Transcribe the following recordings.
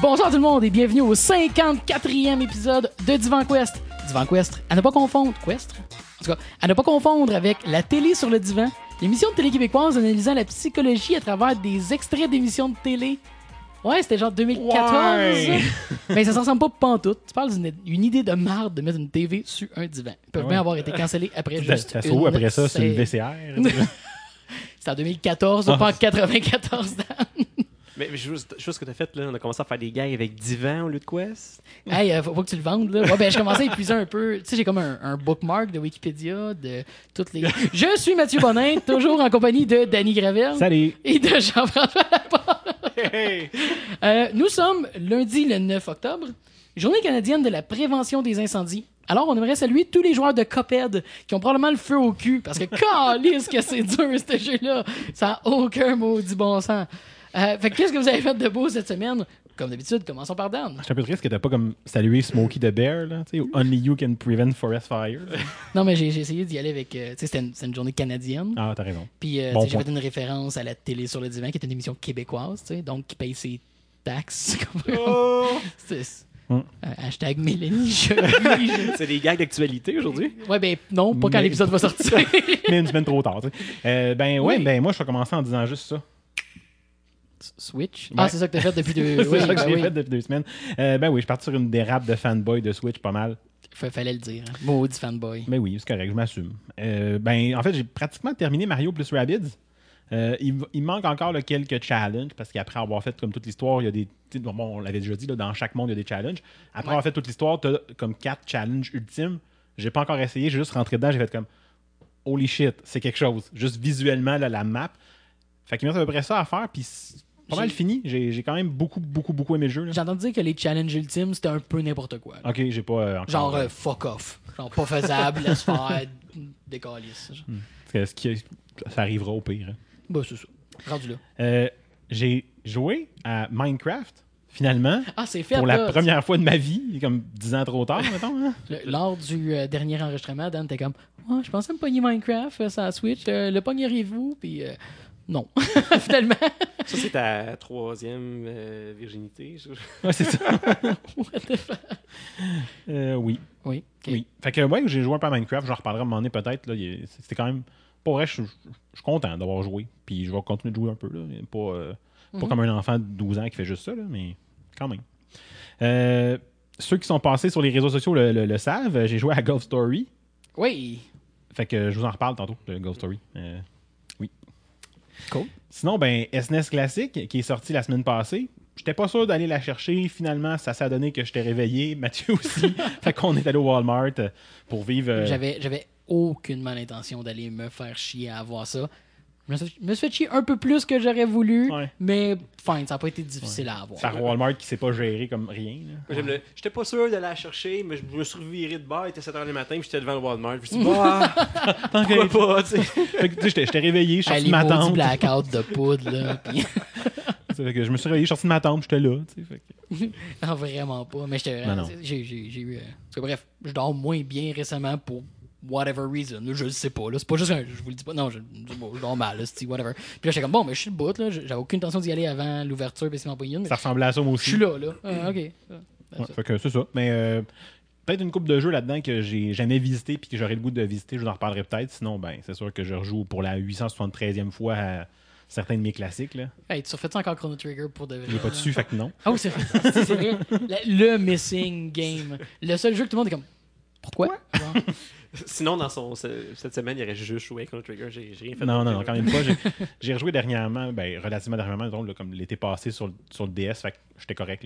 bonsoir tout le monde et bienvenue au 54e épisode de Divan Quest. Divan Quest, à ne pas confondre, Quest? En tout cas, à ne pas confondre avec la télé sur le divan, l'émission de télé québécoise analysant la psychologie à travers des extraits d'émissions de télé. Ouais, c'était genre 2014. Ouais. Mais ça s'en ressemble pas pantoute. Tu parles d'une une idée de marde de mettre une TV sur un divan. Ils peuvent Ouais. bien avoir été cancellés après juste Ça se une après ça, c'est une VCR. C'était en 2014, Ah. pas en 94 ans. Mais, mais juste, juste ce que t'as fait, là, on a commencé à faire des gags avec Divan au lieu de Quest. Hey, euh, faut pas que tu le vendes, là. Ouais, ben, je commençais à épuiser un peu. Tu sais, j'ai comme un, un bookmark de Wikipédia de toutes les. Je suis Mathieu Bonin, toujours en compagnie de Danny Gravel Salut! et de Jean-François Laporte. Hey! Euh, nous sommes lundi le 9 octobre, journée canadienne de la prévention des incendies. Alors, on aimerait saluer tous les joueurs de Coped qui ont probablement le feu au cul parce que, calisse que c'est dur, ce jeu-là. Ça n'a aucun maudit bon sens. Euh, fait que qu'est-ce que vous avez fait de beau cette semaine? Comme d'habitude, commençons par Dan. Je suis un peu triste que t'as pas comme salué Smokey the Bear, là, tu sais, ou Only You Can Prevent Forest Fire. Non, mais j'ai essayé d'y aller avec. euh, tu sais, c'était une, journée canadienne. Ah, t'as raison. Puis, euh, Bon j'ai fait une référence à la télé sur le divan, qui est une émission québécoise, tu sais, donc qui paye ses taxes. Oh! C'est- Hum. euh, hashtag Mélanie, C'est des gags d'actualité aujourd'hui? Ouais, ben non, pas quand Mais- l'épisode va sortir. Mais une semaine trop tard, tu sais. Euh, ben ouais, Oui. ben moi, je vais commencer en disant juste ça. Switch? Ouais. Ah, c'est ça que t'as fait depuis deux. c'est oui, ça que ben j'ai oui. fait depuis deux semaines. Euh, ben oui, je suis parti sur une dérape de fanboy de Switch pas mal. Fa- Fallait le dire. hein. Maudit fanboy. Mais oui, c'est correct, je m'assume. Euh, ben, en fait, j'ai pratiquement terminé Mario plus Rabbids. Euh, il, il manque encore là, quelques challenges parce qu'après avoir fait comme toute l'histoire, il y a des. Bon, on l'avait déjà dit, là, dans chaque monde, il y a des challenges. Après Ouais. avoir fait toute l'histoire, tu as comme quatre challenges ultimes. J'ai pas encore essayé, j'ai juste rentré dedans, j'ai fait comme Holy shit, c'est quelque chose. Juste visuellement, là, la map. Fait qu'il me reste à peu près ça à faire, puis c'est pas mal fini. J'ai j'ai quand même beaucoup, beaucoup, beaucoup aimé le jeu. là. J'ai entendu dire que les challenges ultimes, c'était un peu n'importe quoi. là. Ok, j'ai pas euh, encore. Genre euh, euh, fuck off. Genre pas faisable, laisse faire, décalisse. Genre. parce que ce qui- ça arrivera au pire. hein. Bah, c'est ça. Rendu là. Euh, j'ai joué à Minecraft, finalement, Ah, c'est fait. pour la là. première fois de ma vie, comme 10 ans trop tard, mettons. hein. Le- lors du euh, dernier enregistrement, Dan était comme Ouais, Je pensais me pogner Minecraft euh, sur la Switch. euh, le pogneriez-vous Puis euh, non. Finalement. Ça, c'est ta troisième euh, virginité. je- Ouais, c'est ça. What the fuck? Euh, oui, Oui. oui. Fait que, ouais, j'ai joué un peu à Minecraft, j'en reparlerai à un moment donné peut-être. C'était quand même. Pour vrai, je suis content d'avoir joué. Puis je vais continuer de jouer un peu. Là. Pas, euh, pas Mhm. comme un enfant de 12 ans qui fait juste ça, là, mais quand même. Euh, ceux qui sont passés sur les réseaux sociaux le, le- le savent, j'ai joué à Ghost Story. Oui. Fait que je vous en reparle tantôt de Ghost Story. Cool. Sinon, ben, SNES Classic, qui est sorti la semaine passée. J'étais pas sûr d'aller la chercher. Finalement, ça s'est donné que je t'ai réveillé. Mathieu aussi. fait qu'on est allé au Walmart euh, pour vivre. euh, J'avais, j'avais aucunement l'intention d'aller me faire chier à avoir ça. Je me suis, fait chier un peu plus que j'aurais voulu, Ouais. mais fine, ça n'a pas été difficile à avoir. C'est à Walmart qui sait pas gérer comme rien. j'aime le- J'étais pas sûr d'aller la chercher, mais je me suis reviré de bord, il était 7h du matin, puis j'étais devant le Walmart. Je me suis dit, bah, pourquoi pas, tu sais. Fait que, tu sais, j'étais- réveillé, je suis sorti de ma tente. blackout de poudre, là. puis- Fait que je me suis réveillé, je suis sorti de ma tente, j'étais là. tu sais, fait que- non, vraiment pas. Mais j'étais. J'ai, eu. euh, parce que bref, je dors moins bien récemment pour whatever reason. Là, je le sais pas. Là. C'est pas juste un. Je vous le dis pas. Non, je, je, bon, je dors mal, là, c'est whatever. Puis là, j'étais comme bon, mais je suis le bout, là. J'avais aucune intention d'y aller avant l'ouverture, puis c'est m'en une. mais Ça ressemblait à ça, moi Je aussi. suis là, là. Ah, ok. Ah, Ouais, fait que c'est ça. Mais euh, peut-être une coupe de jeux là-dedans que j'ai jamais visité puis que j'aurais le goût de visiter. Je vous en reparlerai peut-être. Sinon, ben, c'est sûr que je rejoue pour la 873e fois à certains de mes classiques. Là. Hey, tu refais ça encore Chrono Trigger pour de vrai? Il est pas dessus, fait que non. Ah oui, c'est vrai. La- le missing game. Le seul jeu que tout le monde est comme. Pourquoi? Sinon, dans son, ce- cette semaine, il aurait juste joué avec Chrono Trigger. J'ai rien fait. Non, non, non, quand même pas. J'ai- rejoué dernièrement, ben, relativement dernièrement, disons, là, comme l'été passé sur, le- sur le DS. Fait que j'étais correct.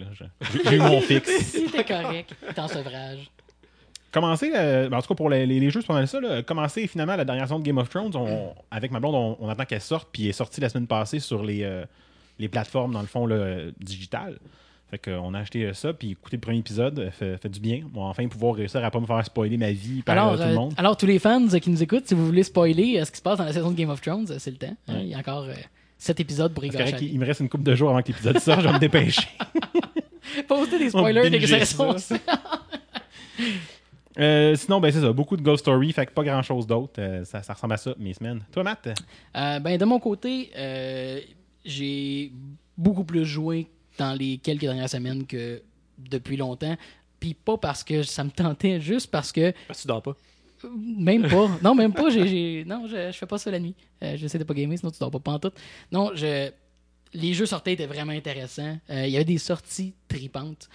J'ai eu mon fixe. C'était correct. T'es en sevrage. Commencer, euh, ben, en tout cas pour les, les- les jeux, c'est pas mal ça. Là, commencer finalement la dernière saison de Game of Thrones, on- avec ma blonde, on, on attend qu'elle sorte, puis elle est sortie la semaine passée sur les, euh, les plateformes, dans le fond, là, euh, digitales. Fait qu'on a acheté euh, ça, puis écouter le premier épisode, euh, fait, fait du bien. On va enfin pouvoir réussir à pas me faire spoiler ma vie par Alors, euh, tout le euh, monde. alors, tous les fans qui nous écoutent, si vous voulez spoiler euh, ce qui se passe dans la saison de Game of Thrones, c'est le temps. hein. Il y a encore 7 épisodes pour il me reste une couple de jours avant que l'épisode sorte, je vais me dépêcher. Poster des va spoilers binger saisons. ça. Euh, sinon, ben c'est ça, beaucoup de Ghost Story, fait que pas grand chose d'autre. Euh, ça, ça ressemble à ça, mes semaines. Toi, Matt? Euh, ben, de mon côté, j'ai beaucoup plus joué dans les quelques dernières semaines que depuis longtemps. Puis pas parce que ça me tentait, juste parce que Parce que tu dors pas. même pas. Non, même pas. Non, je, je fais pas ça la nuit. Euh, j'essaie de pas gamer, sinon tu dors pas pantoute. Non, je... les jeux sortaient étaient vraiment intéressants. Euh, Il y avait des sorties tripantes.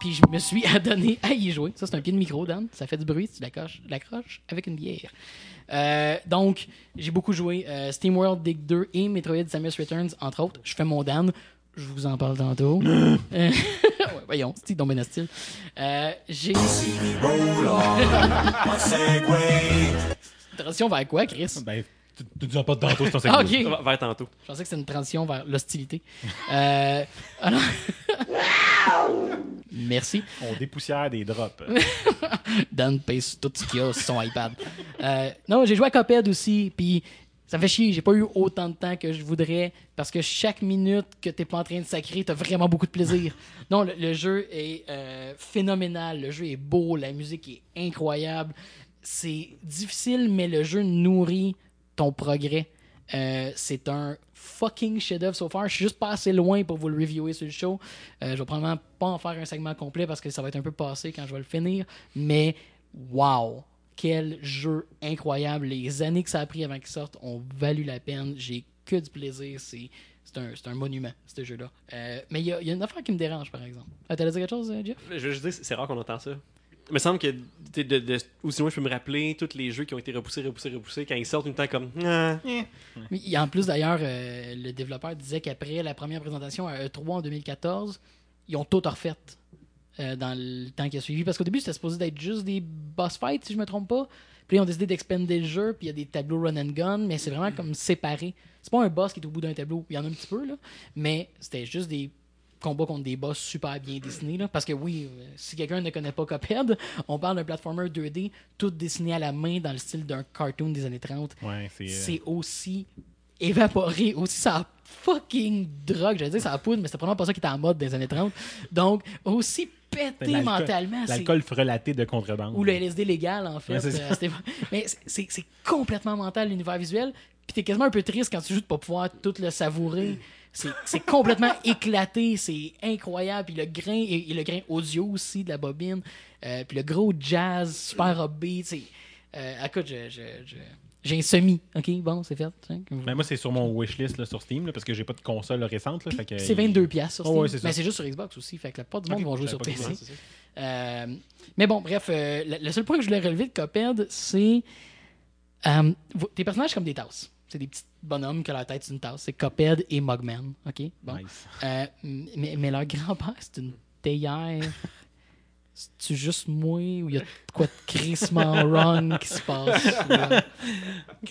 Puis je me suis adonné à y jouer. Ça, c'est un pied de micro, Dan. Ça fait du bruit si tu l'accroches, l'accroches avec une bière. Euh, donc, j'ai beaucoup joué euh, SteamWorld Dig 2 et Metroid Samus Returns, entre autres. Je fais mon Dan. Je vous en parle tantôt. Euh, ouais, voyons, c'est donc bien hostile. Euh, j'ai. Transition vers quoi, Chris? Ben, tu tu dis pas de tantôt, c'est ton Ah, segment. ok. Va- Vers tantôt. Je pensais que c'était une transition vers l'hostilité. Euh, alors... Merci. On dépoussière des drops. Dan pèse tout ce qu'il y a sur son iPad. Euh, non, j'ai joué à Cuphead aussi, puis ça fait chier. J'ai pas eu autant de temps que je voudrais parce que chaque minute que t'es pas en train de sacrer, t'as vraiment beaucoup de plaisir. Non, le, le jeu est euh, phénoménal. Le jeu est beau, la musique est incroyable. C'est difficile, mais le jeu nourrit ton progrès. Euh, c'est un fucking chef-d'œuvre so far. Je suis juste pas assez loin pour vous le reviewer sur le show. Euh, je vais probablement pas en faire un segment complet parce que ça va être un peu passé quand je vais le finir. Mais wow! Quel jeu incroyable. Les années que ça a pris avant qu'il sorte ont valu la peine. J'ai que du plaisir. C'est. C'est un, monument, ce jeu-là. Euh, mais il y, a- il y a une affaire qui me dérange, par exemple. Ah, T'allais dire quelque chose, euh, Jeff? Je veux juste dire, c'est rare qu'on entend ça. Il me semble que, de, de, ou sinon je peux me rappeler tous les jeux qui ont été repoussés, repoussés, repoussés, quand ils sortent tout le temps comme. Ah. Oui, et en plus, d'ailleurs, euh, le développeur disait qu'après la première présentation à E3 en 2014, ils ont tout refait euh, dans le temps qui a suivi. Parce qu'au début, c'était supposé d'être juste des boss fights, si je me trompe pas. Puis ils ont décidé d'expender le jeu, puis il y a des tableaux run and gun, mais c'est vraiment comme séparé. C'est pas un boss qui est au bout d'un tableau, il y en a un petit peu, là, mais c'était juste des combats contre des boss super bien dessinés. Là, parce que oui, euh, si quelqu'un ne connaît pas Cuphead, on parle d'un platformer 2D, tout dessiné à la main dans le style d'un cartoon des années 30 Ouais, c'est. euh, c'est aussi évaporé, aussi ça fucking drogue. J'allais dire ça a poudre, mais c'était probablement pas ça qui était en mode des années 30. Donc, aussi pété mentalement. L'alcool frelaté de contrebande. Ou le LSD légal, en fait. Ouais, euh, mais c'est- complètement mental, l'univers visuel. Puis t'es quasiment un peu triste quand tu joues de pas pouvoir tout le savourer. C'est complètement éclaté, c'est incroyable. Puis le grain, et, et le grain audio aussi de la bobine. Euh, puis le gros jazz, super upbeat. Euh, écoute, je- je- je- j'ai un semi. OK, bon, c'est fait. hein. Ben, moi, c'est sur mon wishlist là, sur Steam là, parce que j'ai pas de console récente. Là, fait que, C'est 22 pièces sur Oh, Steam. ouais, c'est mais c'est juste sur Xbox aussi. Fait que la plupart du monde Ok, vont jouer sur PC. que c'est. Euh, mais bon, bref, euh, le, le seul point que je voulais relever de Cuphead, c'est. euh, tes personnages comme des tasses. C'est des petits bonhommes qui ont la tête d'une tasse. C'est Cuphead et Mugman. OK? Bon. Nice. Mais, mais leur grand-père, c'est une théière. C'est-tu juste moi ou il y a de quoi de crissement wrong qui se passe?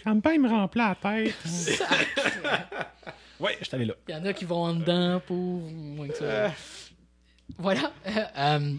Grand-père, il me remplit la tête. ouais, je t'allais là. Il y en a qui vont en dedans pour moins que ça. Voilà. Euh, euh,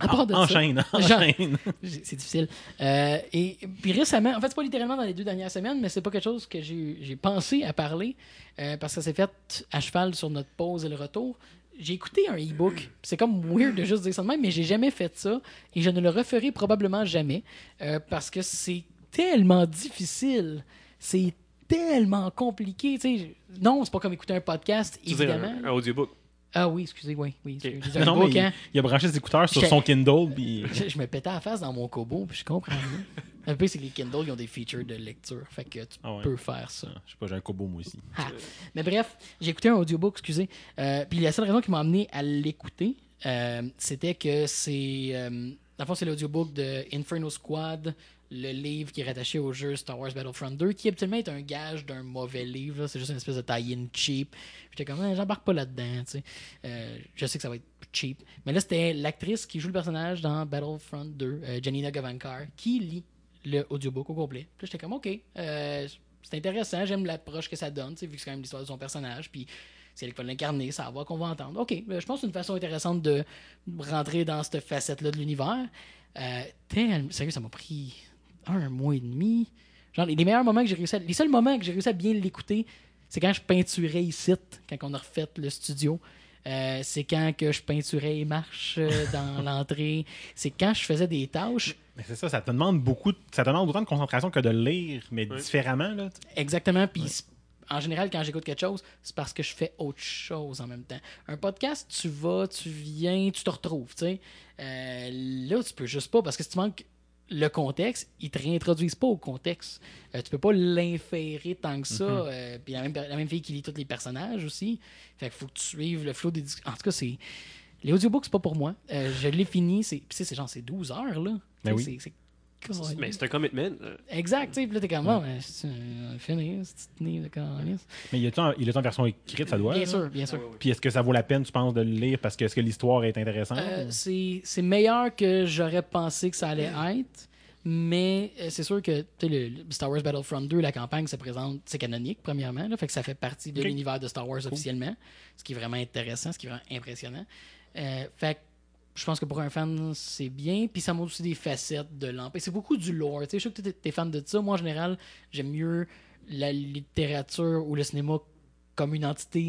à part de ça- Enchaîne, Jean- enchaîne. C'est difficile. Euh, et puis récemment, en fait, c'est pas littéralement dans les deux dernières semaines, mais c'est pas quelque chose que j'ai j'ai pensé à parler euh, parce que ça s'est fait à cheval sur notre pause et le retour. J'ai écouté un e-book. C'est comme weird de juste dire ça de même, mais j'ai jamais fait ça et je ne le referai probablement jamais euh, parce que c'est tellement difficile. C'est tellement compliqué. tu sais. Non, c'est pas comme écouter un podcast, Tu veux dire évidemment. un, un audiobook? Ah oui, excusez, oui. oui. Un Non, mais book, il, hein. il a branché ses écouteurs sur son Kindle. Puis... Je, je me pétais à la face dans mon Kobo, puis je comprends mieux. Un peu, c'est que les Kindle, ils ont des features de lecture. Fait que tu Ah ouais. peux faire ça. Je sais pas, j'ai un Kobo moi aussi. Ah. Mais bref, j'ai écouté un audiobook, excusez. Euh, puis la seule raison qui m'a amené à l'écouter, euh, c'était que c'est. Euh, dans le fond, c'est l'audiobook de Inferno Squad, le livre qui est rattaché au jeu Star Wars Battlefront 2, qui habituellement est un gage d'un mauvais livre. C'est juste une espèce de tie-in cheap. J'étais comme, Ah, j'embarque pas là-dedans. Euh, je sais que ça va être cheap. Mais là, c'était l'actrice qui joue le personnage dans Battlefront 2, euh, Janina Gavankar, qui lit le audiobook au complet. Puis j'étais comme, OK, euh, c'est intéressant, j'aime l'approche que ça donne, vu que c'est quand même l'histoire de son personnage. Puis c'est elle qui va l'incarner, ça va qu'on va entendre. OK, euh, je pense que c'est une façon intéressante de rentrer dans cette facette-là de l'univers. Euh, sérieux, ça m'a pris un mois et demi. Genre, les les meilleurs moments que j'ai réussi à, Les seuls moments que j'ai réussi à bien l'écouter, c'est quand je peinturais ici, quand on a refait le studio. Euh, c'est quand que je peinturais les marches euh, dans l'entrée. C'est quand je faisais des tâches. Mais c'est ça, ça te demande beaucoup, de- ça te demande autant de concentration que de lire, mais différemment. Là. Exactement. Puis en général, quand j'écoute quelque chose, c'est parce que je fais autre chose en même temps. Un podcast, tu vas, tu viens, tu te retrouves, tu sais. Euh, là, tu peux juste pas, parce que si tu manques le contexte, ils te réintroduisent pas au contexte. Euh, tu peux pas l'inférer tant que ça. Euh, puis la même, la même fille qui lit tous les personnages aussi. Fait qu'il faut que tu suives le flow des. En tout cas, c'est. Les audiobooks, c'est pas pour moi. Euh, je l'ai fini. C'est, puis tu sais, c'est genre, c'est 12 heures, là. Ben oui. c'est- Mais c'est un commitment. Exact, tu sais. Puis là, t'es comme, bon, ben, c'est euh, fini, c'est fini, de calice. Mais il est en, il est en version écrite, ça doit? Bien là? sûr, bien sûr. ouais, ouais. Puis est-ce que ça vaut la peine, tu penses, de le lire parce que est-ce que l'histoire est intéressante? Euh, c'est c'est meilleur que j'aurais pensé que ça allait être. Mais euh, c'est sûr que tu sais, le, le Star Wars Battlefront 2, la campagne se présente, c'est canonique, premièrement. Là, fait que ça fait partie de l'univers de Star Wars officiellement. Ce qui est vraiment intéressant, ce qui est vraiment impressionnant. Euh, fait que je pense que pour un fan, c'est bien. Puis ça montre aussi des facettes de l'Empire. C'est beaucoup du lore. Tu sais, je sais que tu es fan de ça. Moi, en général, j'aime mieux la littérature ou le cinéma comme une entité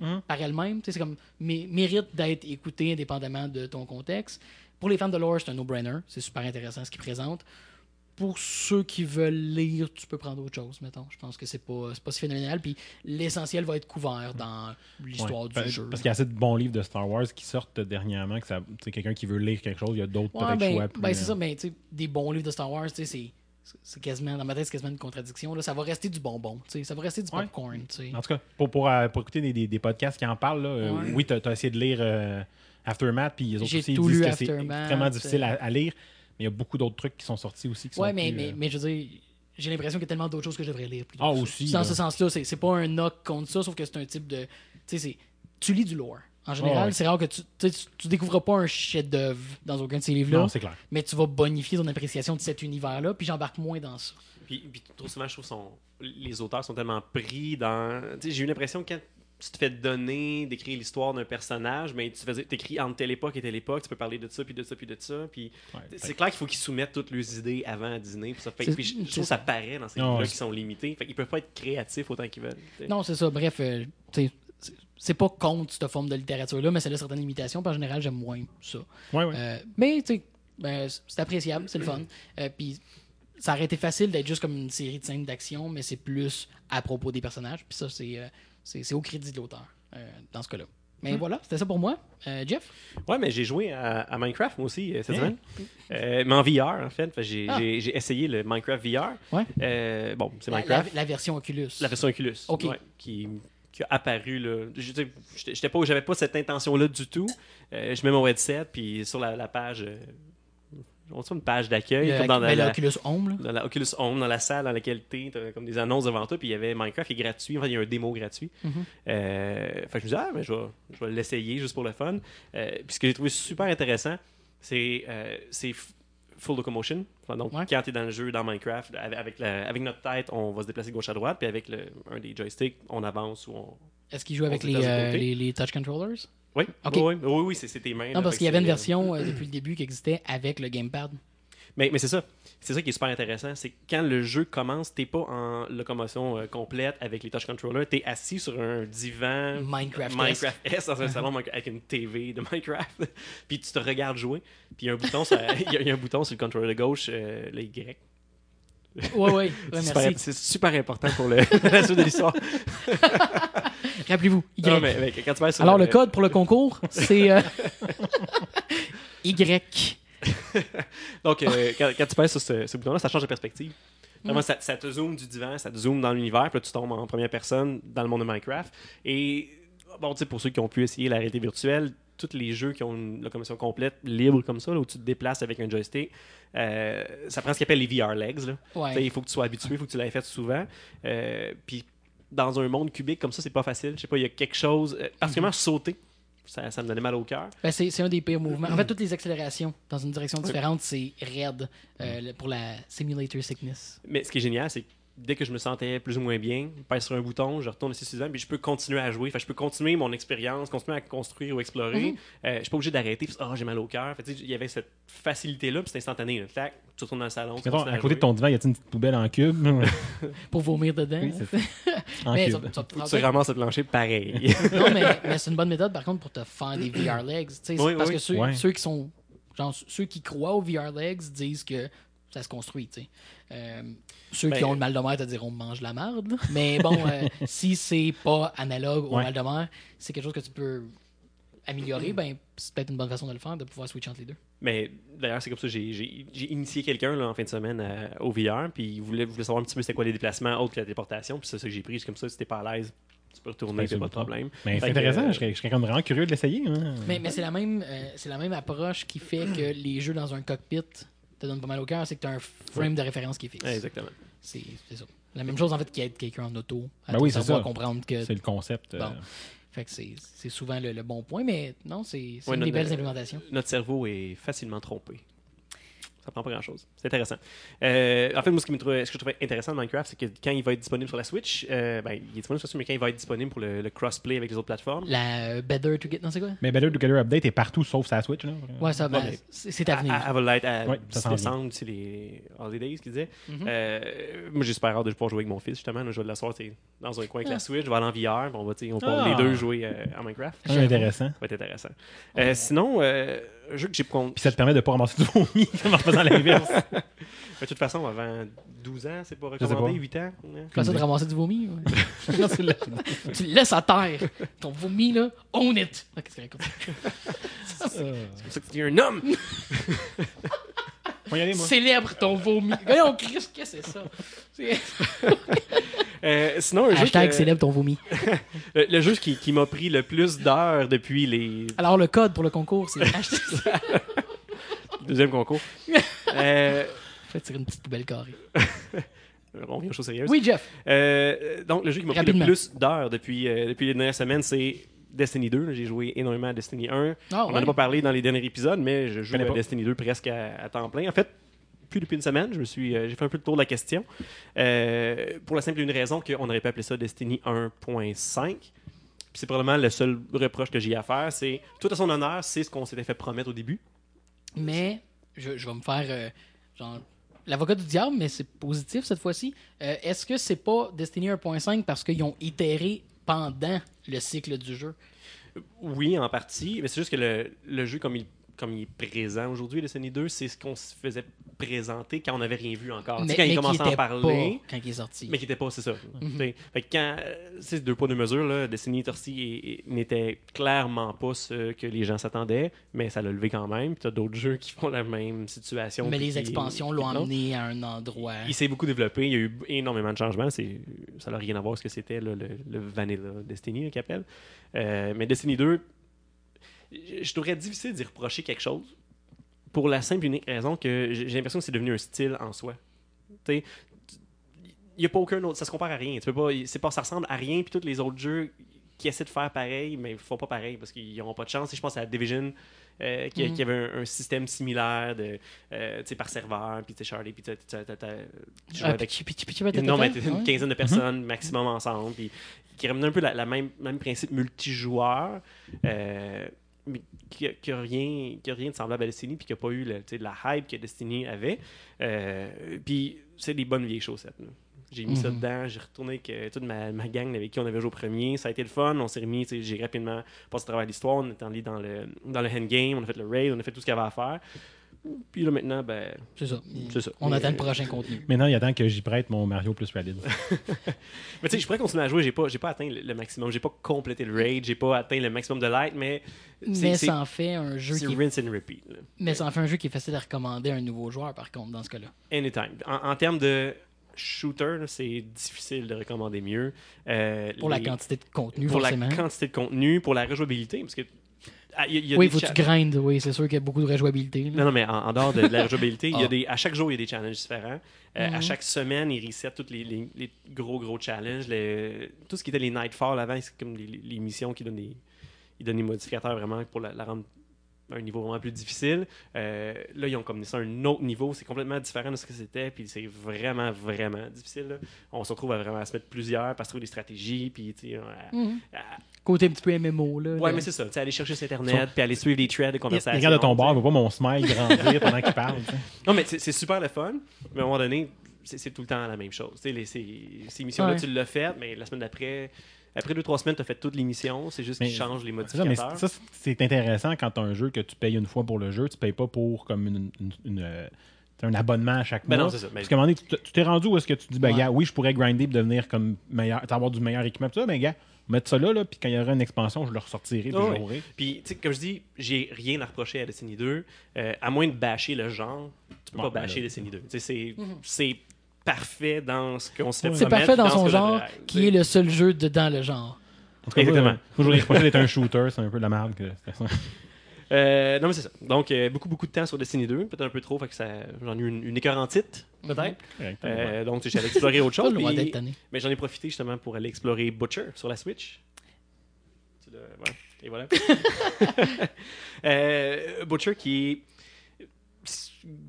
Mhm. par elle-même. C'est comme mé- mérite d'être écouté indépendamment de ton contexte. Pour les fans de lore, c'est un no-brainer. C'est super intéressant ce qu'ils présentent. Pour ceux qui veulent lire, tu peux prendre autre chose, mettons. Je pense que c'est pas, pas si phénoménal. Puis l'essentiel va être couvert dans l'histoire Ouais. du Pa- jeu. Parce qu'il y a assez de bons livres de Star Wars qui sortent dernièrement que ça, quelqu'un qui veut lire quelque chose, il y a d'autres Ouais, ben, choix. plus, ben, c'est euh, ça, mais sais, des bons livres de Star Wars, c'est. C'est quasiment, dans ma tête, c'est quasiment une contradiction. Là. Ça va rester du bonbon, tu sais. Ça va rester du popcorn. En tout cas, pour, pour, euh, pour écouter des, des, des podcasts qui en parlent, là, euh, oui, tu as, essayé de lire euh, Aftermath, puis les autres aussi ils disent que c'est extrêmement difficile à, à lire, mais il y a beaucoup d'autres trucs qui sont sortis aussi qui Ouais, sont mais, plus, mais, euh, mais je veux dire, j'ai l'impression qu'il y a tellement d'autres choses que je devrais lire. plutôt Ah, que ça. aussi, Dans là. ce sens-là, c'est, c'est pas un knock contre ça, sauf que c'est un type de. Tu sais, c'est. Tu lis du lore. En général, ouais. c'est rare que tu, tu, découvres pas un chef-d'œuvre dans aucun de ces livres-là, Non, c'est clair. mais tu vas bonifier ton appréciation de cet univers-là, puis j'embarque moins dans ça. Puis, puis trop souvent, je trouve sont, les auteurs sont tellement pris dans. Tu sais, j'ai eu l'impression que quand tu te fais donner d'écrire l'histoire d'un personnage, mais tu fais écris entre telle époque et telle époque, tu peux parler de ça, puis de ça, puis de ça. Puis Ouais. c'est clair qu'il faut qu'ils soumettent toutes leurs idées avant à dîner. Puis ça fait, puis je, trouve que ça paraît dans ces Ah, livres-là qui sont limités. Fait qu'ils peuvent pas être créatifs autant qu'ils veulent. Non, c'est ça. Bref, euh, c'est- pas contre cette forme de littérature-là, mais ça a certaines limitations, puis en général, j'aime moins ça. Ouais, ouais. Euh, mais, ben, c'est appréciable, c'est le fun. Euh, Puis, ça aurait été facile d'être juste comme une série de scènes d'action, mais c'est plus à propos des personnages. Puis ça, c'est euh, c'est c'est au crédit de l'auteur, euh, dans ce cas-là. Mais Hmm. voilà, c'était ça pour moi. Euh, Jeff? Ouais, mais j'ai joué à, à Minecraft moi aussi euh, cette Hein? semaine. Euh, mais en VR, en fait. Fait que J'ai Ah. j'ai- j'ai essayé le Minecraft VR. Ouais. Euh, bon, c'est La, la- Minecraft. la version Oculus. La version Oculus. Ok. ouais, qui, qui a apparu. Là. Je- tu sais, J'étais j'étais pas, j'avais pas cette intention-là du tout. Euh, je mets mon headset, puis sur la, la page. On une page d'accueil, comme dans la, ben, la- l'Oculus Home, là. dans la Oculus Home, dans la salle dans laquelle tu as comme des annonces devant toi, puis il y avait Minecraft qui est gratuit. Enfin, il y a un démo gratuit. Mhm. Euh, fait que je me disais, ah, mais je vais, je vais l'essayer juste pour le fun. Euh, puis ce que j'ai trouvé super intéressant, c'est euh, c'est full locomotion. Enfin, donc, Ouais. quand tu es dans le jeu, dans Minecraft, avec, avec, la- avec notre tête, on va se déplacer de gauche à droite, puis avec le, un des joysticks, on avance ou on. Est-ce qu'il joue avec les touch controllers? Oui, Ok. oui, oui, oui, oui, c'est c'est tes mains. là, Non, parce qu'il y avait une euh, version euh, depuis le début qui existait avec le gamepad. Mais, mais c'est ça. C'est ça qui est super intéressant. C'est quand le jeu commence, t'es pas en locomotion euh, complète avec les touch controllers. T'es assis sur un divan Minecraft. Minecraft S dans un salon avec une TV de Minecraft. puis tu te regardes jouer. Puis il y a un bouton, sur- il y a- il y a un bouton sur le controller de gauche, euh, le Y. Ouais, ouais. ouais, C'est super, merci. c'est super important pour le, la suite de l'histoire. Rappelez-vous, Y. Non, mais, mais quand tu vas sur Alors, le code pour le concours, c'est euh, Y. Donc, euh, quand, quand tu pèses sur ce, ce bouton-là, ça change de perspective. Vraiment, ça, ça te zoome du divan, ça te zoome dans l'univers, puis là, tu tombes en première personne dans le monde de Minecraft. Et, bon, tu sais, pour ceux qui ont pu essayer la réalité virtuelle, tous les jeux qui ont une locomotion complète, libre comme ça, là, où tu te déplaces avec un joystick, euh, ça prend ce qu'on appelle les VR legs. Là. Ouais. Il faut que tu sois habitué, il faut que tu l'aies fait souvent. Euh, puis, dans un monde cubique comme ça, c'est pas facile. Je sais pas, il y a quelque chose, euh, particulièrement sauter, ça, ça me donnait mal au cœur. Ben, c'est un des pires mouvements. En fait, toutes les accélérations dans une direction différente, c'est raide euh, pour la simulator sickness. Mais ce qui est génial, c'est que dès que je me sentais plus ou moins bien, je pèse sur un bouton, je retourne ici suivant, puis je peux continuer à jouer. Que je peux continuer mon expérience, continuer à construire ou explorer. Mhm. Euh, je suis pas obligé d'arrêter. Ah, j'ai mal au cœur. Il y avait cette facilité-là, puis c'est instantané. là. Tu retournes dans le salon. Mettons, à à côté de ton divan, y a-t-il une petite poubelle en cube? Pour vomir dedans. Oui, c'est ça. En mais, cube. ça- ça prend- tu ramasses le plancher pareil. non, mais, mais c'est une bonne méthode, par contre, pour te faire des VR legs. Oui, parce oui. que ceux, Ouais. ceux qui sont. Genre, ceux qui croient aux VR legs disent que ça se construit, tu sais. Euh, ceux Ben, qui ont le mal de mer te diront mange la marde. là. Mais bon, euh, si c'est pas analogue au Ouais. mal de mer, c'est quelque chose que tu peux améliorer, ben c'est peut-être une bonne façon de le faire, de pouvoir switcher entre les deux. Mais d'ailleurs, c'est comme ça, j'ai- j'ai j'ai initié quelqu'un là, en fin de semaine à- au VR, puis il voulait, voulait savoir un petit peu c'était quoi les déplacements autres que la téléportation, puis c'est ça que j'ai pris. C'est comme ça, si t'es pas à l'aise, tu peux retourner, c'est pas de problème. Mais c'est intéressant, euh, je serais, je serais comme vraiment curieux de l'essayer. hein. Mais, mais c'est la même euh, c'est la même approche qui fait que les jeux dans un cockpit te donnent pas mal au cœur, c'est que tu as un frame de référence qui est fixe. ouais, exactement. C'est c'est ça. La même chose en fait qu'être quelqu'un en auto. À Ben oui, ça. comprendre que C'est le concept. euh, Bon. Fait que c'est souvent le, le bon point, mais non, c'est Ouais, une des belles implémentations. Notre cerveau est facilement trompé. Ça prend pas grand chose. C'est intéressant. Euh, en fait, moi, ce, qui me trouvait- ce que je trouvais intéressant de Minecraft, c'est que quand il va être disponible sur la Switch, euh, ben, il est disponible sur la Switch, mais quand il va être disponible pour le, le crossplay avec les autres plateformes, La euh, Better to Get, non c'est quoi? Mais Better Together Update est partout sauf sa Switch. Là. Ouais, ça, ben, Ouais, mais- c'est à venir. Elle va l'être à Ouais, ça 10 s'en vient. décembre, c'est les Holidays qu'ils disaient. Mhm. Euh, moi, j'espère hâte de pouvoir jouer avec mon fils, justement. Là, je vais l'asseoir t'sais, dans un coin avec Ah. la Switch, je vais aller en VR, on va, on va Ah. les deux jouer euh, à Minecraft. C'est intéressant. Ça va être intéressant. Euh, sinon, euh, jeu que j'ai con- Puis ça te permet de pas ramasser du vomi comme en faisant l'inverse. De toute façon, avant 12 ans, c'est pas recommandé, pas. 8 ans. fais ça de ramasser du vomi? ouais. Non, tu, le, tu le laisses à terre. Ton vomi, là, own it. Ok, c'est. C'est pour ça que tu es un homme! Faut y aller, moi. Célèbre ton vomi. Voyons, Chris, qu'est-ce que c'est ça? Euh, sinon, un jeu, Hashtag que- célèbre ton vomi. le, le jeu qui, qui m'a pris le plus d'heures depuis les Alors, le code pour le concours, c'est hashtag. deuxième concours. euh, Fais tirer une petite poubelle carrée. on vient aux choses sérieuses. Oui, Jeff. Euh, donc, le jeu qui m'a pris le plus d'heures depuis, euh, depuis les dernières semaines, c'est Destiny 2. J'ai joué énormément à Destiny 1. Ah, On ouais. n'en a pas parlé dans les derniers épisodes, mais je joue à. Destiny 2 presque à, à temps plein. En fait, plus depuis une semaine, je me suis, euh, j'ai fait un peu le tour de la question. Euh, pour la simple et une raison qu'on aurait pu appeler ça Destiny 1.5. Puis c'est probablement le seul reproche que j'ai à faire. C'est tout à son honneur, c'est ce qu'on s'était fait promettre au début. Mais je, je vais me faire euh, genre l'avocat du diable, mais c'est positif cette fois-ci. Est-ce que c'est pas Destiny 1.5 parce qu'ils ont itéré pendant le cycle du jeu? Oui, en partie, mais c'est juste que le, le jeu, comme il, comme il est présent aujourd'hui, Destiny 2, c'est ce qu'on se faisait présenter quand on n'avait rien vu encore. Tu sais, quand il commençait à en parler. pas quand il est sorti. Mais qui n'était pas, c'est ça. Mhm. T'sais, Fait que quand, euh, c'est deux poids, deux mesures, là, Destiny Torsi n'était clairement pas ce que les gens s'attendaient, mais ça l'a levé quand même. Puis t'as d'autres jeux qui font la même situation. Mais les expansions l'ont amené à un endroit. Il s'est beaucoup développé, il y a eu énormément de changements. C'est, ça n'a rien à voir avec ce que c'était le, le Vanilla Destiny qu'ils appellent. Euh, mais Destiny 2, je trouverais difficile d'y reprocher quelque chose pour la simple et unique raison que j'ai l'impression que c'est devenu un style en soi. Tu sais, il n'y a pas aucun autre, ça se compare à rien. Tu peux pas, c'est pas, ça ressemble à rien, puis tous les autres jeux qui essaient de faire pareil, mais ils font pas pareil parce qu'ils n'auront pas de chance. Et je pense à Division, euh, qui, Mhm. qui avait un, un système similaire de, euh, par serveur, puis tu Charlie, puis tu avec non, mais une quinzaine de personnes maximum ensemble, puis qui ramenait un peu même, même principe multijoueur, euh, mais qui n'a rien, qui a rien de semblable à Destiny, puis qui n'a pas eu le, la hype que Destiny avait. Euh, puis c'est des bonnes vieilles chaussettes. là. J'ai mis ça Mhm. dedans, j'ai retourné avec euh, toute ma, ma gang avec qui on avait joué au premier. Ça a été le fun, on s'est remis, j'ai rapidement passé à travers l'histoire, on est allé dans le, dans le endgame, on a fait le raid, on a fait tout ce qu'il y avait à faire. Puis là maintenant, ben, C'est ça. c'est ça. On Mais- attend le prochain contenu. Maintenant, il attend que j'y prête mon Mario plus Rabbit. Mais tu sais, je pourrais continuer à jouer, j'ai pas, j'ai pas atteint le, le maximum, j'ai pas complété le raid, j'ai pas atteint le maximum de light, mais c'est, Mais ça en fait un jeu c'est qui rinse and repeat. là. Mais ça en fait un jeu qui est facile à recommander à un nouveau joueur, par contre, dans ce cas-là. Anytime. En, en termes de shooter, c'est difficile de recommander mieux. Euh, Pour la quantité de contenu, pour forcément. la quantité de contenu, pour la rejouabilité, parce que ah, il y a- il y a Oui, des faut que tu grindes, oui, c'est sûr qu'il y a beaucoup de rejouabilité. là. Non, non, mais en, en dehors de, de la rejouabilité, il y a Ah. des, à chaque jour, il y a des challenges différents. Euh, À Mhm. chaque semaine, ils reset tous les, les- les gros, gros challenges. Les- tout ce qui était les Nightfall avant, c'est comme les, missions qui donnent des, ils donnent des modificateurs vraiment pour la, la rendre un niveau vraiment plus difficile. Euh, là, ils ont comme ça à un autre niveau. C'est complètement différent de ce que c'était. Puis c'est vraiment, vraiment difficile. là. On se retrouve à vraiment à se mettre plusieurs, parce trouver des stratégies. Puis, tu sais, à- Mhm. Côté un petit peu MMO, là. Ouais, mais c'est ça. Tu sais, aller chercher sur Internet, puis aller suivre les threads de conversation. regarde de ton il voit pas mon smile grandir pendant qu'il parle. tu sais. Non, mais c'est super le fun, mais à un moment donné, c'est tout le temps la même chose. Les- ces, ces missions-là, Ouais. tu l'as fait, mais la semaine d'après, après deux, trois semaines, tu as fait toutes les missions. C'est juste qu'ils changent les C'est ça, mais modificateurs. ça, c'est intéressant quand tu as un jeu que tu payes une fois pour le jeu. Tu payes pas pour comme une. une- une, euh, un abonnement à chaque Ben mois. non, c'est ça. Ben- Parce qu'à un moment donné, tu t'es rendu où est-ce que tu dis, ben, Ouais. gars, oui, je pourrais grinder et devenir comme meilleur, avoir du meilleur équipement, tout ça, mais gars, mettre ça là, là puis quand il y aura une expansion, je le ressortirai, puis ouais. jouerai. Puis, tu sais, comme je dis, j'ai rien à reprocher à Destiny 2. euh, à moins de bâcher le genre, tu peux Bon, pas ben bâcher là. Destiny 2. Tu sais, c'est c'est parfait dans ce qu'on se fait C'est parfait dans son genre, qui est le seul jeu de dans le genre. En tout cas, Exactement. Reprocher d'être un shooter, c'est un peu de la merde. Que... Euh, non, mais c'est ça. Donc, euh, beaucoup, beaucoup de temps sur Destiny 2. Peut-être un peu trop, fait que ça... j'en ai eu une, une écœurantite, peut-être. Correct, Euh, donc, j'allais explorer autre chose. puis-. Mais j'en ai profité justement pour aller explorer Butcher sur la Switch. Tu. Et voilà. Euh, Butcher qui est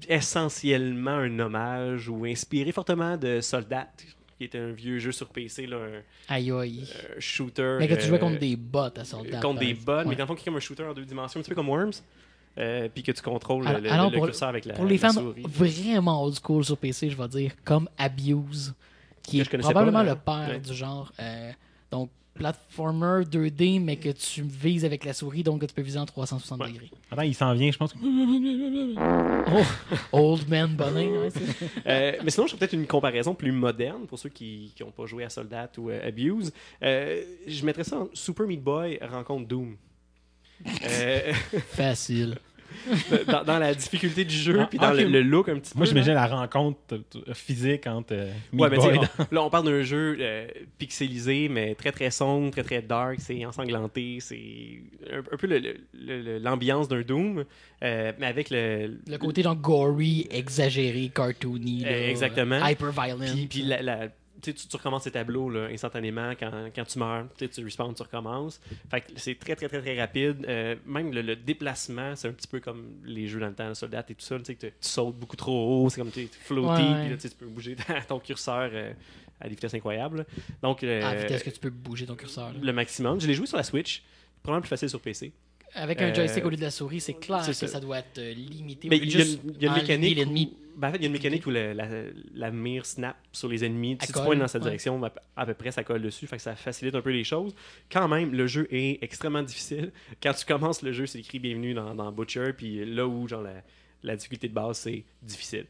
essentiellement un hommage ou inspiré fortement de Soldat, qui est un vieux jeu sur PC, là, un, Aïe aïe. un shooter. Mais que tu jouais euh, contre des bots à soldat. contre des bots, mais dans le fond, qui est comme un shooter en deux dimensions, un petit peu comme Worms. euh, puis que tu contrôles Alors- le, alors, curseur avec la, Pour les fans souris. vraiment old school sur PC, je vais dire, comme Abuse, qui Que est probablement pas, le euh, père ouais. du genre. Euh, donc, platformer 2D, mais que tu vises avec la souris, donc que tu peux viser en 360 Ouais. degrés. Attends, il s'en vient, je pense. que- Oh, old man bunny. ouais, c'est- Euh, mais sinon, je ferais peut-être une comparaison plus moderne pour ceux qui n'ont pas joué à Soldat ou euh, Abuse. Euh, je mettrais ça en Super Meat Boy rencontre Doom. Euh, Facile. dans, dans la difficulté du jeu, Ah, puis dans le, le look un petit Moi, peu. j'imaginais là. la rencontre physique entre euh, Ouais, mais sais, on- là, on parle d'un jeu euh, pixelisé, mais très très sombre, très très dark, c'est ensanglanté, c'est un, un peu l'ambiance d'un Doom, euh, mais avec le, Le côté genre gory, exagéré, cartoony. là, exactement. Hyper violent. Puis, puis la, la- tu, tu, recommences tes tableaux là, instantanément quand, quand tu meurs. Tu, respawns, tu recommences. Fait que c'est très, très, très, très rapide. Euh, même le, le déplacement, c'est un petit peu comme les jeux dans le temps, le soldat et tout ça. Tu, sautes beaucoup trop haut, c'est comme tu es floaty, Ouais, ouais. puis là, tu peux bouger ton curseur euh, à des vitesses incroyables. Donc, euh, à la vitesse que tu peux bouger ton curseur. là. le maximum. Je l'ai joué sur la Switch. Probablement plus facile sur PC. Avec un Euh, joystick au lieu de la souris, c'est clair que ça. ça doit être euh, limité. Mais il y a, une- il y a une enligner mécanique. où- ben, en fait, il y a une mécanique où le- la, la mire snap sur les ennemis. Si tu pointes dans cette ouais. direction, à, peu- près, ça colle dessus. Fait que ça facilite un peu les choses. Quand même, le jeu est extrêmement difficile. Quand tu commences le jeu, c'est écrit bienvenue dans, dans Butcher. Puis là où genre, la, la difficulté de base, c'est difficile.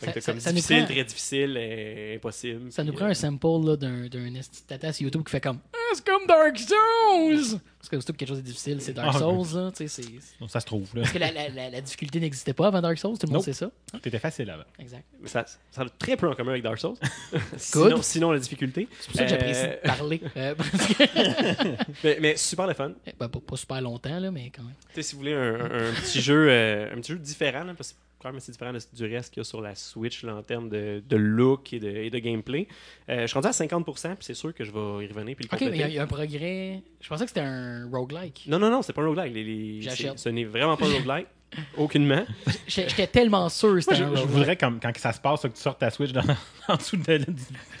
Ça- comme ça difficile, prend- très difficile, euh, impossible. Ça nous prend euh, un sample là, d'un, d'un tata sur YouTube qui fait comme C'est comme Dark Souls Parce que surtout que quelque chose de difficile, c'est Dark Ah, Souls. Là, tu sais, c'est... Donc, ça se trouve, là. Parce que la, la, la, la difficulté n'existait pas avant Dark Souls, tout le monde Nope. sait ça. T'étais facile avant. Exact. ça, ça a très peu en commun avec Dark Souls. sinon, sinon, la difficulté. C'est pour ça que j'apprécie Euh, de parler. euh, que- Mais, mais super le fun. Ben, pas, pas super longtemps, là, mais quand même. Tu sais, si vous voulez un, un- un petit jeu euh, un petit jeu différent, là, parce que c'est quand même assez différent de- du reste qu'il y a sur la Switch là, en termes de, de look et de, et de gameplay. Euh, je suis rendu à 50%, puis c'est sûr que je vais y revenir puis le Ok, mais il y a- y, un progrès. Je pensais que c'était un roguelike. Non, non, non, c'est pas un roguelike. Les, les- J'achète. c'est- Ce n'est vraiment pas un roguelike. Aucunement. J'étais j'étais tellement sûr Je, un je voudrais, comme, quand ça se passe, là, que tu sortes ta Switch dans, en dessous de la. tu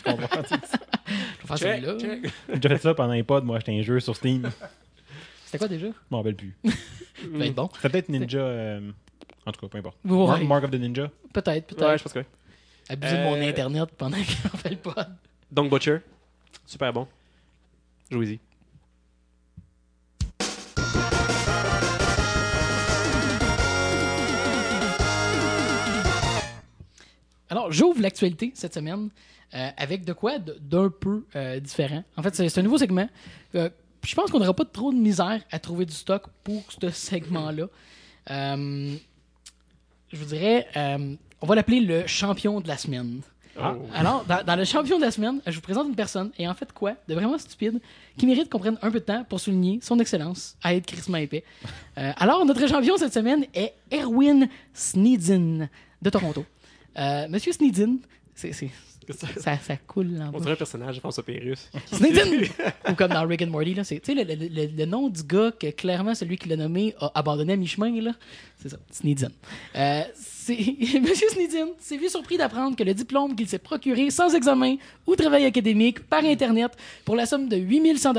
comprends? Je vais faire. J'ai déjà fait ça pendant les pods. Moi, j'étais un jeu sur Steam. C'était quoi déjà? Je m'en rappelle plus. Ça va être bon. C'était peut-être Ninja. euh, En tout cas, peu importe. Ouais. Mark, Mark of the Ninja? Peut-être, peut-être. Ouais, je pense que oui. Abuser de mon Euh, internet pendant qu'on fait le pod. Donc, Butcher, super bon. Jouez-y. Alors, j'ouvre l'actualité cette semaine euh, avec de quoi d'un peu euh, différent. En fait, c'est c'est un nouveau segment. Euh, je pense qu'on n'aura pas trop de misère à trouver du stock pour ce segment-là. Je vous dirais, euh, on va l'appeler le champion de la semaine. Ah. Oh. Alors, dans, dans le champion de la semaine, je vous présente une personne, et en fait quoi, de vraiment stupide, qui mérite qu'on prenne un peu de temps pour souligner son excellence à être Chris épais. Euh, alors, notre champion cette semaine est Erwin Sneedzin de Toronto. Euh, Monsieur Sneedzin, c'est, c'est- ça, ça coule en On dirait un personnage de François Pérus. Sneedzin! Ou comme dans Rick and Morty, là, c'est, tu sais, le, le- le- le nom du gars que clairement celui qui l'a nommé a abandonné à mi-chemin, là. C'est ça, Sneedzin. Euh. Monsieur Sneedzin s'est vu surpris d'apprendre que le diplôme qu'il s'est procuré sans examen ou travail académique par Internet pour la somme de 8100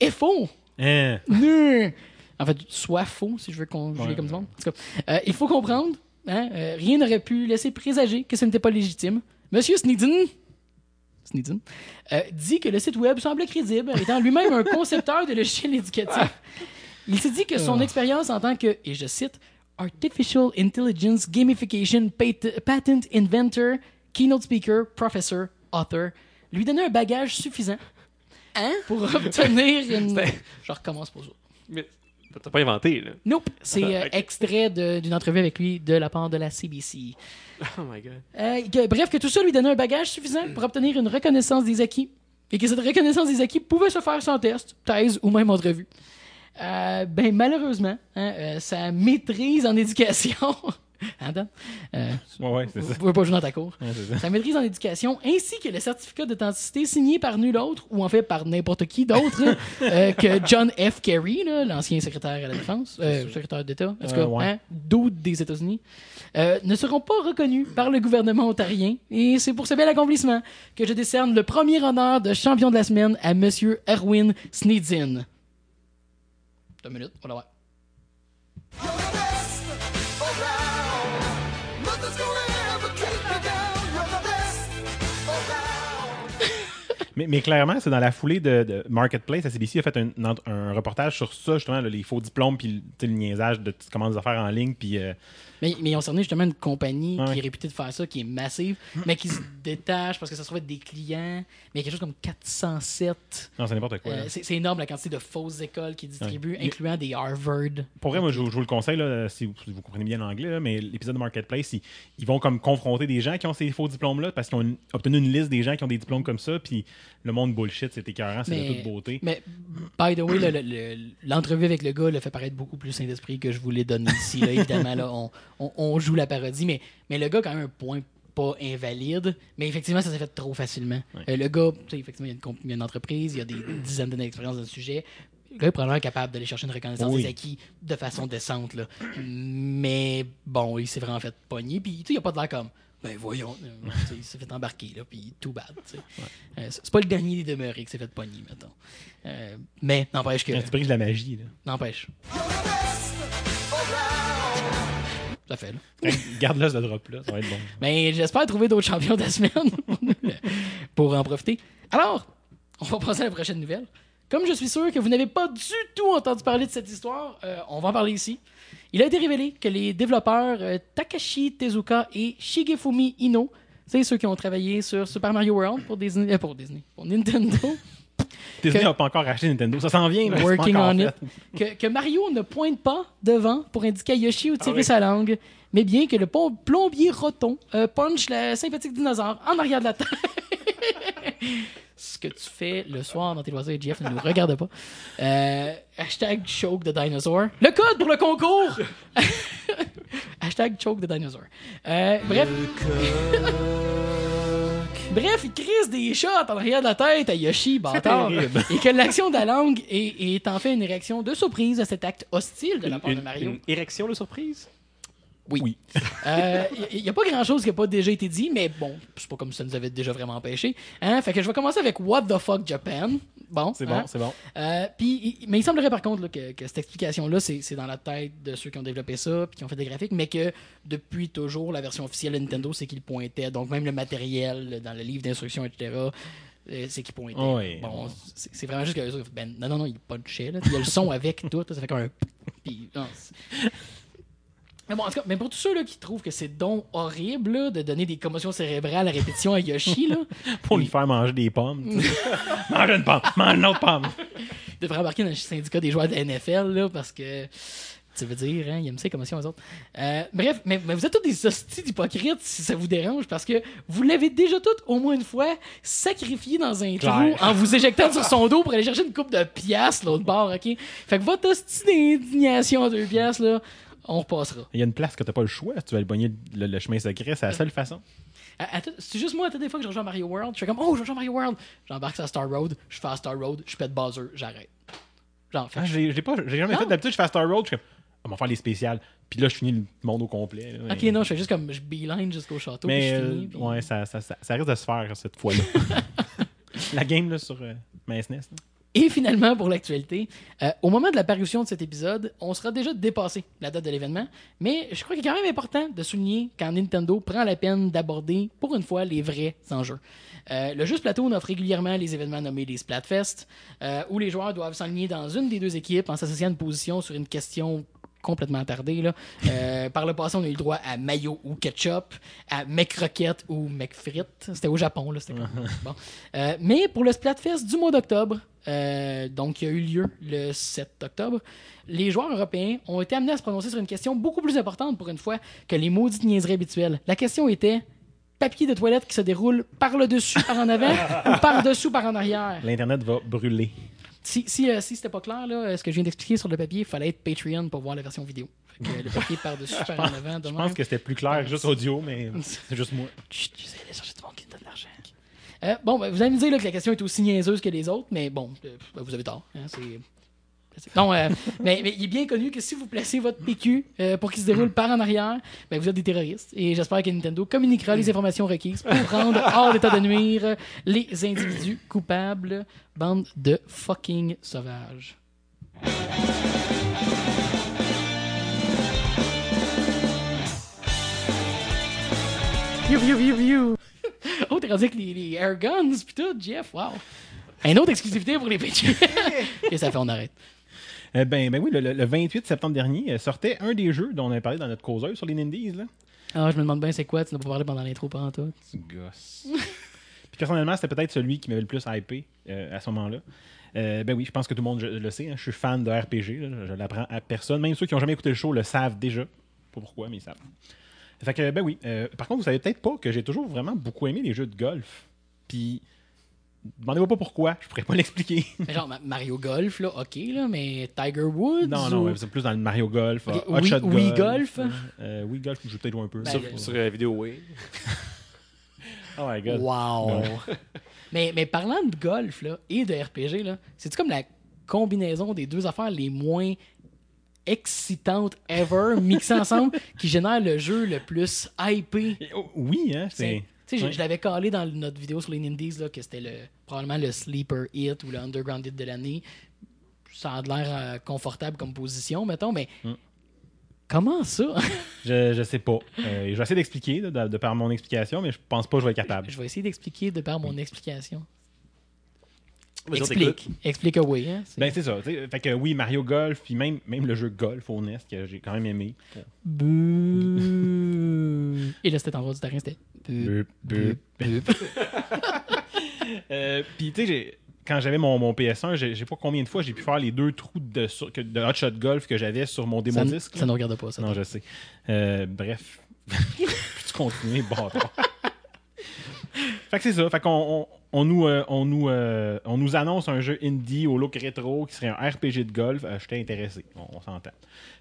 est faux. Non. En fait, soit faux, si je veux conjuguer Ouais, comme ouais. ça. En tout cas, euh, il faut comprendre, hein, euh, rien n'aurait pu laisser présager que ce n'était pas légitime. Monsieur Sneeden, Sneeden, euh, dit que le site web semblait crédible, étant lui-même un concepteur de logiciels éducatifs. Il s'est dit que son expérience en tant que, et je cite, Artificial Intelligence Gamification Pat- Patent Inventor, Keynote Speaker, Professor, Author, lui donner un bagage suffisant pour obtenir une. Je recommence pour. Mais t'as pas inventé, là. Nope, c'est euh, extrait d'une entrevue avec lui de la part de la CBC. Oh my god. Euh, que- bref, que tout ça lui donnait un bagage suffisant pour obtenir une reconnaissance des acquis. Et que cette reconnaissance des acquis pouvait se faire sans test, thèse ou même entrevue. Euh, ben, malheureusement, hein, euh, sa maîtrise en éducation. Attends. Euh, Ouais, ouais, c'est vous ça. pouvez pas jouer dans ta cour. Ouais, ça. Sa maîtrise en éducation, ainsi que le certificat d'authenticité signé par nul autre, ou en fait par n'importe qui d'autre, euh, que John F. Kerry, l'ancien secrétaire à la Défense, euh, secrétaire d'État, en tout cas, Euh, ouais. hein, des États-Unis, euh, ne seront pas reconnus par le gouvernement ontarien. Et c'est pour ce bel accomplissement que je décerne le premier honneur de champion de la semaine à Monsieur Erwin Sneedzin. Deux minutes, on va voir. Mais, mais clairement, c'est dans la foulée de, de Marketplace. La CBC a fait un, reportage sur ça, justement, là, les faux diplômes, puis le, niaisage de comment des affaires en ligne, puis euh, Mais, mais ils ont cerné justement une compagnie Ouais. qui est réputée de faire ça, qui est massive, mais qui se détache parce que ça se trouve être des clients. Mais il y a quelque chose comme 407. non, c'est n'importe quoi. Euh, c'est énorme la quantité de fausses écoles qu'ils distribuent, Ouais. incluant des Harvard. Pour vrai, moi, je, vous- je vous le conseille, là, si, vous, comprenez bien l'anglais, là, mais l'épisode de Marketplace, ils, ils vont comme confronter des gens qui ont ces faux diplômes-là parce qu'ils ont une- obtenu une liste des gens qui ont des diplômes comme ça, puis le monde bullshit, c'est écœurant, c'est de toute beauté. mais, by the way, le- le- le- l'entrevue avec le gars le fait paraître beaucoup plus sain d'esprit que je vous l'ai donné ici. Là. Évidemment, là, on, on- on joue la parodie, mais, mais le gars, quand même, un point pas invalide, mais effectivement, ça s'est fait trop facilement. Euh, le gars, effectivement, il y, a une, il y a une entreprise, il y a des dizaines d'années d'expérience dans le sujet. Le gars est probablement capable d'aller chercher une reconnaissance Oui. des acquis de façon décente. Là. Mais bon, il s'est vraiment fait pogner, puis tu sais, il a pas de l'air comme. Ben voyons, euh, il s'est fait embarquer, là, puis tout bad. Euh, c'est pas le dernier des demeurés qui s'est fait pogner, mettons. Euh, mais n'empêche que. Tu brises la magie, là. N'empêche. Ça fait, là. Garde-le, ce drop-là, ça va être bon. Mais j'espère trouver d'autres champions de la semaine pour en profiter. Alors, on va passer à la prochaine nouvelle. Comme je suis sûr que vous n'avez pas du tout entendu parler de cette histoire, euh, on va en parler ici. Il a été révélé que les développeurs euh, Takashi Tezuka et Shigefumi Ino, c'est ceux qui ont travaillé sur Super Mario World pour Disney, euh, pour Disney, pour Nintendo, Disney n'a pas encore racheté Nintendo, ça s'en vient, là, working on fait. it, que, que Mario ne pointe pas devant pour indiquer à Yoshi où tirer Ah oui. sa langue, mais bien que le plombier roton euh, punch le sympathique dinosaure en arrière de la tête. Ce que tu fais le soir dans tes loisirs, Jeff, ne nous regarde pas. Euh, hashtag choke the dinosaur. Le code pour le concours! hashtag choke the dinosaur. Euh, bref. Bref, il crise des shots en arrière de la tête à Yoshi, bâtard. Et que l'action de la langue est, est en fait une réaction de surprise à cet acte hostile de la part de Mario. une érection de surprise? Oui. Oui. Il n'y a pas grand-chose qui n'a pas déjà été dit, mais bon, c'est pas comme ça nous avait déjà vraiment empêché. Hein? Fait que je vais commencer avec What the fuck Japan. Bon, C'est hein? bon, c'est bon. Euh, mais il semblerait par contre là, que, que cette explication-là, c'est dans la tête de ceux qui ont développé ça puis qui ont fait des graphiques, mais que depuis toujours, la version officielle de Nintendo, c'est qu'il pointait. Donc, même le matériel dans le livre d'instructions, etc., euh, c'est qu'il pointait. Oh oui. Bon, c'est vraiment juste que ben, non, non, non, il punchait. Là. Il y a le son avec tout. ça fait comme un. Non, c'est- mais bon, en tout cas, mais pour tous ceux là, qui trouvent que c'est donc horrible là, de donner des commotions cérébrales à répétition à Yoshi, là, Pour lui faire manger des pommes. mange une pomme, mange une autre pomme. il devrait embarquer dans le syndicat des joueurs de NFL là, parce que tu veux dire, hein, ils aiment ces commotions aux autres. Euh, bref, mais, mais vous êtes tous des hosties d'hypocrites si ça vous dérange parce que vous l'avez déjà toutes au moins une fois sacrifié dans un trou en vous éjectant sur son dos pour aller chercher une coupe de piastres l'autre bord, ok? Fait que votre hostie d'indignation à deux piastres, là, on repassera. Il y a une place que t'as pas le choix. Si tu veux aller pogner le, le chemin secret, c'est la seule façon. À- à C'est juste moi, à toutes les fois que je rejoins Mario World, je fais comme, oh, je rejoins Mario World. J'embarque sur Star Road, je fais la Star Road, je pète Bowser, j'arrête. Genre, fait Ah, j'ai jamais Non. fait. D'habitude, je fais à Star Road, je suis comme, on va faire les spéciales. Puis là, je finis le monde au complet. là. ok, non, je fais juste comme, je beeline jusqu'au château, Mais puis je euh, finis. puis- ouais, ça, ça, ça, ça risque de se faire cette fois-là. la game là, sur euh, ma SNES. là. Et finalement, pour l'actualité, euh, au moment de la parution de cet épisode, on sera déjà dépassé la date de l'événement, mais je crois qu'il est quand même important de souligner quand Nintendo prend la peine d'aborder, pour une fois, les vrais enjeux. Euh, le jeu Splatoon offre régulièrement les événements nommés les Splatfest, euh, où les joueurs doivent s'aligner dans une des deux équipes en s'associant à une position sur une question complètement attardé. Là. Euh, par le passé, on a eu le droit à mayo ou ketchup, à mec roquette ou mec frites. C'était au Japon, là. C'était comme- bon. Euh, mais pour le Splatfest du mois d'octobre, euh, donc qui a eu lieu le 7 octobre, les joueurs européens ont été amenés à se prononcer sur une question beaucoup plus importante pour une fois que les maudites niaiseries habituelles. La question était papier de toilette qui se déroule par le dessus, par en avant ou par dessous, par en arrière? L'Internet va brûler. Si, si, euh, si c'était pas clair, là, ce que je viens d'expliquer sur le papier, il fallait être Patreon pour voir la version vidéo. Fait que, euh, le papier par dessus, par en avant. Je pense que c'était plus clair juste audio, mais c'est juste moi. Chut, j'essaie d'aller chercher du monde qui donne de l'argent. Euh, bon, ben, vous allez me dire là, que la question est aussi niaiseuse que les autres, mais bon, euh, ben, vous avez tort. hein, Non, euh, mais, mais il est bien connu que si vous placez votre PQ euh, pour qu'il se déroule par en arrière, ben, vous êtes des terroristes. Et j'espère que Nintendo communiquera les informations requises pour rendre hors d'état de nuire les individus coupables. Bande de fucking sauvages. Viu, viu, viu, viu. Oh, t'es rendu avec les, les air guns pis tout, Jeff, wow. Une autre exclusivité pour les PQ. Et ça fait, on arrête. Euh, ben, ben oui, le, le- le 28 septembre dernier euh, sortait un des jeux dont on avait parlé dans notre causeuse sur les Nindies. Là. Ah, je me demande bien c'est quoi, tu n'as pas parlé pendant l'intro pendant tout. Tu gosses. Puis personnellement, c'était peut-être celui qui m'avait le plus hypé euh, à ce moment-là. Euh, ben oui, je pense que tout le monde je- le sait. hein, je suis fan de RPG. là, je l'apprends à personne. Même ceux qui n'ont jamais écouté le show le savent déjà. Pas pourquoi, mais ils savent. Fait que, ben oui. euh, par contre, vous savez peut-être pas que j'ai toujours vraiment beaucoup aimé les jeux de golf. Puis, demandez-moi pas pourquoi. Je pourrais pas l'expliquer. Mais genre, Ma- Mario Golf, là, ok, là, mais Tiger Woods. non, ou- non, ouais, c'est plus dans le Mario Golf, Ok, euh, Hot Wii- Shot Wii Golf. Golf? Euh, Wii Golf, je vais peut-être jouer un peu. Ben, Sur, sur la vidéo, oui. Oh my god. Wow. mais, mais parlant de golf là, et de RPG, là, c'est comme la combinaison des deux affaires les moins excitantes ever mixées ensemble qui génère le jeu le plus hypé. Oh, oui, hein, c'est. Tu sais, je- je l'avais calé dans notre vidéo sur les Nindies, là, que c'était le, probablement le sleeper hit ou le underground hit de l'année. Ça a l'air euh, confortable comme position, mettons, mais Mm. comment ça? Je, je sais pas. Euh, je vais essayer d'expliquer, de, de par mon explication, mais je pense pas que je vais être capable. je vais essayer d'expliquer de par mon explication. Explique. Explique away. Hein? C'est- Ben, c'est ça. sais. Fait que oui, Mario Golf, puis même, même le jeu Golf au NES que j'ai quand même aimé. Et là, c'était en terrain, c'était. Bouh. Bup, bup. Euh, puis, tu sais, quand j'avais mon, mon PS1, j'ai j'ai pas combien de fois j'ai pu faire les deux trous de, sur- que- de Hot Shot Golf que j'avais sur mon démo disque. ça ne regarde pas, ça. Non, je sais. Euh, bref. Peux-tu continuer, bâtard? fait que c'est ça. Fait qu'on on, on nous, euh, on, nous, euh, on nous annonce un jeu indie au look rétro qui serait un RPG de golf. Euh, J'étais intéressé. On, s'entend.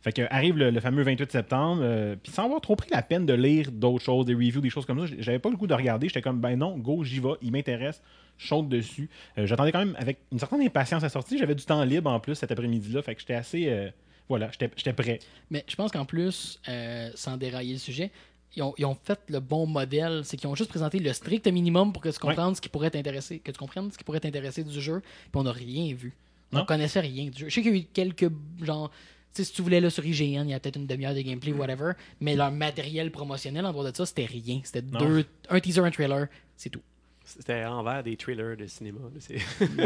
Fait que arrive le, fameux 28 septembre. Puis sans avoir trop pris la peine de lire d'autres choses, des reviews, des choses comme ça, j'avais pas le goût de regarder. J'étais comme, ben non, go, j'y vais. Il m'intéresse. Saute dessus. J'attendais quand même avec une certaine impatience à sortir. J'avais du temps libre en plus cet après-midi-là. Fait que j'étais assez. voilà, j'étais prêt. Mais je pense qu'en plus, euh, sans dérailler le sujet, ils ont, ils ont fait le bon modèle. C'est qu'ils ont juste présenté le strict minimum pour que tu comprennes ce qui pourrait t'intéresser, que tu comprennes ce qui pourrait t'intéresser du jeu. Puis on n'a rien vu. On Non. connaissait rien du jeu. Je sais qu'il y a eu quelques genre. Si tu voulais là sur IGN, il y a peut-être une demi-heure de gameplay, whatever. Mais leur matériel promotionnel en dehors de ça, c'était rien. C'était deux, un teaser, un trailer, c'est tout. C'était envers des trailers de cinéma.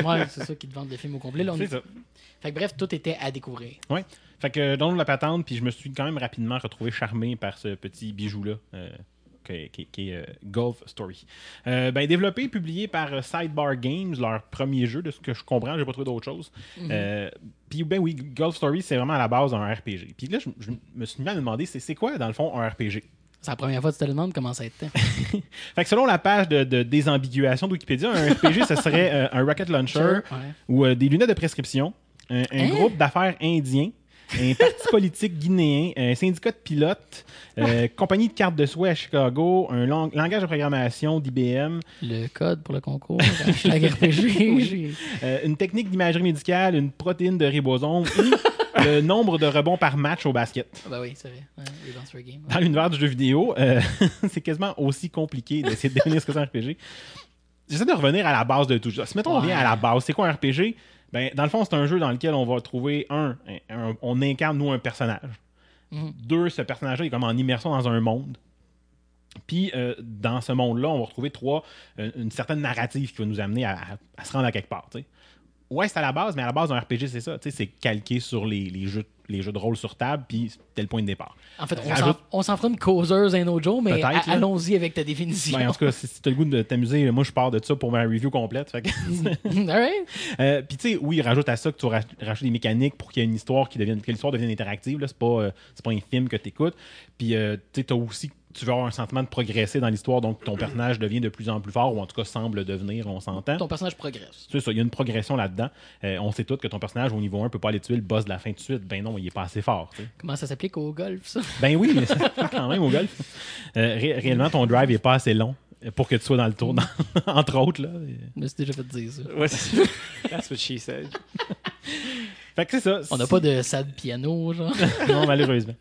Ouais, c'est ça qui te vendent le film au complet. Là, on- C'est ça. Fait que bref, tout était à découvrir. Ouais. Fait que dans la patente, puis je me suis quand même rapidement retrouvé charmé par ce petit bijou-là. euh, qui, qui- qui est euh, Golf Story. Euh, ben, développé, publié par euh, Sidebar Games, leur premier jeu, de ce que je comprends, j'ai pas trouvé d'autre chose. Euh, puis ben oui, Golf Story, c'est vraiment à la base un RPG. Puis là, je, je me suis mis à me demander, c'est c'est quoi dans le fond un RPG? C'est la première fois que tu te demandes comment ça a été. Fait que selon la page de, de désambiguation de Wikipédia, un RPG, ce serait euh, un rocket launcher Ouais. ou euh, des lunettes de prescription, un, un Hein? groupe d'affaires indien, un parti politique guinéen, un syndicat de pilotes, euh, compagnie de cartes de souhait à Chicago, un lang- langage de programmation d'IBM, Le code pour le concours, RPG. j'ai- euh, une technique d'imagerie médicale, une protéine de ribosome le nombre de rebonds par match au basket. Ah bah oui, c'est vrai. Ouais. Dans l'univers du jeu vidéo, euh, c'est quasiment aussi compliqué d'essayer de définir ce que c'est un RPG. J'essaie de revenir à la base de tout ça. Si mettons on revient à la base, c'est quoi un RPG? Ben, dans le fond, c'est un jeu dans lequel on va trouver un, un- un- on incarne nous un personnage. Mhm. Deux, ce personnage-là est comme en immersion dans un monde. Puis euh, dans ce monde-là, on va retrouver trois, euh, une certaine narrative qui va nous amener à, à- à se rendre à quelque part. Ouais, c'est à la base, mais à la base, un RPG, c'est ça. Tu sais, c'est calqué sur les, les jeux, les jeux de rôle sur table, puis c'était le point de départ. En fait, on Rajoute- s'en- fera une causeuse un autre jour, mais allons-y avec ta définition. Ben, en tout cas, si, tu as le goût de t'amuser, moi, je pars de ça pour ma review complète. Que-. Euh, Puis, tu sais, oui, rajoute à ça que tu rach- rajoutes des mécaniques pour qu'il y ait une histoire qui devienne, que l'histoire devienne interactive. là. C'est pas, euh, c'est pas un film que tu écoutes. Puis, euh, tu sais, t'as aussi, tu veux avoir un sentiment de progresser dans l'histoire, donc ton personnage devient de plus en plus fort, ou en tout cas semble devenir, on s'entend. Ton personnage progresse. C'est ça, il y a une progression là-dedans. Euh, on sait tous que ton personnage au niveau 1 peut pas aller tuer le boss de la fin tout de suite. Ben non, il est pas assez fort. Comment ça s'applique au golf, ça? Ben oui, mais ça, quand même au golf. Euh, ré- réellement, ton drive est pas assez long pour que tu sois dans le tour, dans- entre autres. Là. Je me suis déjà fait dire ça. Ouais, That's what she said. Fait que c'est ça. On n'a pas de sad piano, genre. non, malheureusement.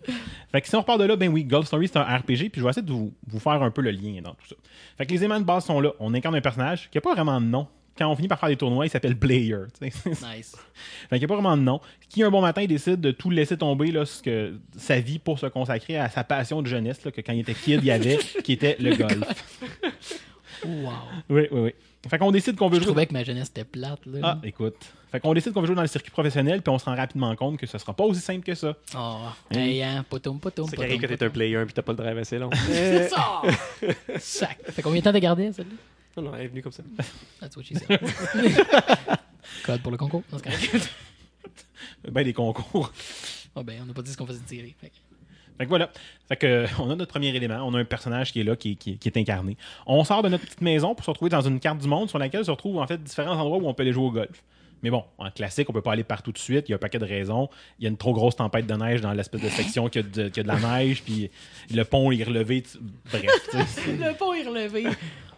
Fait que si on repart de là, ben oui, Golf Story, c'est un RPG, puis je vais essayer de vous, vous faire un peu le lien dans tout ça. Fait que les éléments de base sont là. On incarne un personnage qui n'a pas vraiment de nom. Quand on finit par faire des tournois, il s'appelle Player. Nice. Fait qu'il n'y a pas vraiment de nom. Qui, un bon matin, décide de tout laisser tomber, là, ce que, sa vie, pour se consacrer à sa passion de jeunesse, là, que quand il était kid, il y avait, qui était le golf. Wow. Oui, oui, oui. Fait qu'on décide qu'on veut Je jouer. trouvais que ma jeunesse était plate, là. Ah, écoute. Fait qu'on décide qu'on veut jouer dans le circuit professionnel, puis on se rend rapidement compte que ce sera pas aussi simple que ça. Oh, hey, hein, potum, potum, C'est potum, carré que t'es un player puis t'as pas le drive assez long. C'est ça! Sac. Fait combien de temps t'as gardé, celle-là? non, non, elle est venue comme ça. That's what she said. Code pour le concours. Non, c'est correct. Ben, des concours. Ah ben, on n'a pas dit ce qu'on faisait tirer. Fait que- Fait que voilà. Fait que, on a notre premier élément. On a un personnage qui est là, qui, qui- qui est incarné. On sort de notre petite maison pour se retrouver dans une carte du monde sur laquelle se retrouvent en fait différents endroits où on peut aller jouer au golf. Mais bon, en classique, on peut pas aller partout de suite. Il y a un paquet de raisons. Il y a une trop grosse tempête de neige dans l'espèce de section qui a de, qui a de la neige, puis le pont est relevé. tu- Bref, tu sais. Le pont est relevé.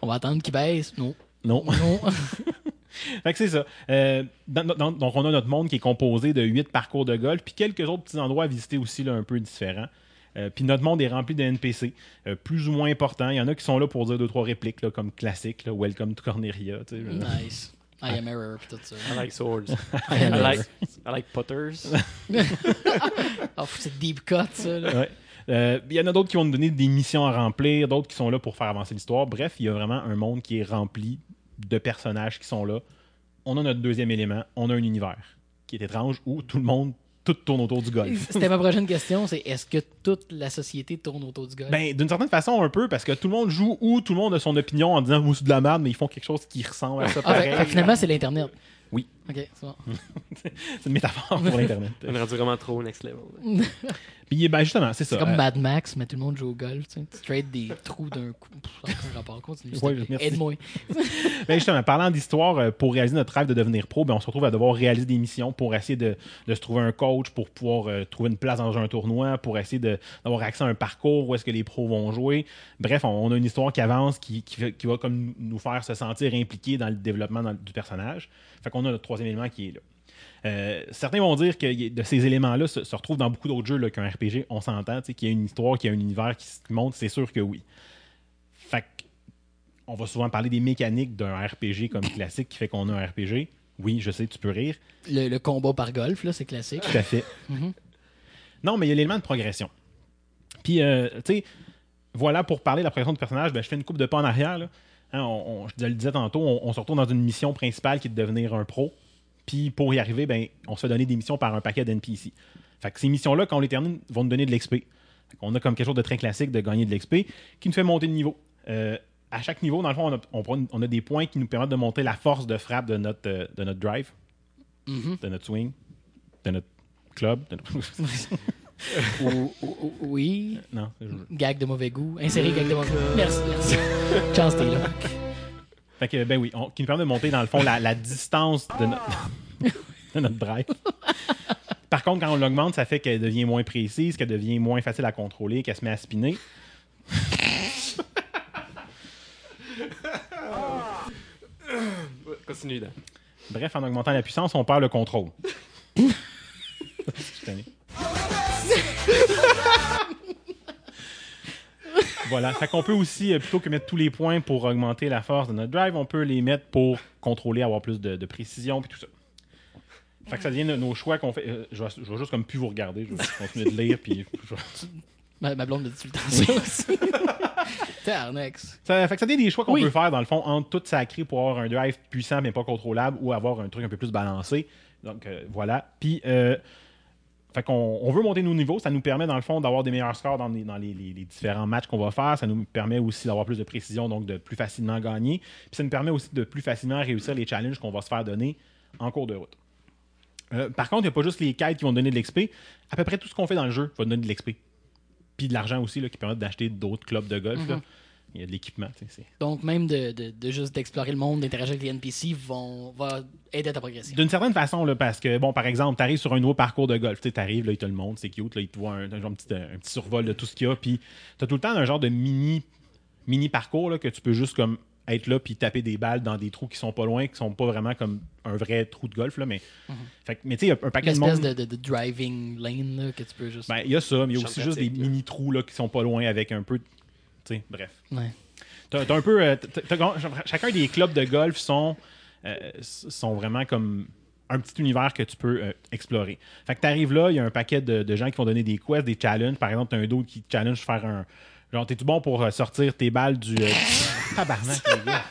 On va attendre qu'il baisse. Non? non. Non. Fait que c'est ça. Euh, dans- dans- donc, on a notre monde qui est composé de huit parcours de golf, puis quelques autres petits endroits à visiter aussi, là, un peu différents. Euh, puis notre monde est rempli de NPC, euh, plus ou moins importants. Il y en a qui sont là pour dire deux, trois répliques, là, comme classique, là, Welcome to Corneria. tu sais. nice. I am error pis tout ça. I like swords. I like. I like putters. Oh, c'est deep cut, ça. Là. Ouais. Euh, Il y en a d'autres qui vont nous donner des missions à remplir, d'autres qui sont là pour faire avancer l'histoire. Bref, il y a vraiment un monde qui est rempli de personnages qui sont là. On a notre deuxième élément, on a un univers qui est étrange où tout le monde, tout tourne autour du golf. C'était ma prochaine question, c'est est-ce que toute la société tourne autour du golf? Ben, d'une certaine façon, un peu, parce que tout le monde joue ou tout le monde a son opinion en disant vous c'est de la merde, mais ils font quelque chose qui ressemble à ça. ah, fait- pareil. fait que finalement, c'est l'Internet. Oui. Ok, c'est bon. C'est une métaphore pour l'Internet. On est rendu vraiment trop next level. Puis, ben, justement, c'est ça. C'est comme Euh, Mad Max, mais tout le monde joue au golf. Tu sais. Tu trades des trous d'un coup. Pff, rapport. Continue. Ouais. Aide-moi. Ben justement, parlant d'histoire, euh, pour réaliser notre rêve de devenir pro, ben on se retrouve à devoir réaliser des missions pour essayer de, de se trouver un coach, pour pouvoir euh, trouver une place dans un tournoi, pour essayer d'avoir accès à un parcours où est-ce que les pros vont jouer. Bref, on, on a une histoire qui avance, qui, qui, fait- qui va comme nous faire se sentir impliqués dans le développement dans- du personnage. Fait qu'on a notre troisième élément qui est là. Euh, certains vont dire que de ces éléments-là se, se retrouvent dans beaucoup d'autres jeux qu'un RPG. On s'entend, qu'il y a une histoire, qu'il y a un univers qui se monte, c'est sûr que oui. Fait que on va souvent parler des mécaniques d'un RPG comme classique qui fait qu'on a un RPG. Oui, je sais, tu peux rire. Le, le combat par golf, là, c'est classique. Tout à fait. Mhm. Non, mais il y a l'élément de progression. Puis, euh, tu sais, voilà, pour parler de la progression du personnage, ben, je fais une coupe de pas en arrière. là. Hein, on- on- je le disais tantôt, on, on se retrouve dans une mission principale qui est de devenir un pro. Puis, pour y arriver, ben, on se fait donner des missions par un paquet d'NPC. Fait que ces missions-là, quand on les termine, vont nous donner de l'XP. On a comme quelque chose de très classique de gagner de l'XP qui nous fait monter de niveau. Euh, à chaque niveau, dans le fond, on a, on prend- on a des points qui nous permettent de monter la force de frappe de notre, euh, de notre drive, Mhm. de notre swing, de notre club. de notre- Ou- ou- ou- oui. non, Gag de mauvais goût. Insérer gag de mauvais goût. Merci, merci. Chance, t'es là. Fait que, ben oui, on- qui nous permet de monter, dans le fond, la, la distance de, no- de notre drive. Par contre, quand on l'augmente, ça fait qu'elle devient moins précise, qu'elle devient moins facile à contrôler, qu'elle se met à spinner. Continue, là. Bref, en augmentant la puissance, on perd le contrôle. Voilà. Fait qu'on peut aussi, euh, plutôt que mettre tous les points pour augmenter la force de notre drive, on peut les mettre pour contrôler, avoir plus de, de précision puis tout ça. Fait que ça devient nos- choix qu'on fait. Euh, je, vais, je vais juste comme plus vous regarder. Je vais continuer de lire puis je vais- Ma, ma blonde me dit tout le temps ça aussi. Tarnex. Ça fait que ça devient des choix qu'on Oui. peut faire, dans le fond, entre tout sacré pour avoir un drive puissant mais pas contrôlable ou avoir un truc un peu plus balancé. Donc, euh, voilà. Puis, euh, fait on veut monter nos niveaux. Ça nous permet, dans le fond, d'avoir des meilleurs scores dans, les, différents matchs qu'on va faire. Ça nous permet aussi d'avoir plus de précision, donc de plus facilement gagner. Puis, ça nous permet aussi de plus facilement réussir les challenges qu'on va se faire donner en cours de route. Euh, par contre, il n'y a pas juste les quêtes qui vont donner de l'XP. À peu près tout ce qu'on fait dans le jeu va donner de l'XP. Puis de l'argent aussi, là, qui permet d'acheter d'autres clubs de golf. là. Il y a de l'équipement. Donc, même de, de, de juste d'explorer le monde, d'interagir avec les NPC vont, va aider à ta progression. D'une certaine façon, là, parce que, bon, par exemple, tu arrives sur un nouveau parcours de golf, tu arrives, là, il te le montre, c'est cute, là, il te voit un, un genre de petit, un petit survol de tout ce qu'il y a, puis tu as tout le temps un genre de mini, mini parcours là, que tu peux juste comme être là puis taper des balles dans des trous qui sont pas loin, qui sont pas vraiment comme un vrai trou de golf, là, mais, fait que- mais tu sais, il y a un paquet de L'espèce monde. de, de, de driving lane là, que tu peux juste. Ben, il y a ça, mais il y a aussi juste des pratique, là. mini trous là, qui sont pas loin avec un peu. De- Tu sais, bref. Ouais. T'as t'as un peu. euh, t'as- t'as- chacun des clubs de golf sont, euh, sont vraiment comme un petit univers que tu peux euh, explorer. Fait que tu arrives là, il y a un paquet de, de gens qui vont donner des quests, des challenges. Par exemple, tu as un d'autre qui te challenge de faire un. Genre, t'es tout bon pour sortir tes balles du. euh, Tabarnak, les gars?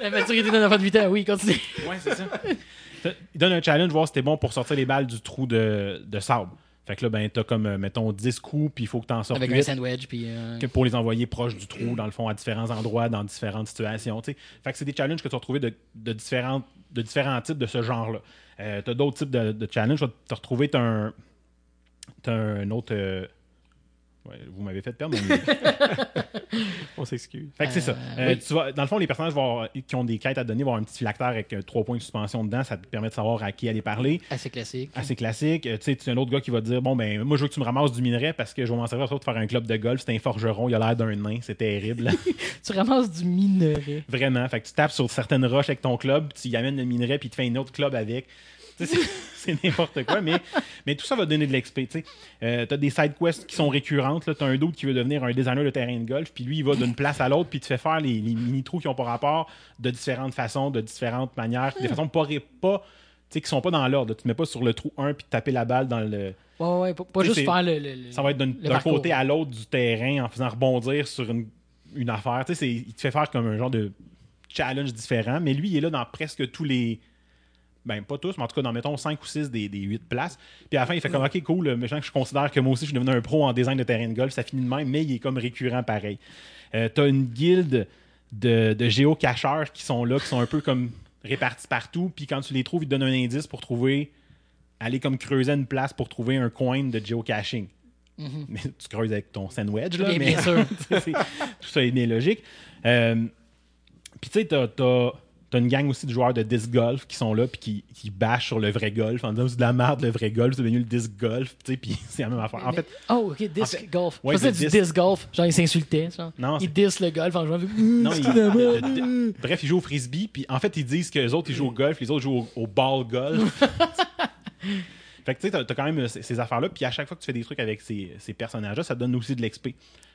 La maturité d'un enfant de 8 ans, oui, continue. Ouais, c'est ça. Il donne un challenge, voir si t'es bon pour sortir les balles du trou de, de sable. Fait que là, ben, t'as comme, euh, mettons, 10 coups, puis il faut que t'en sortes Avec un 8. sandwich, puis. euh, pour les envoyer proches du trou, dans le fond, à différents endroits, dans différentes situations. tu sais. Fait que c'est des challenges que tu vas retrouver de, de, différentes, de différents types de ce genre-là. Euh, tu as d'autres types de, de challenges. Tu vas te retrouver, tu as un, t'as un autre. euh, ouais, vous m'avez fait perdre mon. On s'excuse. Fait que c'est ça. Euh, Euh, oui. tu vas, dans le fond, les personnages vont avoir- qui ont des quêtes à te donner vont avoir un petit phylactère avec 3 points de suspension dedans. Ça te permet de savoir à qui aller parler. Assez classique. Assez classique. Euh, tu sais, tu as un autre gars qui va te dire Bon, ben, moi, je veux que tu me ramasses du minerai parce que je vais m'en servir pour faire un club de golf. C'est un forgeron, il a l'air d'un nain. C'est terrible. Tu ramasses du minerai. Vraiment. Fait que tu tapes sur certaines roches avec ton club, tu y amènes le minerai, puis tu fais un autre club avec. C'est n'importe quoi, mais, mais tout ça va donner de l'XP. Euh, tu as des side quests qui sont récurrentes. Tu as un d'autre qui veut devenir un designer de terrain de golf, puis lui, il va d'une place à l'autre, puis tu fais faire les, les mini-trous qui ont pas rapport de différentes façons, de différentes manières, des façons pas, pas tu sais, qui sont pas dans l'ordre. Tu te mets pas sur le trou 1 puis taper la balle dans le. Ouais, ouais, pas, pas juste faire le. Ça va être d'un côté à l'autre du terrain en faisant rebondir sur une, une affaire. Il te fait faire comme un genre de challenge différent, mais lui, il est là dans presque tous les. Ben, pas tous, mais en tout cas, dans, mettons, 5 ou 6 des, des 8 places. Puis à la fin, il fait comme, OK, cool, mais je considère que moi aussi, je suis devenu un pro en design de terrain de golf. Ça finit de même, mais il est comme récurrent pareil. Euh, T'as une guilde de, de géocacheurs qui sont là, qui sont un peu comme répartis partout. Puis quand tu les trouves, ils te donnent un indice pour trouver. Aller comme creuser une place pour trouver un coin de geocaching. Mais tu creuses avec ton sandwich, là. Bien, mais bien sûr. tout ça est bien logique. Euh, puis tu sais, t'as, t'as- une gang aussi de joueurs de disc golf qui sont là puis qui, qui bâchent sur le vrai golf en disant c'est de la merde le vrai golf, c'est devenu le disc golf, tu sais, puis c'est la même affaire. En Mais- fait, Oh, ok, disc en fait- golf. ouais, le du disc- disc golf. Genre, il s'insultait. Genre. Non, il c'est- diss le golf en jouant. non, C'est ils- de bref, ils jouent au frisbee, puis en fait, ils disent que les autres, ils jouent au golf, les autres jouent au, au ball golf. fait que tu sais, t'as, quand même euh, ces, ces affaires-là, puis à chaque fois que tu fais des trucs avec ces, ces personnages-là, ça te donne aussi de l'XP.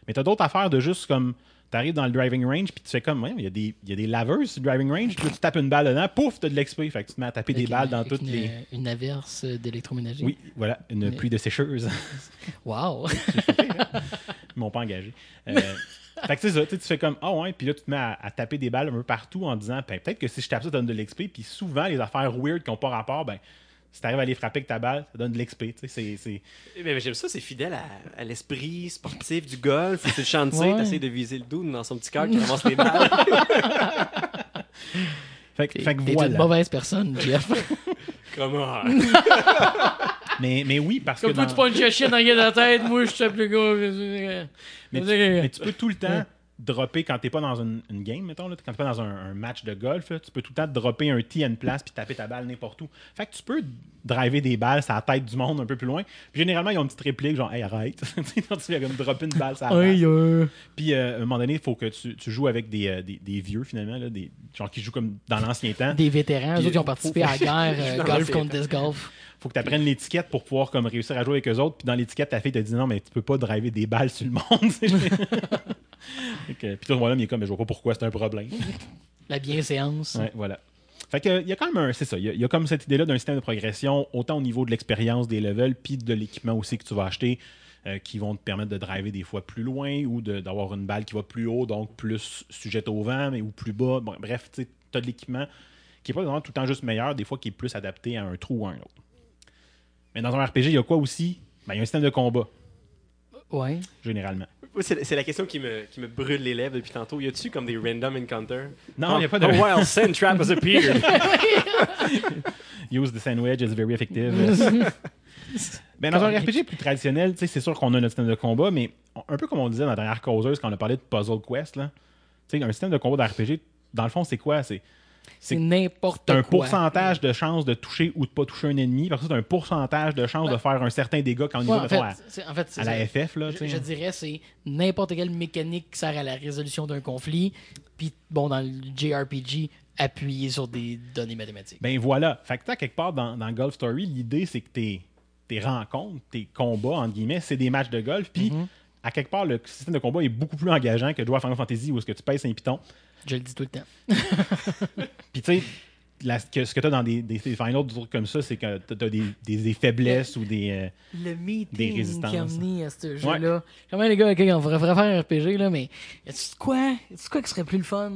Mais t'as d'autres affaires de juste comme. T'arrives dans le driving range, puis tu fais comme, ouais, il y, a des- il y a des laveuses sur le driving range, puis tu tapes une balle dedans, pouf, t'as de l'XP. Fait que tu te mets à taper des balles une- dans toutes une, les. Une averse d'électroménager. Oui, voilà, une pluie de sécheuse. Wow. Ils m'ont pas engagé. Euh, fait que c'est ça, tu fais comme, ah ouais, puis là, tu te mets à, à taper des balles un peu partout en disant, ben, peut-être que si je tape ça, ça donne de l'XP, puis souvent, les affaires weird qui n'ont pas rapport, ben, si tu arrives à les frapper avec ta balle, ça donne de l'XP. Eh ben, J'aime ça, c'est fidèle à, à l'esprit sportif du golf. C'est le chantier, Ouais. t'essayes de viser le dos dans son petit cœur qui ramasse les balles. Fait, que- fait que t'es une voilà. mauvaise personne, Jeff. Comment? Mais, mais oui, parce Comme que. toi, dans- tu prends une chachette dans la gueule de la tête, moi, je tape le gars. Mais tu, mais tu peux tout le temps dropper quand t'es pas dans une, une game, mettons, là, quand t'es pas dans un, un match de golf, là, tu peux tout le temps dropper un tee à une place puis taper ta balle n'importe où. Fait que tu peux driver des balles sur la tête du monde un peu plus loin. Puis généralement, ils ont une petite réplique genre Hey, arrête. Tu sais, quand tu fais comme dropper une balle euh. Puis euh, à un moment donné, il faut que tu, tu joues avec des, euh, des, des vieux finalement, là, des, genre qui jouent comme dans l'ancien temps. Des vétérans, eux autres, qui ont faut- participé à la guerre euh, golf contre disc golf. Faut que tu apprennes l'étiquette pour pouvoir comme réussir à jouer avec eux autres. Puis dans l'étiquette, ta fille te dit non, mais tu peux pas driver des balles sur le monde. tu sais. Fait que- puis toi, là, il est comme, mais je vois pas pourquoi c'est un problème. La bienséance. Ouais, voilà. Fait que, il y a quand même un, c'est ça, il y a- il y, a comme cette idée-là d'un système de progression, autant au niveau de l'expérience des levels, puis de l'équipement aussi que tu vas acheter. euh, qui vont te permettre de driver des fois plus loin ou d'avoir une balle qui va plus haut, donc plus sujette au vent, mais ou plus bas. Bon, bref, tu as de l'équipement qui n'est pas vraiment tout le temps juste meilleur, des fois qui est plus adapté à un trou ou à un autre. Mais dans un RPG, il y a quoi aussi? Ben, Il y a un système de combat, Ouais. généralement. C'est la question qui me, qui me brûle les lèvres depuis tantôt. Y a-tu comme des random encounters? Non, il n'y a pas de. A wild sand trap has appeared. Use the sandwich is very effective. ben, dans un RPG plus traditionnel, tu sais, c'est sûr qu'on a notre système de combat, mais on- un peu comme on disait dans la dernière causeuse quand on a parlé de Puzzle Quest, là, tu sais, un système de combat d'RPG, dans le fond, c'est quoi? C'est C'est n'importe quoi. un pourcentage de chance de toucher ou de pas toucher un ennemi, parce que c'est un pourcentage de chance de faire un certain dégât quand on y Ouais, va, en fait, à, en fait, à la. FF. Là, Je, dirais c'est n'importe quelle mécanique qui sert à la résolution d'un conflit. Puis, bon, dans le JRPG, appuyer sur des données mathématiques. Ben voilà. Fait que, quelque part, dans, dans Golf Story, l'idée, c'est que tes, tes rencontres, tes combats, entre guillemets, c'est des matchs de golf. Puis, Mhm. à quelque part, le système de combat est beaucoup plus engageant que de jouer à Final Fantasy où est-ce que tu pèses un piton. Je le dis tout le temps. Puis, tu sais, la- que- ce que tu as dans des, des, des finals, des trucs comme ça, c'est que tu as des, des- des faiblesses ou des. euh, Le meeting Des résistances. qui a mené à ce jeu-là. Comment les gars, ok, on pourrait faire un RPG, là, mais y a-tu quoi? Y a-tu de quoi qui serait plus le fun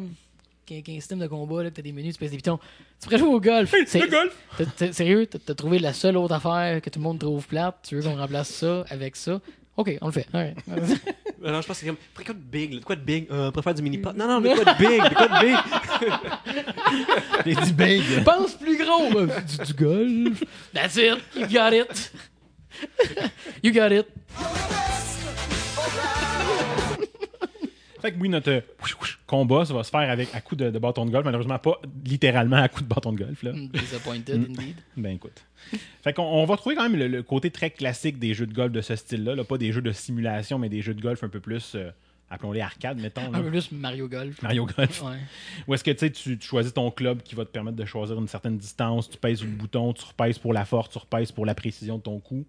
qu'un système de combat, là, que t'as des menus, tu pèses des pitons? Tu pourrais jouer au golf. C'est- le golf! Sérieux, t'as trouvé la seule autre affaire que tout le monde trouve plate. Tu veux qu'on remplace ça avec ça? Ok, on le fait. Alright. Euh, non, je pense que c'est comme. Faudrait quoi de big? là? Quoi de big? Euh, on faire du mini-pot. Non, non, mais quoi de big? De quoi de big? J'ai dit big! Pense plus gros! euh, Du, du golf. That's it. You got it. you got it. Fait que oui, notre euh, combat, ça va se faire avec à coup de, de bâton de golf. Malheureusement, pas littéralement à coup de bâton de golf. Là. Mm, Disappointed, indeed. Ben écoute. Fait qu'on on va trouver quand même le, le côté très classique des jeux de golf de ce style-là. là. Pas des jeux de simulation, mais des jeux de golf un peu plus, euh, appelons-les arcade, mettons. là. Un peu plus Mario Golf. Mario Golf. Ouais. Ou est-ce que tu sais, tu choisis ton club qui va te permettre de choisir une certaine distance, tu pèses le bouton, tu repèses pour la force, tu repèses pour la précision de ton coup.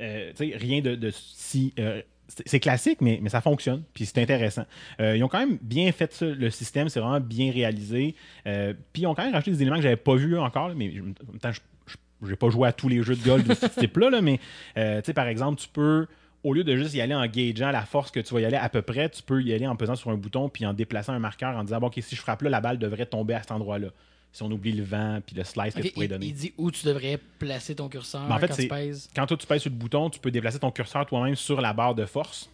Euh, tu sais, rien de, de si. euh, c'est classique, mais, ça fonctionne, puis c'est intéressant. Euh, ils ont quand même bien fait ça, le système, c'est vraiment bien réalisé. Euh, puis ils ont quand même rajouté des éléments que j'avais pas vus encore, mais en même temps, je pas joué à tous les jeux de golf de ce type-là, là, mais euh, par exemple, tu peux, au lieu de juste y aller en gageant la force que tu vas y aller à peu près, tu peux y aller en pesant sur un bouton puis en déplaçant un marqueur en disant bon, ok, si je frappe là, la balle devrait tomber à cet endroit-là. Si on oublie le vent puis le slice que Ok, tu pourrais il, donner. il dit où tu devrais placer ton curseur Mais en fait, quand tu pèses. Quand toi tu pèses sur le bouton, tu peux déplacer ton curseur toi-même sur la barre de force.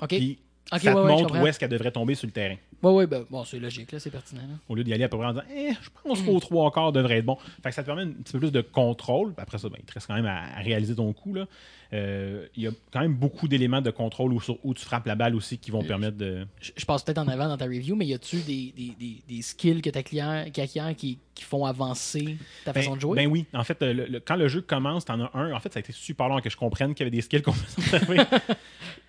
Ok. Puis Ça ouais, te ouais, montre où est-ce qu'elle devrait tomber sur le terrain. Ouais, ouais, ben, bon, c'est logique, là, c'est pertinent. là. Au lieu d'y aller à peu près en disant eh, je pense qu'au trois quarts devrait être bon. Fait que ça te permet un petit peu plus de contrôle. Après ça, ben, il te reste quand même à, à réaliser ton coup. Euh, Il y a quand même beaucoup d'éléments de contrôle où, sur où tu frappes la balle aussi qui vont permettre de. Je, je passe peut-être en avant dans ta review, mais y a-tu des, des, des, des skills que ta client, qui acquiert qui, qui font avancer ta Ben, façon de jouer? ben oui, en fait, le- le- quand le jeu commence, t'en as un. En fait, ça a été super long que je comprenne qu'il y avait des skills qu'on peut tu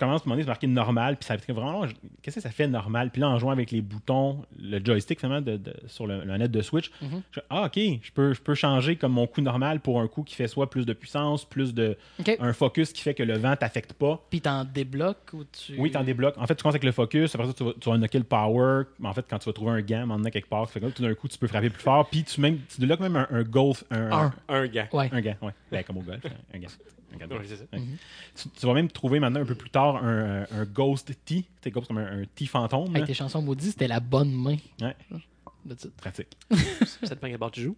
commences, à un moment donné, c'est marqué normal, puis ça fait vraiment. Qu'est-ce que ça fait normal? Puis là, en jouant avec les boutons, le joystick, finalement, de, de- sur le, le net de Switch, Mhm. je- ah, ok, je peux, je peux changer comme mon coup normal pour un coup qui fait soit plus de puissance, plus de. Un focus qui fait que le vent t'affecte pas. Puis t'en débloques ou tu. Oui, t'en débloques. En fait, tu commences avec le focus, après ça, tu vas, tu vas unlocker le power. En fait, quand tu vas trouver un gant, maintenant quelque part, fait que là, tout d'un coup, tu peux frapper plus fort. Puis tu, même, tu débloques même un, un golf. Un, Un. Un gars. Ouais. un gant, ouais. Ben, comme au golf, un gant. Un Ouais, tu, tu vas même trouver maintenant un peu plus tard un, un Ghost T. C'est comme un, un fantôme. Avec là. tes chansons maudites, c'était la bonne main. Ouais, pratique. Ça dépend quel bord tu joues?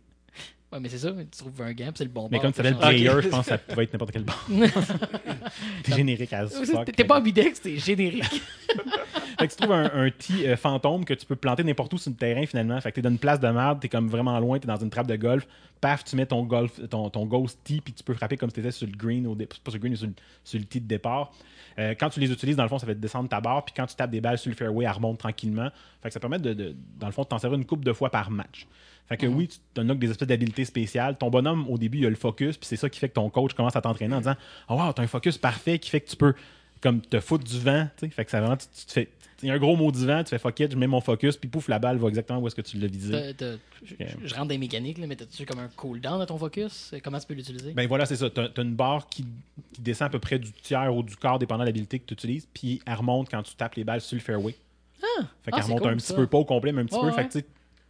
Ouais, mais c'est ça, tu trouves un gant, c'est le bon Mais bord comme ça s'appelle. Player, je pense que ça pouvait être n'importe quel bord. T'es générique à C'est- fuck. T'es pas ambidex, t'es générique. Fait que tu trouves un, un T euh, fantôme que tu peux planter n'importe où sur le terrain finalement. Fait que t'es dans une place de merde, t'es comme vraiment loin, t'es dans une trappe de golf. Paf, tu mets ton golf, ton, ton ghost T, puis tu peux frapper comme si t'étais sur le green, au dé- pas sur le green, mais sur le, sur le tee de départ. Euh, quand tu les utilises, dans le fond, ça fait descendre ta barre, puis quand tu tapes des balles sur le fairway, elle remonte tranquillement. Fait que ça permet de, de- dans le fond, de t'en servir une coupe de fois par match. Fait que oui, tu unlocks des espèces d'habilités spéciales. Ton bonhomme, au début, il a le focus, puis c'est ça qui fait que ton coach commence à t'entraîner en disant Oh wow, t'as un focus parfait qui fait que tu peux comme te foutre du vent. tu sais. Fait que ça vraiment, tu, tu te fais. Il y a un gros mot du vent, tu fais fuck it, je mets mon focus, puis pouf, la balle va exactement où est-ce que tu l'as visé. Je, rentre dans les mécaniques, là, mais t'as-tu comme un cooldown de ton focus? Comment tu peux l'utiliser? Ben voilà, c'est ça. T'as as une barre qui, qui descend à peu près du tiers ou du quart, dépendant de l'habilité que tu utilises, puis elle remonte quand tu tapes les balles sur le fairway. ah, Fait ah, qu'elle remonte cool, un petit ça. peu, pas au complet, mais un petit Ouais, peu. ouais. Fait que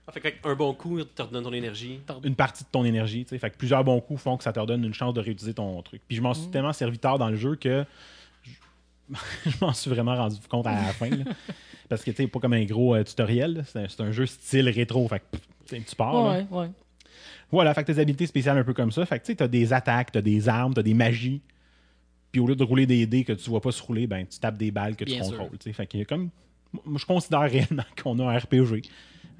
Ah, fait un bon coup, il te redonne ton énergie. une partie de ton énergie. tu sais. Fait que plusieurs bons coups font que ça te redonne une chance de réutiliser ton truc. Puis je m'en suis tellement servi tard dans le jeu que je, je m'en suis vraiment rendu compte à la fin. là. Parce que tu sais, pas comme un gros euh, tutoriel. C'est un, c'est un jeu style rétro. Fait que pff, tu pars. là. Ouais, ouais. Voilà, fait que tes habilités spéciales un peu comme ça. Fait que tu sais, t'as des attaques, t'as des armes, t'as des magies. Puis au lieu de rouler des dés que tu vois pas se rouler, ben tu tapes des balles que Bien tu sûr. contrôles. tu sais. Fait a comme. Moi, je considère réellement qu'on a un RPG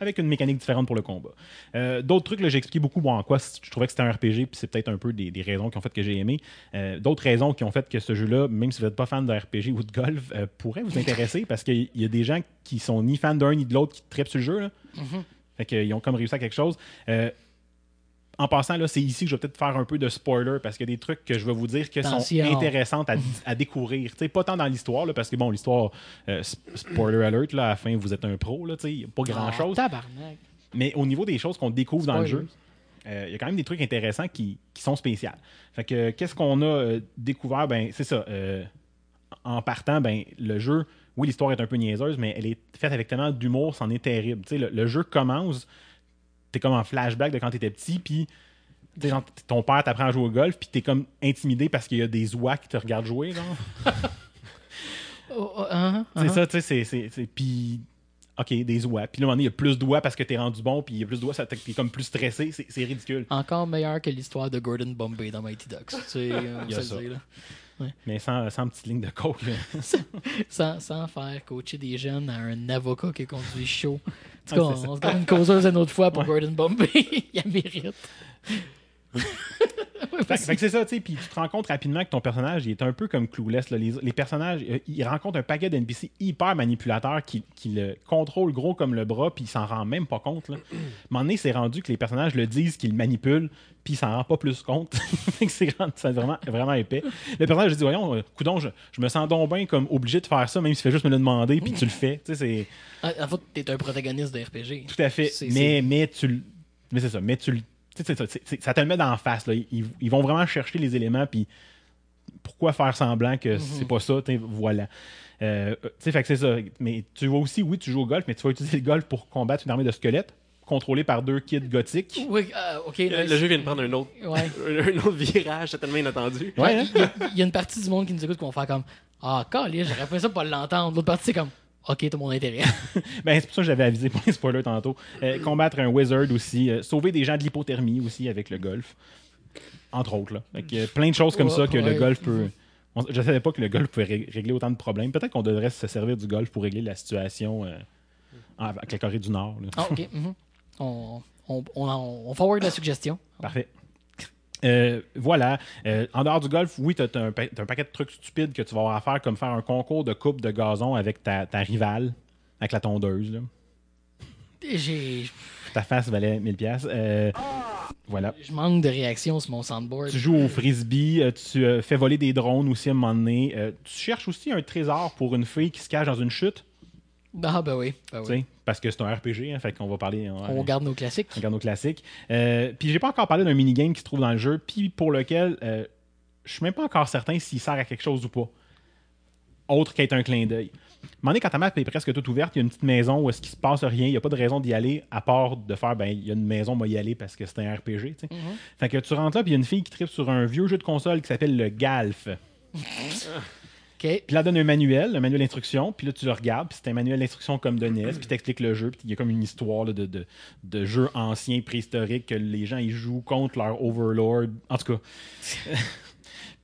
avec une mécanique différente pour le combat. Euh, D'autres trucs, là, j'ai expliqué beaucoup bon, en quoi je trouvais que c'était un RPG, puis c'est peut-être un peu des, des raisons qui ont fait que j'ai aimé. Euh, D'autres raisons qui ont fait que ce jeu-là, même si vous n'êtes pas fan de RPG ou de golf, euh, pourrait vous intéresser parce qu'il y a des gens qui sont ni fans d'un ni de l'autre qui trippent sur le jeu. Là. Fait qu'ils ont comme réussi à quelque chose. Euh, en passant, là, c'est ici que je vais peut-être faire un peu de spoiler parce qu'il y a des trucs que je vais vous dire qui sont Attention. intéressantes à, à découvrir. Pas tant dans l'histoire, parce que bon, l'histoire, euh, sp- spoiler alert, là, à la fin, vous êtes un pro, là, pas grand-chose. Ah. Mais au niveau des choses qu'on découvre dans le jeu, euh, il y a quand même des trucs intéressants qui, qui sont spéciaux. Fait que qu'est-ce qu'on a euh, découvert? Ben, c'est ça. euh, en partant, ben, le jeu, oui, l'histoire est un peu niaiseuse, mais elle est faite avec tellement d'humour, c'en est terrible. Le, le jeu commence, t'es comme en flashback de quand t'étais petit, puis genre, ton père t'apprend à jouer au golf, puis t'es comme intimidé parce qu'il y a des oies qui te regardent jouer, genre. Oh, oh, hein, C'est hein. ça, tu sais, c'est- c'est. c'est- Puis, OK, des oies. Puis là, moment donné, il y a plus d'oies parce que t'es rendu bon, puis il y a plus d'oies, ça t'es comme plus stressé. C'est c'est ridicule. Encore meilleur que l'histoire de Gordon Bombay dans Mighty Ducks. Tu sais, on Il y a se ça. le là. Mais sans, sans petite ligne de coke. Sans, sans faire coacher des jeunes à un avocat qui conduit chaud. En tout cas, on se garde une causeuse une autre fois pour Gordon Bombay. il la mérite. Fait, fait que c'est ça, tu sais. Puis tu te rends compte rapidement que ton personnage, il est un peu comme Clueless. là. Les, les personnages, euh, il rencontre un paquet d'NPC hyper manipulateurs qui, qui le contrôlent gros comme le bras, puis il s'en rend même pas compte. Là. À un moment donné, c'est rendu que les personnages le disent qu'ils le manipulent, puis il s'en rend pas plus compte. C'est vraiment, vraiment épais. Le personnage dit Voyons, euh, coudonc, je, je me sens donc bien comme obligé de faire ça, même s'il fait juste me le demander, puis tu le fais. Tu sais, c'est. En en fait, t'es un protagoniste de RPG. Tout à fait. Mais, mais tu le- Mais c'est ça. Mais tu le- tu c'est ça, ça te le met dans la face. Là. Ils, ils vont vraiment chercher les éléments. Puis pourquoi faire semblant que c'est pas ça? Voilà. Euh, tu sais, fait que c'est ça. Mais tu vois aussi, oui, tu joues au golf, mais tu vas utiliser le golf pour combattre une armée de squelettes contrôlée par deux kids gothiques. Oui, euh, ok. Le, nice. le jeu vient de prendre un autre, Ouais. un autre virage totalement inattendu. Ouais, hein? Il y, a, il y a une partie du monde qui nous écoute qui vont faire comme Ah, calé, j'aurais fait ça pour pas l'entendre. L'autre partie, c'est comme Ok, t'as mon intérêt. Ben, c'est pour ça que j'avais avisé pour les spoilers tantôt. Euh, combattre un wizard aussi. euh, sauver des gens de l'hypothermie aussi avec le golf. Entre autres. Là. Que, euh, plein de choses comme ça que Ouais. le golf peut. on- je savais pas que le golf pouvait ré- régler autant de problèmes. Peut-être qu'on devrait se servir du golf pour régler la situation avec la Corée du Nord. Ah, ok. mhm. On, on, on, on forward la suggestion. Parfait. Euh, voilà. Euh, en dehors du golf, oui, tu as, un, pa- t'as un paquet de trucs stupides que tu vas avoir à faire, comme faire un concours de coupe de gazon avec ta, ta rivale, avec la tondeuse. J'ai. Ta face valait 1000$. pièces. voilà. Je manque de réaction sur mon soundboard. Tu joues au frisbee, euh, tu euh, fais voler des drones aussi à un moment donné. Euh, tu cherches aussi un trésor pour une fille qui se cache dans une chute, Ah, ben oui. Ben oui. parce que c'est un RPG, hein, fait qu'on va parler. on- On garde nos classiques. On regarde nos classiques. Euh, puis j'ai pas encore parlé d'un minigame qui se trouve dans le jeu, puis pour lequel euh, je suis même pas encore certain s'il sert à quelque chose ou pas. Autre qu'être un clin d'œil. Donné, quand ta map est presque toute ouverte, il y a une petite maison où est-ce qu'il se passe rien, il n'y a pas de raison d'y aller, à part de faire, ben, il y a une maison, moi y aller parce que c'est un RPG. tu sais. Fait que tu rentres là, puis il y a une fille qui tripe sur un vieux jeu de console qui s'appelle le Galf. Puis là, donne un manuel, un manuel d'instruction, puis là, tu le regardes, puis c'est un manuel d'instruction comme de NES, puis t'expliques le jeu, puis il y a comme une histoire là, de, de, de jeu ancien, préhistorique, que les gens, ils jouent contre leur overlord. En tout cas.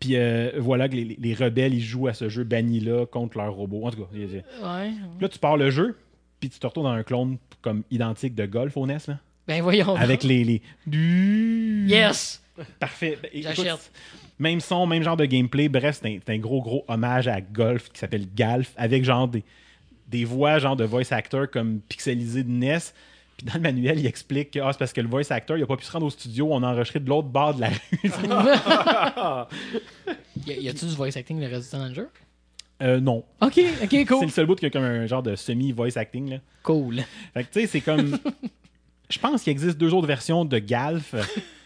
puis euh, voilà que les, les rebelles, ils jouent à ce jeu banni-là contre leurs robots. En tout cas. Puis Ouais. là, tu pars le jeu, puis tu te retrouves dans un clone comme identique de golf au NES, là, Ben voyons. avec les... les... Yes! Parfait. Ben, J'achète. Même son, même genre de gameplay. Bref, c'est un, c'est un gros, gros hommage à Golf qui s'appelle Galf, avec genre des, des voix, genre de voice actor comme pixelisées de NES. Puis dans le manuel, il explique que ah, c'est parce que le voice actor, il a pas pu se rendre au studio, on a enregistré de l'autre bord de la rue. Y, a-tu du voice acting le reste du temps dans le jeu? Euh, non. Ok, ok, C'est cool. le seul bout qui a comme un genre de semi-voice acting. Là. Cool. Fait que tu sais, c'est comme. Je pense qu'il existe deux autres versions de Galf.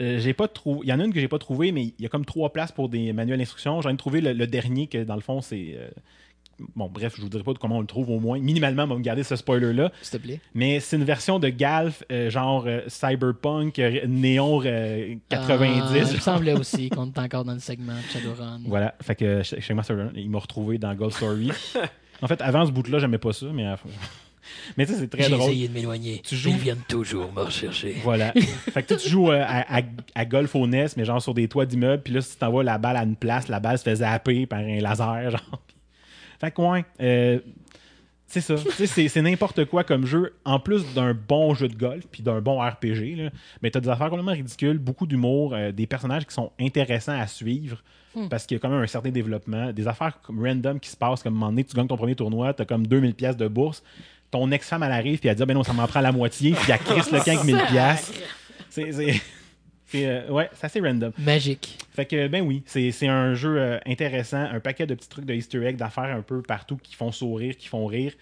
Euh, j'ai pas trouvé. Il y en a une que j'ai pas trouvée, mais il y a comme trois places pour des manuels d'instruction. J'en ai trouvé le, le dernier que dans le fond c'est. euh, bon, bref, je vous dirai pas comment on le trouve au moins. Minimalement, on va me garder ce spoiler-là. S'il te plaît. Mais c'est une version de Galf, euh, genre euh, cyberpunk, euh, néon euh, 90. Ah, il me semblait aussi qu'on était encore dans le segment de Shadowrun. Voilà, fait que ça, il m'a retrouvé dans Gold Story. en fait, avant ce bout-là, j'aimais pas ça, mais, euh, mais sais, c'est très J'ai drôle. essayé de m'éloigner. Tu joues- Ils viennent toujours me rechercher. Voilà. fait que tu, tu joues euh, à, à- à golf au NES, mais genre sur des toits d'immeubles, puis là, si tu t'envoies la balle à une place, la balle se fait zapper par un laser, genre. Fait que, ouais, euh, c'est ça. C'est, c'est n'importe quoi comme jeu, en plus d'un bon jeu de golf, puis d'un bon RPG, là. Mais t'as des affaires complètement ridicules, beaucoup d'humour, euh, des personnages qui sont intéressants à suivre, parce qu'il y a quand même un certain développement, des affaires comme random qui se passent, comme à un moment donné, tu gagnes ton premier tournoi, t'as comme 2000 pièces de bourse, ton ex-femme, elle arrive, puis elle dit, Ah, ben non, ça m'en prend la moitié, puis elle crisse le camp avec 1000 pièces. C'est, c'est, c'est, euh, ouais, c'est assez random. Magique. Fait que, ben oui, c'est, c'est un jeu euh, intéressant, un paquet de petits trucs de Easter egg, d'affaires un peu partout qui font sourire, qui font rire,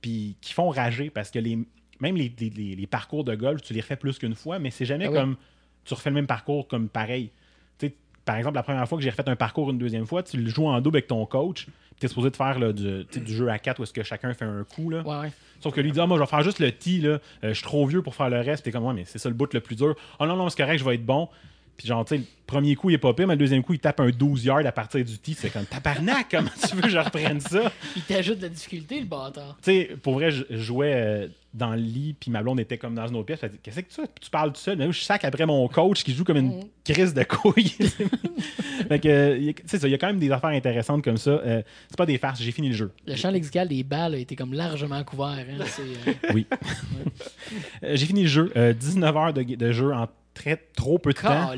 puis qui font rager parce que les, même les, les- les- les parcours de golf, tu les refais plus qu'une fois, mais c'est jamais Ah oui. comme tu refais le même parcours comme pareil. Tu sais, par exemple, la première fois que j'ai refait un parcours une deuxième fois, tu le joues en double avec ton coach, puis tu es supposé de faire là, du, du jeu à quatre où est-ce que chacun fait un coup. Là. Ouais. Sauf que lui dit ah, moi je vais faire juste le tee là, Euh, je suis trop vieux pour faire le reste. T'es comme ouais mais c'est ça le bout le plus dur. Oh non non c'est correct je vais être bon. Puis genre tu sais le premier coup il est pas pire mais le deuxième coup il tape un 12 yards à partir du tee c'est comme tabarnak comment tu veux que je reprenne ça? Il t'ajoute de la difficulté, le bâtard. Tu sais pour vrai je jouais euh, dans le lit puis ma blonde était comme dans une autre pièce. Elle dit qu'est-ce que tu tu parles tout seul mais je sac après mon coach qui joue comme une Mhm. crise de couilles. fait que euh, c'est ça il y a quand même des affaires intéressantes comme ça. Euh, c'est pas des farces j'ai fini le jeu. Le champ lexical des balles a été comme largement couvert. Hein. Euh, Oui. J'ai fini le jeu. Euh, 19 heures de, de jeu en très trop peu de temps.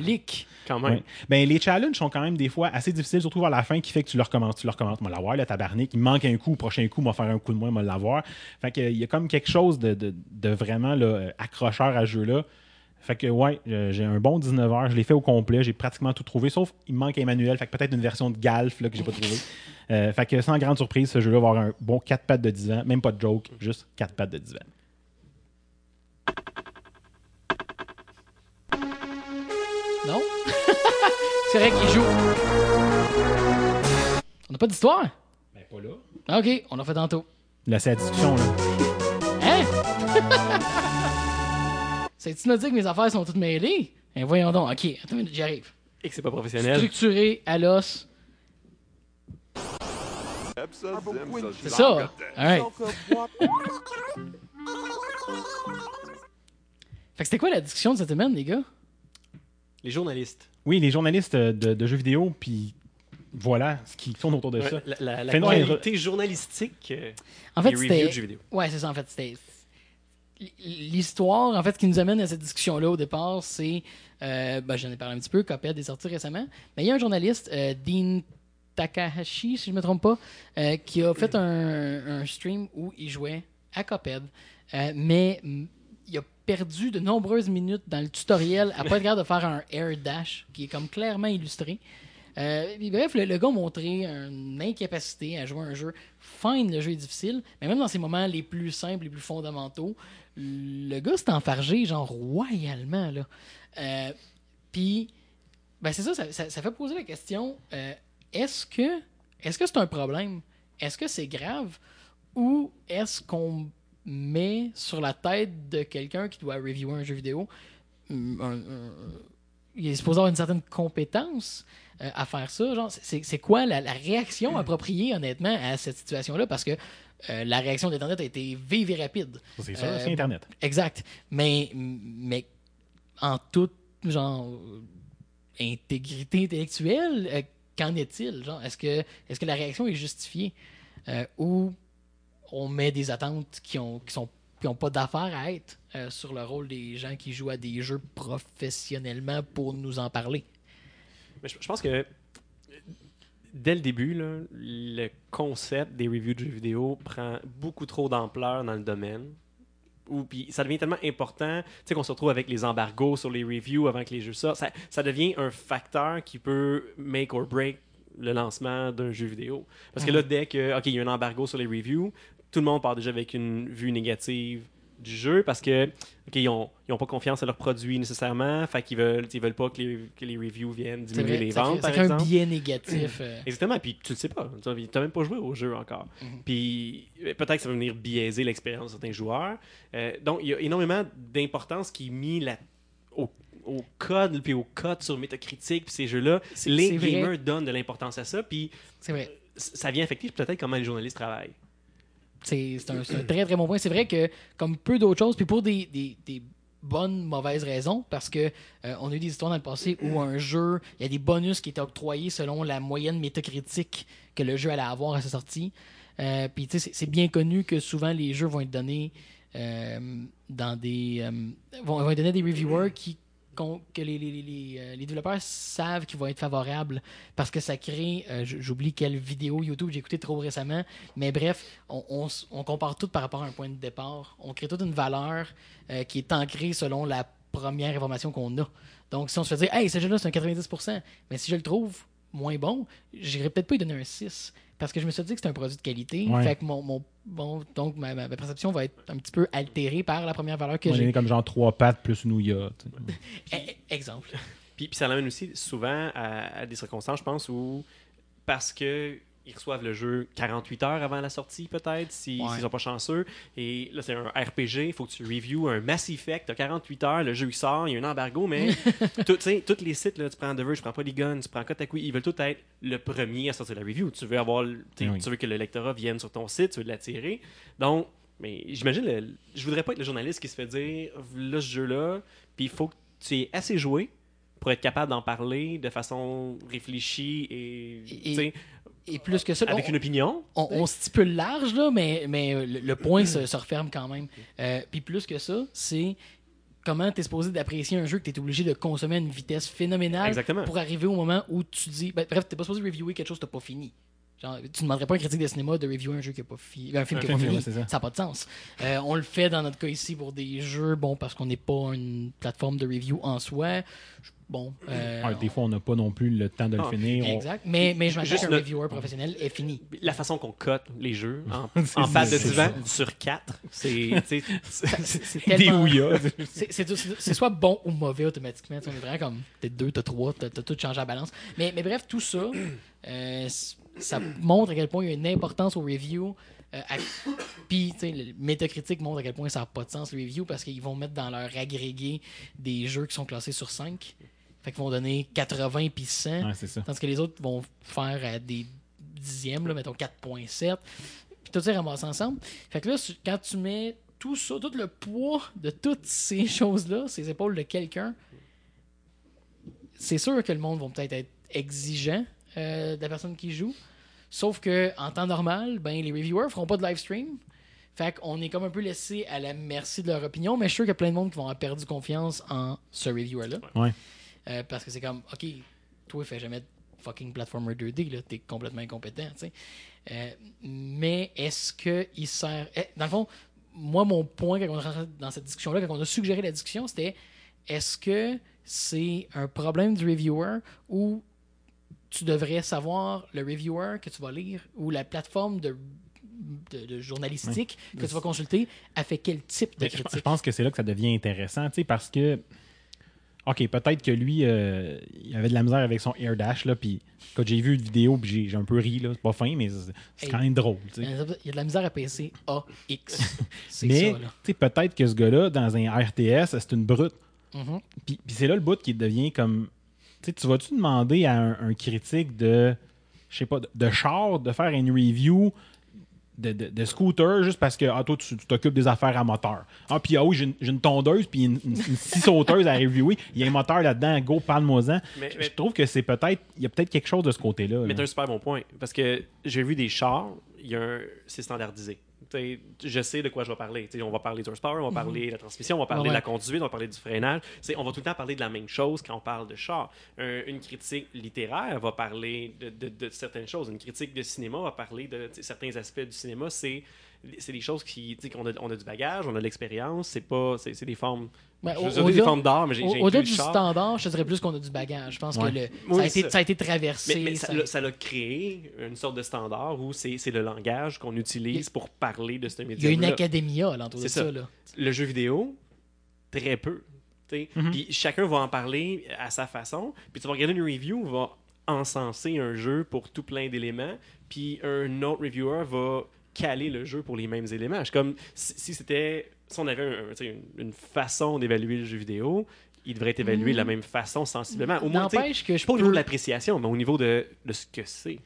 Quand même. Ouais. Ben, les challenges sont quand même des fois assez difficiles, surtout vers la fin, qui fait que tu le recommences, tu le recommences. Moi, l'avoir, le tabarnak, il me manque un coup, au prochain coup, moi faire un coup de moins, moi l'avoir. Fait que, il y a comme quelque chose de, de- de vraiment là, accrocheur à ce jeu-là. Fait que, ouais, euh, j'ai un bon 19 heures, je l'ai fait au complet, j'ai pratiquement tout trouvé, sauf il me manque Emmanuel, fait que peut-être une version de Galf là, que j'ai pas trouvé. Euh, fait que sans grande surprise, ce jeu-là va avoir un bon 4 pattes de divan, même pas de joke, juste 4 pattes de divan. C'est vrai qu'il joue. On n'a pas d'histoire? Ben, pas là. Ah, ok, on l'a fait tantôt. Là, c'est la discussion, là. Hein? C'est-tu nous dire que mes affaires sont toutes mêlées? Ben voyons donc. Ok, attends une minute, j'y arrive. Et que c'est pas professionnel. Structuré à l'os. C'est ça. Alright. Fait que c'était quoi la discussion de cette semaine, les gars? Les journalistes. Oui, les journalistes euh, de, de jeux vidéo, puis voilà ce qui tourne autour de ça. La la, la qualité journalistique euh, En fait, des de jeux vidéo. Ouais, c'est ça, en fait. C'était. L'histoire, en fait, qui nous amène à cette discussion-là au départ, c'est. Euh, ben, J'en ai parlé un petit peu, Cuphead est sorti récemment. Mais il y a un journaliste, euh, Dean Takahashi, si je ne me trompe pas, euh, qui a fait un, un stream où il jouait à. Euh, mais perdu de nombreuses minutes dans le tutoriel à pas être de faire un air dash qui est comme clairement illustré. Euh, bref, le, le gars a montré une incapacité à jouer un jeu. Fine, le jeu est difficile, mais même dans ces moments les plus simples, les plus fondamentaux, le gars s'est enfargé, genre royalement. Euh, puis, ben c'est ça, ça, ça- ça fait poser la question euh, est-ce que est-ce que c'est un problème? Est-ce que c'est grave? Ou est-ce qu'on met sur la tête de quelqu'un qui doit reviewer un jeu vidéo un- un- il est supposé avoir une certaine compétence euh, à faire ça. Genre, c'est, quoi la, la réaction appropriée, honnêtement, à cette situation-là? Parce que euh, la réaction d'Internet a été vive et rapide. C'est ça, Euh, c'est Internet. Exact. Mais, mais en toute, genre, euh, intégrité intellectuelle, euh, qu'en est-il? Genre, est-ce que, est-ce que la réaction est justifiée? Euh, ou on met des attentes qui ont, qui sont qui ont pas d'affaire à être euh, sur le rôle des gens qui jouent à des jeux professionnellement pour nous en parler. Mais je, je pense que euh, dès le début, là, le concept des reviews de jeux vidéo prend beaucoup trop d'ampleur dans le domaine. Ou puis ça devient tellement important, tu sais qu'on se retrouve avec les embargos sur les reviews avant que les jeux sortent, ça, ça devient un facteur qui peut make or break le lancement d'un jeu vidéo. Parce que là, dès que OK, il y a un embargo sur les reviews, tout le monde part déjà avec une vue négative du jeu parce que ok, ils ont, ils ont pas confiance en leurs produits nécessairement, fait qu'ils veulent, ils veulent pas que les, que les reviews viennent diminuer les ça ventes, ça par un biais négatif. euh, Exactement, puis tu le sais pas. Tu n'as même pas joué au jeu encore. Mhm. Puis peut-être que ça va venir biaiser l'expérience de certains joueurs. Euh, donc, il y a énormément d'importance qui est mis là, au, au code, puis au code sur Metacritic, puis ces jeux-là. Les vrai. gamers donnent de l'importance à ça, puis ça vient affecter peut-être comment les journalistes travaillent. C'est un, très très bon point. C'est vrai que, comme peu d'autres choses, puis pour des, bonnes, mauvaises raisons, parce que euh, on a eu des histoires dans le passé où un jeu, il y a des bonus qui étaient octroyés selon la moyenne métacritique que le jeu allait avoir à sa sortie. Euh, puis tu sais, c'est- bien connu que souvent les jeux vont être donnés euh, dans des. euh, des reviewers qui que euh, les développeurs savent qu'ils vont être favorables parce que ça crée, euh, j'oublie quelle vidéo YouTube j'ai écouté trop récemment, mais bref, on compare tout par rapport à un point de départ. On crée toute une valeur euh, qui est ancrée selon la première information qu'on a. Donc si on se fait dire, hey, ce jeu-là c'est un 90%, mais si je le trouve moins bon, j'irai peut-être pas lui donner un 6 parce que je me suis dit que c'était un produit de qualité. Ouais. Fait que mon, mon- bon, donc ma, perception va être un petit peu altérée par la première valeur que On j'ai. est comme genre trois pattes plus nouillat. sais. Eh, Exemple. Puis, puis ça l'amène aussi souvent à, à des circonstances, je pense, où parce que ils reçoivent le jeu 48 heures avant la sortie, peut-être, si- s'ils Ouais. sont pas chanceux. Et là, c'est un RPG, il faut que tu reviews un Mass Effect, t'as 48 heures, le jeu il sort, il y a un embargo, mais tout, tous les sites, là, tu prends The Verge, tu prends Polygon, tu prends Kotaku, ils veulent tous être le premier à sortir la review. Tu veux avoir, tu sais, Oui. tu veux que le lectorat vienne sur ton site, tu veux l'attirer. Donc, mais j'imagine, je voudrais pas être le journaliste qui se fait dire, là, ce jeu-là, puis il faut que tu aies assez joué pour être capable d'en parler de façon réfléchie et, Et plus que ça, avec on- une opinion. on, on stipule large, là, mais, mais euh, le, le point se, se referme quand même. Euh, Puis plus que ça, c'est comment tu es supposé d'apprécier un jeu que tu es obligé de consommer à une vitesse phénoménale Exactement. pour arriver au moment où tu dis. ben, bref, tu pas supposé reviewer quelque chose que tu pas fini. Genre, tu ne demanderais pas à un critique de cinéma de reviewer un jeu qui n'a pas fini. Un film qui pas fini. ça. Ça n'a pas de sens. Euh, on le fait dans notre cas ici pour des jeux, bon, parce qu'on n'est pas une plateforme de review en soi. Je- Bon. euh, Ouais, des fois, on n'a pas non plus le temps de le Ah, finir. On- Exact. Mais, mais je m'attends Juste qu'un le- reviewer professionnel est fini. La façon qu'on cote les jeux en, en pâte de divan sur 4, c'est. tellement-. C'est- soit bon ou mauvais automatiquement. On est vraiment comme t'es deux, t'as trois, t'as tout changé à balance. Mais, mais bref, tout ça, euh, ça montre à quel point il y a une importance aux reviews. Euh, à- Puis, tu sais, le Metacritic montre à quel point ça n'a pas de sens, les reviews, parce qu'ils vont mettre dans leur agrégé des jeux qui sont classés sur 5. Fait qu'ils vont donner 80 puis 100. Ouais, c'est ça. Tandis que les autres vont faire à des dixièmes, là, mettons 4.7. Puis tout ça ramasse ensemble. Fait que là, quand tu mets tout ça, tout le poids de toutes ces choses-là, ces épaules de quelqu'un, c'est sûr que le monde va peut-être être exigeant euh, de la personne qui joue. Sauf que en temps normal, ben, les reviewers feront pas de live stream. Fait qu'on est comme un peu laissé à la merci de leur opinion, mais je suis sûr qu'il y a plein de monde qui vont avoir perdu confiance en ce reviewer-là. Ouais. Euh, parce que c'est comme, OK, toi, fais jamais de fucking platformer 2D, là, t'es complètement incompétent, tu sais. Euh, mais est-ce que il sert. eh, dans le fond, moi, mon point quand on est dans cette discussion-là, quand on a suggéré la discussion, c'était est-ce que c'est un problème du reviewer ou tu devrais savoir le reviewer que tu vas lire ou la plateforme de, de, de journalistique que tu vas consulter a fait quel type de Mais je, je critique? pense que c'est là que ça devient intéressant, parce que. Ok, peut-être que lui, euh, il avait de la misère avec son Air Dash, là, puis quand j'ai vu une vidéo, puis j'ai- un peu ri, là, c'est pas fin, mais c'est Hey. quand même drôle, tu Il y a de la misère à PC AX. C'est Mais, peut-être que ce gars-là, dans un RTS, c'est une brute. Mhm. Puis, puis c'est là le bout qui devient comme. Tu sais, tu vas-tu demander à un, un critique de. Je sais pas, de, de char, de faire une review de, de, de scooter juste parce que ah, toi, tu t'occupes des affaires à moteur. Ah, puis ah oui, j'ai une, tondeuse puis une, une, une scie sauteuse à reviewer. Il y a un moteur là-dedans, go, parle-moi-en. Mais- Je- mais- Je trouve que c'est peut-être. Il y a peut-être quelque chose de ce côté-là. Mais t'as un super bon point. Parce que j'ai vu des chars, il y a un... c'est standardisé. Je sais de quoi je vais parler. T'sais, on va parler du horsepower, on va parler de la transmission, on va parler Ouais, de la conduite, on va parler du freinage. T'sais, on va tout le temps parler de la même chose quand on parle de char. Un- une critique littéraire va parler de, de- de certaines choses. Une critique de cinéma va parler de certains aspects du cinéma. C'est c'est des choses qui, qu'on a, on a du bagage, on a de l'expérience. C'est pas, c'est des formes. Ben, je au- veux dire des au-delà- formes d'art, mais j'ai, Au- j'ai Au-delà inclus du char. standard, je te dirais plus qu'on a du bagage. Je pense Ouais. que le, Oui, ça, a été, ça. ça a été traversé. Mais, mais ça- ça, l'a créé une sorte de standard où c'est, le langage qu'on utilise pour parler de ce il média. y a une académia alentour de ça. ça. là. le jeu vidéo, très peu. Mhm. Puis chacun va en parler à sa façon. Puis tu vas regarder une review, va encenser un jeu pour tout plein d'éléments. Puis un autre reviewer va caler le jeu pour les mêmes éléments. C'est comme si, si c'était. Si on avait un- une, une façon d'évaluer le jeu vidéo, il devrait être évalué de la même façon sensiblement. Au moins, je pas au niveau de l'appréciation, mais au niveau de, de ce que c'est.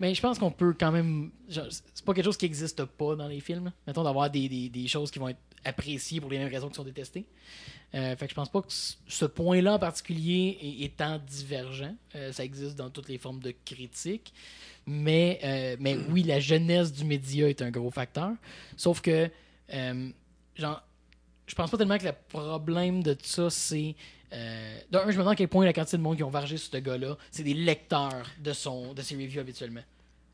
Mais je pense qu'on peut quand même. C'est pas quelque chose qui n'existe pas dans les films. Mettons d'avoir des, des, des choses qui vont être appréciées pour les mêmes raisons qui sont détestées. Euh, fait que je pense pas que ce point-là en particulier est, étant divergent. Euh, ça existe dans toutes les formes de critique. Mais, euh, mais oui, la jeunesse du média est un gros facteur. Sauf que, euh, genre, je pense pas tellement que le problème de ça, c'est. Euh, d'un, je me demande à quel point la quantité de monde qui ont vargé sur ce gars-là, c'est des lecteurs de, son, de ses reviews habituellement.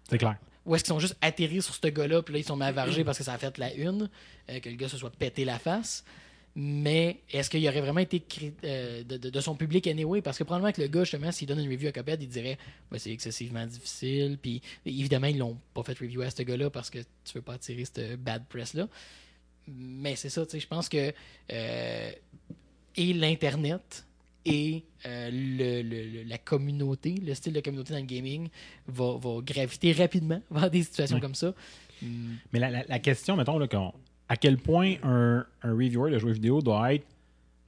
C'est clair. Ou est-ce qu'ils sont juste atterris sur ce gars-là, puis là, ils sont mis à varger parce que ça a fait la une, euh, que le gars se soit pété la face. Mais est-ce qu'il aurait vraiment été euh, de, de- de son public anyway? Parce que probablement que le gars, justement, s'il donne une review à Coped, il dirait Ben, c'est excessivement difficile. Puis évidemment, ils l'ont pas fait review à ce gars-là parce que tu veux pas attirer cette bad press-là. Mais c'est ça, tu sais, je pense que. euh, et l'Internet et euh, le- le- le- la communauté, le style de communauté dans le gaming va, va graviter rapidement vers des situations Oui. comme ça. Hmm, Mais la, la- la question, mettons, là, à quel point un, un reviewer de jeu vidéo doit être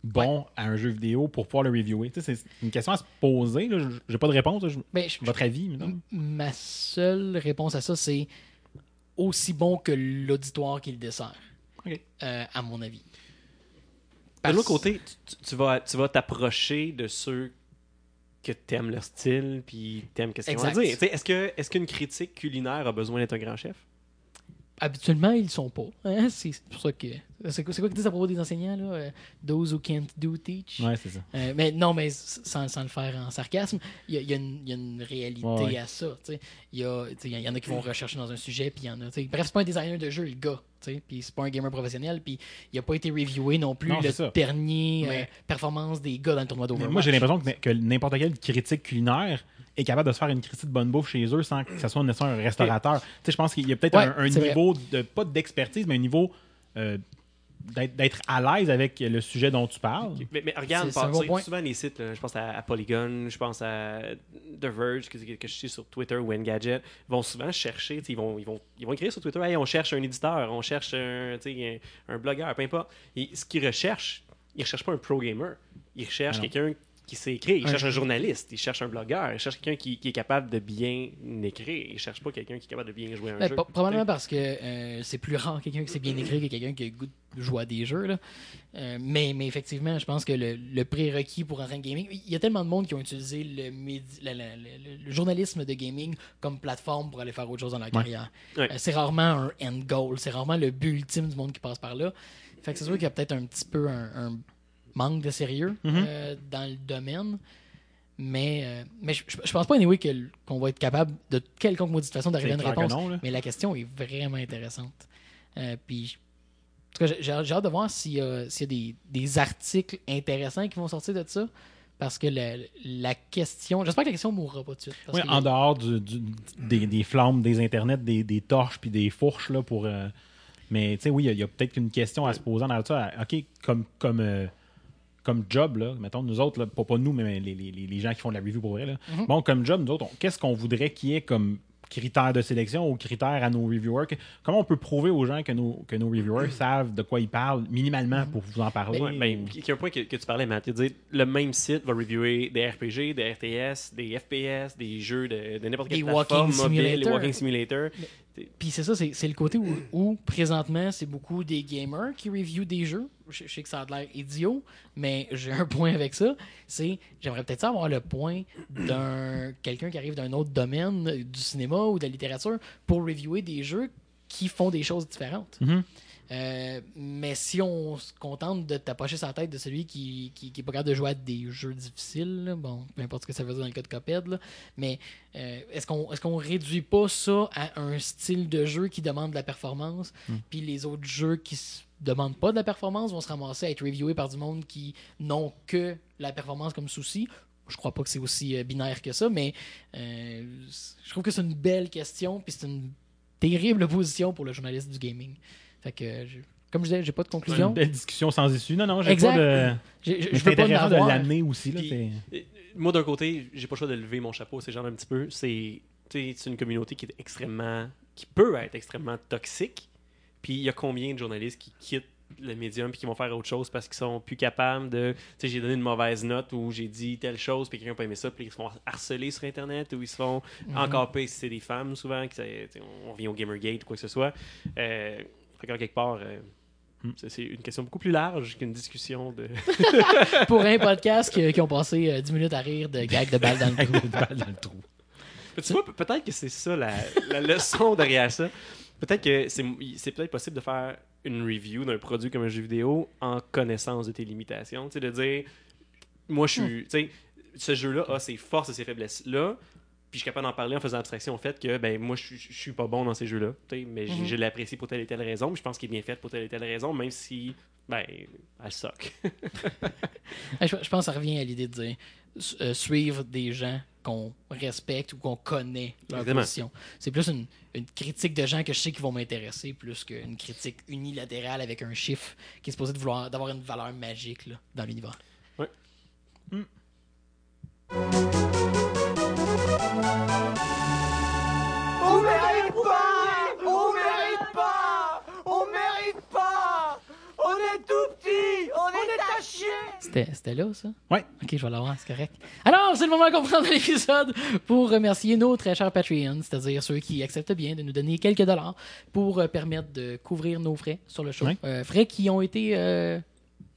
bon à un jeu vidéo pour pouvoir le reviewer? C'est une question à se poser. Je- J'ai pas de réponse. là. Ben, je- votre avis, mettons? Ma seule réponse à ça, c'est aussi bon que l'auditoire qui le dessert, euh, à mon avis. De Parce- l'autre côté, tu, tu vas tu vas t'approcher de ceux que t'aimes leur style, puis t'aimes qu'est-ce qu'ils vont dire. Est-ce que est-ce qu'une critique culinaire a besoin d'être un grand chef? habituellement, ils le sont pas. hein? C'est pour ça que. C'est quoi, quoi qu'ils disent à propos des enseignants, là? euh, Those who can't do teach. Ouais, c'est ça. Euh, mais non, mais sans, sans le faire en sarcasme, il y a, il y a une, il y a une réalité Ouais, ouais. à ça. tu sais. Il y, a, tu sais, il y en a qui vont rechercher dans un sujet, puis il y en a. tu. Bref, c'est pas un designer de jeu, le gars. tu sais, Puis c'est pas un gamer professionnel, puis il a pas été reviewé non plus Non, le ça. dernier euh, performance des gars dans le tournoi d'Overwatch. Moi, j'ai l'impression que, que n'importe quelle critique culinaire est capable de se faire une critique de bonne bouffe chez eux sans que ce soit nécessairement un restaurateur. Tu sais, je pense qu'il y a peut-être Ouais, un, niveau, de, pas d'expertise, mais un niveau euh, d'être à l'aise avec le sujet dont tu parles. Mais, mais regarde, par- bon souvent les sites, là, je pense à, à Polygon, je pense à The Verge, que, que je suis sur Twitter ou Engadget, vont souvent chercher, ils vont, ils, vont, ils vont écrire sur Twitter, hey, on cherche un éditeur, on cherche un, tu sais, un, un blogueur, peu importe. Et ce qu'ils recherchent, ils recherchent pas un pro gamer, ils recherchent quelqu'un qui sait écrire, ils Un- cherchent un journaliste, ils cherchent un blogueur, ils cherchent quelqu'un qui, qui est capable de bien écrire, ils cherchent pas quelqu'un qui est capable de bien jouer un Ben, jeu. pro- probablement parce que euh, c'est plus rare quelqu'un qui sait bien écrire que quelqu'un qui a le goût de jouer à des jeux. Là. Euh, mais, mais effectivement, je pense que le, le prérequis pour entrer en gaming, il y a tellement de monde qui ont utilisé le, médi- la- la- le- le journalisme de gaming comme plateforme pour aller faire autre chose dans leur carrière. Ouais. Euh, c'est rarement un end goal, c'est rarement le but ultime du monde qui passe par là. Fait que c'est sûr qu'il y a peut-être un petit peu un, un manque de sérieux Mhm. euh, dans le domaine. Mais, euh, mais je, je pense pas, anyway, qu'on va être capable de quelconque modification d'arriver à une réponse. non. Mais la question est vraiment intéressante. Euh, puis, en tout cas, j'ai- hâte de voir s'il y a, s'il y a des, des articles intéressants qui vont sortir de ça. Parce que la, la question. J'espère que la question mourra pas de suite. parce Oui, en dehors du- du- des, des flammes, des internets, des, des torches puis des fourches là, pour. euh, mais tu sais, oui, il y a- peut-être une question à se poser dans ça. OK, comme, comme, comme job, là, mettons, nous autres, là, pas, pas nous, mais les, les- les- les gens qui font de la review pour vrai. là. Mhm. Bon, comme job, nous autres, qu'est-ce qu'on voudrait qu'il y ait comme critères de sélection ou critères à nos reviewers? Que- comment on peut prouver aux gens que nos, que nos reviewers savent de quoi ils parlent minimalement pour vous en parler? Ben, il y a un point que, que tu parlais, Matt. Il dit, le même site va reviewer des RPG, des RTS, des FPS, des jeux de, de n'importe quelle plateforme walking mobile, des simulator. walking simulator. Puis c'est ça, c'est c'est le côté où, où, présentement, c'est beaucoup des gamers qui reviewent des jeux. Je, sais que ça a l'air idiot, mais j'ai un point avec ça. C'est, j'aimerais peut-être avoir le point d'un quelqu'un qui arrive d'un autre domaine, du cinéma ou de la littérature, pour reviewer des jeux qui font des choses différentes. Mhm. Euh, mais si on se contente de t'approcher sa tête de celui qui, qui, qui est pas capable de jouer à des jeux difficiles, là, bon, peu importe ce que ça veut dire dans le cas de là, mais euh, est-ce qu'on qu'on réduit pas ça à un style de jeu qui demande de la performance, puis les autres jeux qui demandent pas de la performance vont se ramasser à être reviewés par du monde qui n'ont que la performance comme souci? Je crois pas que c'est aussi euh, binaire que ça, mais euh, je trouve que c'est une belle question, puis c'est une terrible position pour le journaliste du gaming. Fait que, je- comme je disais, j'ai pas de Une conclusion. belle discussion sans issue. Non, non, j'ai pas de. Je veux pas de l'amener aussi. Là, Puis, euh, moi, d'un côté, j'ai pas le choix de lever mon chapeau, c'est genre un petit peu. C'est tu sais, c'est une communauté qui est extrêmement. qui peut être extrêmement toxique. Puis il y a combien de journalistes qui quittent le médium puis qui vont faire autre chose parce qu'ils sont plus capables de. Tu sais, j'ai donné une mauvaise note ou j'ai dit telle chose puis quelqu'un n'a pas aimé ça puis ils se font harceler sur Internet ou ils se font encore pire si c'est des femmes souvent. qui, on revient au Gamergate ou quoi que ce soit. Euh, fait qu'en quelque part. euh, c'est- c'est une question beaucoup plus large qu'une discussion de. Pour un podcast qui, qui ont passé euh, 10 minutes à rire de gags de balles dans le trou. une balle dans le trou. Mais tu vois, pe- peut-être que c'est ça la, la leçon derrière ça. Peut-être que c'est c'est peut-être possible de faire une review d'un produit comme un jeu vidéo en connaissance de tes limitations. Tu sais, de dire, moi, je suis. Tu sais, ce jeu-là a ses forces et ses faiblesses-là. Puis je suis capable d'en parler en faisant abstraction au fait que, ben, moi, je suis- je suis pas bon dans ces jeux-là. tu sais, Mais j'ai- Mhm. je l'ai apprécié pour telle et telle raison. Puis je pense qu'il est bien fait pour telle et telle raison, même si, ben, elle soque. Je, je pense que ça revient à l'idée de dire su- euh, suivre des gens qu'on respecte ou qu'on connaît leur Exactement. position. C'est plus une, une critique de gens que je sais qui vont m'intéresser plus qu'une critique unilatérale avec un chiffre qui est supposé de vouloir d'avoir une valeur magique là, dans l'univers. On mérite pas On mérite pas On mérite pas On est tout petit On est à chier C'était c'était là, ça? Ouais. Ok, je vais l'avoir, c'est correct. Alors, c'est le moment qu'on prend l'épisode pour remercier nos très chers Patreons, c'est-à-dire ceux qui acceptent bien de nous donner quelques dollars pour euh, permettre de couvrir nos frais sur le show. Ouais. Euh, frais qui ont été euh,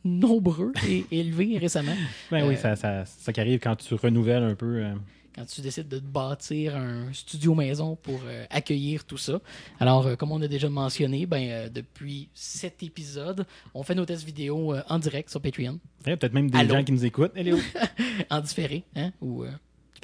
nombreux et élevés récemment. Ben oui, Euh, ça, ça, ça qui arrive quand tu renouvelles un peu. euh, quand tu décides de te bâtir un studio maison pour euh, accueillir tout ça. Alors, euh, comme on a déjà mentionné, ben, euh, depuis sept épisodes, on fait nos tests vidéo euh, en direct sur Patreon, Il y a peut-être même des Allô? gens qui nous écoutent. Elle est où? en différé, hein, ou euh,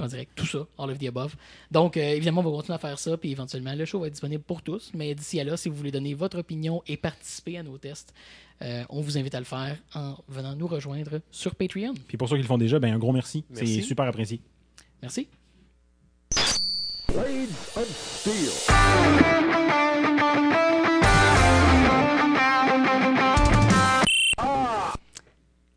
en direct, tout ça, all of the above. Donc, euh, évidemment, on va continuer à faire ça, puis éventuellement, le show va être disponible pour tous. Mais d'ici à là, si vous voulez donner votre opinion et participer à nos tests, euh, on vous invite à le faire en venant nous rejoindre sur Patreon. Puis pour ceux qui le font déjà, ben un gros merci. Merci. C'est super apprécié. Merci. Blades of Steel.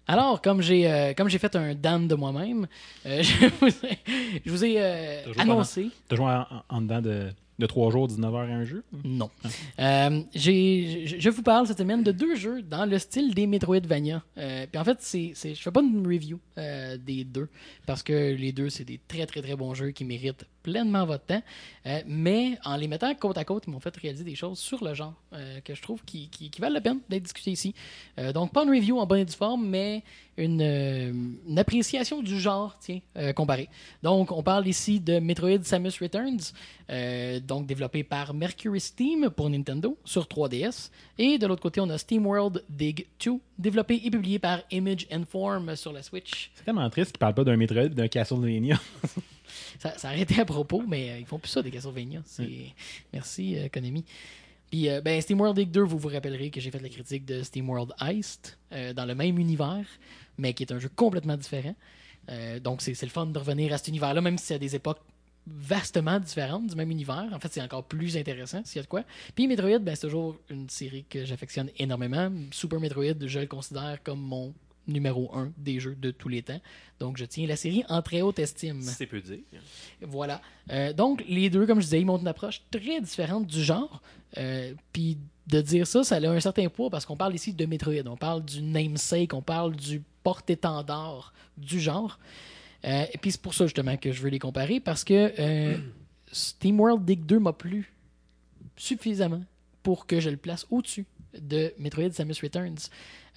Alors, comme j'ai euh, comme j'ai fait un Dan de moi-même, euh, je vous ai, je vous ai euh, Toujours annoncé. T'as joué en, en- en dedans de, de 3 jours, 19 heures à un jeu? Non. Euh, j'ai- je vous parle cette semaine de deux jeux dans le style des Metroidvania. Euh, puis en fait, c'est, c'est, je fais pas une review euh, des deux parce que les deux, c'est des très très très bons jeux qui méritent pleinement votre temps. Euh, mais en les mettant côte à côte, ils m'ont fait réaliser des choses sur le genre euh, que je trouve qui, qui, qui valent la peine d'être discutées ici. Euh, donc, pas une review en bonne et due forme, mais une, euh, une appréciation du genre, tiens, euh, comparé. Donc, on parle ici de Metroid Samus Returns, euh, donc développé par Mercury Steam pour Nintendo sur 3DS. Et de l'autre côté, on a SteamWorld Dig 2, développé et publié par Image and Form sur la Switch. C'est tellement triste qu'ils parlent pas d'un Metroid et d'un Castlevania. Ça, ça a arrêté à propos, mais euh, ils font plus ça des Castlevania. C'est... Merci, Konami. Puis, euh, ben, SteamWorld Dig 2, vous vous rappellerez que j'ai fait la critique de SteamWorld Heist euh, dans le même univers, mais qui est un jeu complètement différent. Euh, donc, c'est, le fun de revenir à cet univers-là, même si c'est à des époques vastement différentes du même univers. En fait, c'est encore plus intéressant s'il y a de quoi. Puis Metroid, ben, c'est toujours une série que j'affectionne énormément. Super Metroid, je le considère comme mon numéro un des jeux de tous les temps. Donc, je tiens la série en très haute estime. Si c'est peu dire. Voilà. Euh, donc, les deux, comme je disais, ils montrent une approche très différente du genre. Euh, Puis de dire ça, ça a un certain poids parce qu'on parle ici de Metroid. On parle du namesake, on parle du porte-étendard du genre. Euh, et puis c'est pour ça justement que je veux les comparer parce que euh, SteamWorld Dig 2 m'a plu suffisamment pour que je le place au-dessus de Metroid Samus Returns.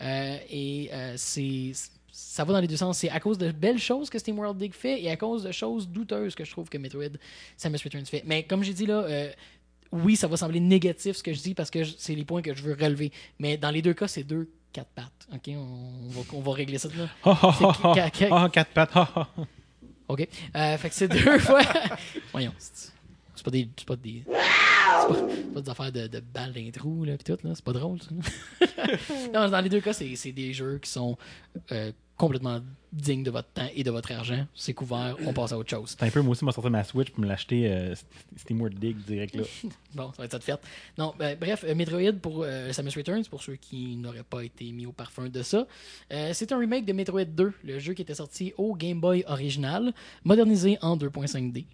Euh, et euh, c'est ça va dans les deux sens. C'est à cause de belles choses que SteamWorld Dig fait et à cause de choses douteuses que je trouve que Metroid Samus Returns fait. Mais comme j'ai dit là, oui, ça va sembler négatif ce que je dis parce que c'est les points que je veux relever. Mais dans les deux cas, c'est deux quatre pattes. OK, on va, on va régler ça là. Ah, quatre pattes. OK. Euh, fait que c'est deux fois. Voyons. C'est pas des. C'est pas des. C'est pas, pas des affaires de, de balles d'un trou, là, pis tout, là. C'est pas drôle, ça. non, dans les deux cas, c'est c'est des jeux qui sont euh, complètement dignes de votre temps et de votre argent. C'est couvert, on passe à autre chose. C'est un peu, moi aussi, m'a sorti ma Switch pour me l'acheter euh, SteamWorld Dig direct là. Bon, ça va être ça de fait. Non, ben, bref, euh, Metroid pour euh, Samus Returns, pour ceux qui n'auraient pas été mis au parfum de ça. Euh, c'est un remake de Metroid 2, le jeu qui était sorti au Game Boy original, modernisé en 2.5D.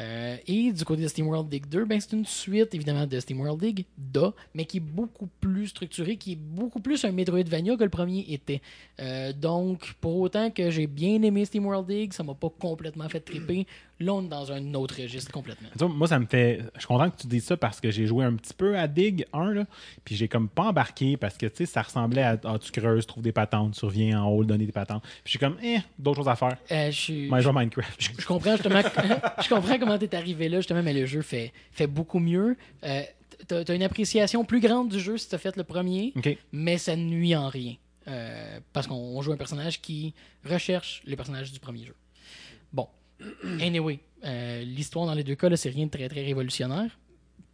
Euh, et du côté de SteamWorld Dig 2, ben, c'est une suite évidemment de SteamWorld Dig, da, mais qui est beaucoup plus structurée, qui est beaucoup plus un Metroidvania que le premier était. Euh, donc, pour autant que j'ai bien aimé SteamWorld Dig, ça m'a pas complètement fait triper. Là, on est dans un autre registre complètement. Tu vois, moi, ça me fait. Je suis content que tu dises ça parce que j'ai joué un petit peu à Dig 1, là, puis j'ai comme pas embarqué parce que, tu sais, ça ressemblait à. Ah, tu creuses, trouves des patentes, tu reviens en haut, donner des patentes. Puis je suis comme, eh, d'autres choses à faire. Euh, je suis- je Minecraft. je comprends justement je comprends comment tu es arrivé là justement mais le jeu fait, fait beaucoup mieux euh, t'as as une appréciation plus grande du jeu si tu as fait le premier mais ça ne nuit en rien Euh, parce qu'on on joue un personnage qui recherche les personnages du premier jeu bon anyway euh, l'histoire dans les deux cas là, c'est rien de très très révolutionnaire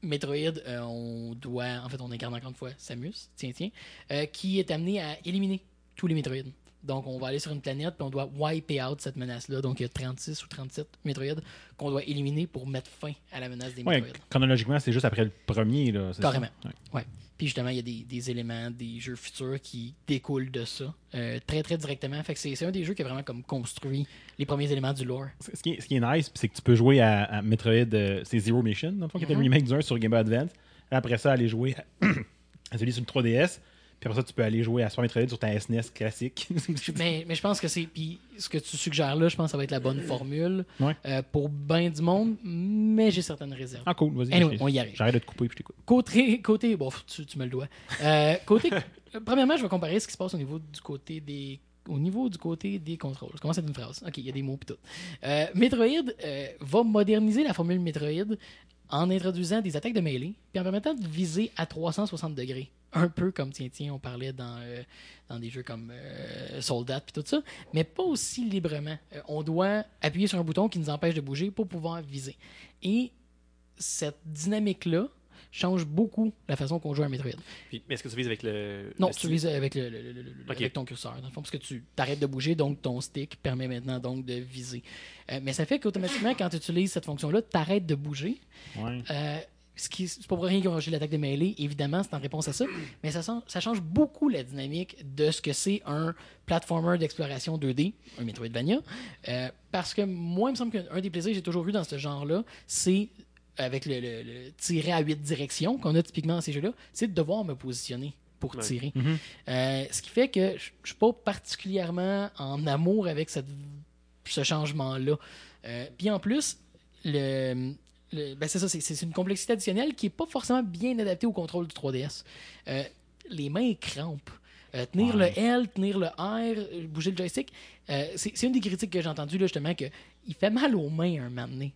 Metroid, euh, on doit, en fait, on incarne encore une fois Samus, tiens, tiens, euh, qui est amené à éliminer tous les Metroid. Donc, on va aller sur une planète, puis on doit wiper out cette menace-là. Donc, il y a 36 ou 37 Metroid qu'on doit éliminer pour mettre fin à la menace des Ouais, Metroid. chronologiquement, c'est juste après le premier, là. ça? Carrément. Ouais. Ouais. Puis justement, il y a des, des éléments, des jeux futurs qui découlent de ça, euh, très très directement. Fait que c'est c'est un des jeux qui a vraiment comme construit les premiers éléments du lore. Ce qui est, ce qui est nice, c'est que tu peux jouer à, à Metroid, euh, c'est Zero Mission, dans le fond, qui était le Mhm. remake du 1 sur Game Boy Advance. Après ça, aller jouer à, à celui sur le 3DS. Puis après ça, tu peux aller jouer à Super Metroid sur ta SNES classique. Mais, mais je pense que c'est. Puis ce que tu suggères là, je pense que ça va être la bonne formule Ouais. euh, pour bien du monde, mais j'ai certaines réserves. ah, cool, vas-y. Anyway, on y arrive. J'arrête de te couper puis je t'écoute. Côté, côté bon, tu, tu me le dois. Euh, côté, premièrement, je vais comparer ce qui se passe au niveau du côté des au niveau du côté des contrôles. Je commence avec une phrase. OK, il y a des mots et tout. Euh, Metroid euh, va moderniser la formule Metroid en introduisant des attaques de mêlée puis en permettant de viser à 360 degrés. Un peu comme, tiens, tiens, on parlait dans, euh, dans des jeux comme euh, Soldat puis tout ça, mais pas aussi librement. Euh, on doit appuyer sur un bouton qui nous empêche de bouger pour pouvoir viser. Et cette dynamique-là change beaucoup la façon qu'on joue à Metroid. Puis, mais est-ce que tu vises avec le. Non, le tu vises avec, le, le- le- le- le- Ok. avec ton curseur, dans le fond, parce que tu t'arrêtes de bouger, donc ton stick permet maintenant donc de viser. Euh, mais ça fait qu'automatiquement, quand tu utilises cette fonction-là, tu arrêtes de bouger. Ouais. Ce qui, c'est pas pour rien qu'ils ont l'attaque de mêlée, évidemment, c'est en réponse à ça, mais ça, change beaucoup la dynamique de ce que c'est un platformer d'exploration 2D, un Metroidvania, euh, parce que moi, il me semble qu'un des plaisirs que j'ai toujours eu dans ce genre-là, c'est avec le, le- le tirer à 8 directions qu'on a typiquement dans ces jeux-là, c'est de devoir me positionner pour Ouais. tirer. Mhm. Euh, ce qui fait que je je suis pas particulièrement en amour avec cette, ce changement-là. Euh, Puis en plus, le- ben c'est ça, c'est- c'est une complexité additionnelle qui est pas forcément bien adaptée au contrôle du 3DS. Euh, les mains crampent. Euh, tenir Ouais. le L, tenir le R, bouger le joystick, euh, c'est c'est une des critiques que j'ai entendues là, justement que il fait mal aux mains un moment donné.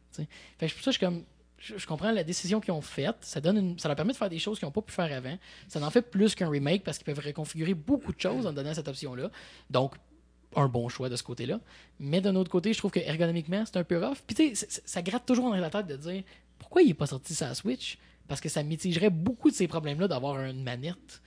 Fait que pour ça, je comme je, je comprends la décision qu'ils ont faite. Ça, donne une- ça leur permet de faire des choses qu'ils n'ont pas pu faire avant. Ça en fait plus qu'un remake parce qu'ils peuvent reconfigurer beaucoup de choses en donnant cette option-là. Donc, un bon choix de ce côté-là. Mais d'un autre côté, je trouve que ergonomiquement, c'est un peu rough. Puis, tu sais, ça, gratte toujours dans la tête de dire pourquoi il n'est pas sorti sa Switch? Parce que ça mitigerait beaucoup de ces problèmes-là d'avoir une manette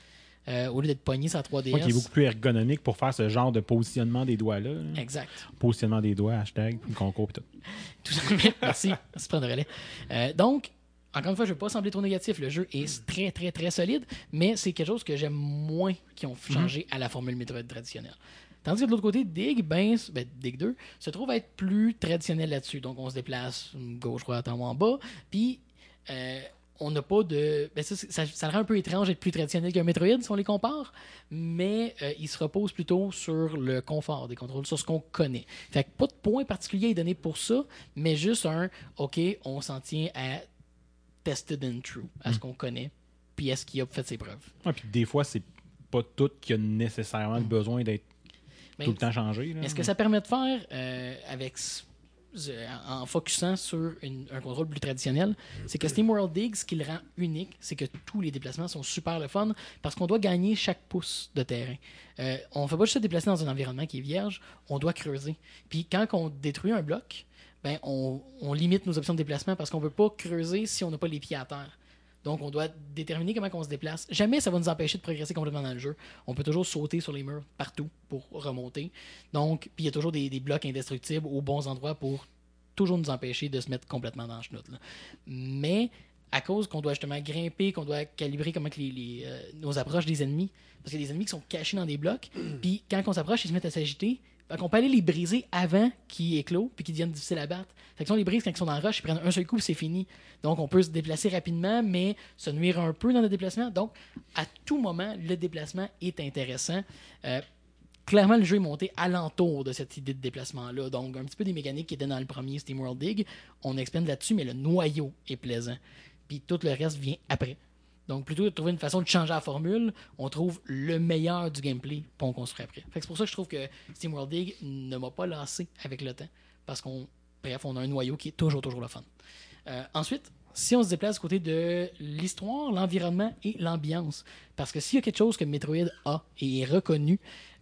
euh, au lieu d'être pogné la 3DS. Ouais, qui est beaucoup plus ergonomique pour faire ce genre de positionnement des doigts-là. là. Exact. Positionnement des doigts, hashtag, concours, tout. Tout fait. Merci. Merci de le relais. Euh, donc, encore une fois, je ne veux pas sembler trop négatif. Le jeu est très, très, très solide, mais c'est quelque chose que j'aime moins qui ont changé à la formule Metroid traditionnelle. Tandis que de l'autre côté, Dig, ben, ben, Dig 2 se trouve être plus traditionnel là-dessus. Donc, on se déplace gauche, droite, en haut, en bas. Puis, euh, on n'a pas de. Ben ça, ça, ça rend un peu étrange d'être plus traditionnel qu'un Metroid si on les compare, mais euh, il se repose plutôt sur le confort des contrôles, sur ce qu'on connaît. Fait que pas de point particulier à y donner pour ça, mais juste un OK, on s'en tient à tested and true, à ce qu'on connaît, puis est-ce qu'il a fait ses preuves. Ouais, puis des fois, c'est pas tout qui a nécessairement le besoin d'être Mais- tout le temps changé. là. Mais ce que ça permet de faire euh, avec en focusant sur une- un contrôle plus traditionnel, c'est que Steam World Dig, ce qui le rend unique, c'est que tous les déplacements sont super le fun parce qu'on doit gagner chaque pouce de terrain. Euh, on ne fait pas juste se déplacer dans un environnement qui est vierge, on doit creuser. Puis quand on détruit un bloc, ben on, on limite nos options de déplacement parce qu'on ne peut pas creuser si on n'a pas les pieds à terre. Donc, on doit déterminer comment on se déplace. Jamais ça va nous empêcher de progresser complètement dans le jeu. On peut toujours sauter sur les murs partout pour remonter. Donc, puis il y a toujours des, des blocs indestructibles aux bons endroits pour toujours nous empêcher de se mettre complètement dans la chenoute. là. Mais à cause qu'on doit justement grimper, qu'on doit calibrer comment que les, les, euh, nos approches des ennemis, parce qu'il y a des ennemis qui sont cachés dans des blocs, puis quand on s'approche, ils se mettent à s'agiter. Fait qu'on peut aller les briser avant qu'ils éclosent puis qu'ils deviennent difficiles à battre. Fait que si on brise quand ils sont dans la roche, ils prennent un seul coup c'est fini. Donc on peut se déplacer rapidement, mais se nuire un peu dans le déplacement. Donc à tout moment, le déplacement est intéressant. Euh, clairement, le jeu est monté alentour de cette idée de déplacement-là. Donc, un petit peu des mécaniques qui étaient dans le premier Steam World Dig, on expande là-dessus, mais le noyau est plaisant. Puis tout le reste vient après. Donc, plutôt de trouver une façon de changer la formule, on trouve le meilleur du gameplay, puis on construit après. C'est pour ça que je trouve que Steam World Dig ne m'a pas lassé avec le temps. Parce qu'on, bref, on a un noyau qui est toujours, toujours le fun. Euh, ensuite, si on se déplace du côté de l'histoire, l'environnement et l'ambiance, parce que s'il y a quelque chose que Metroid a et est reconnu,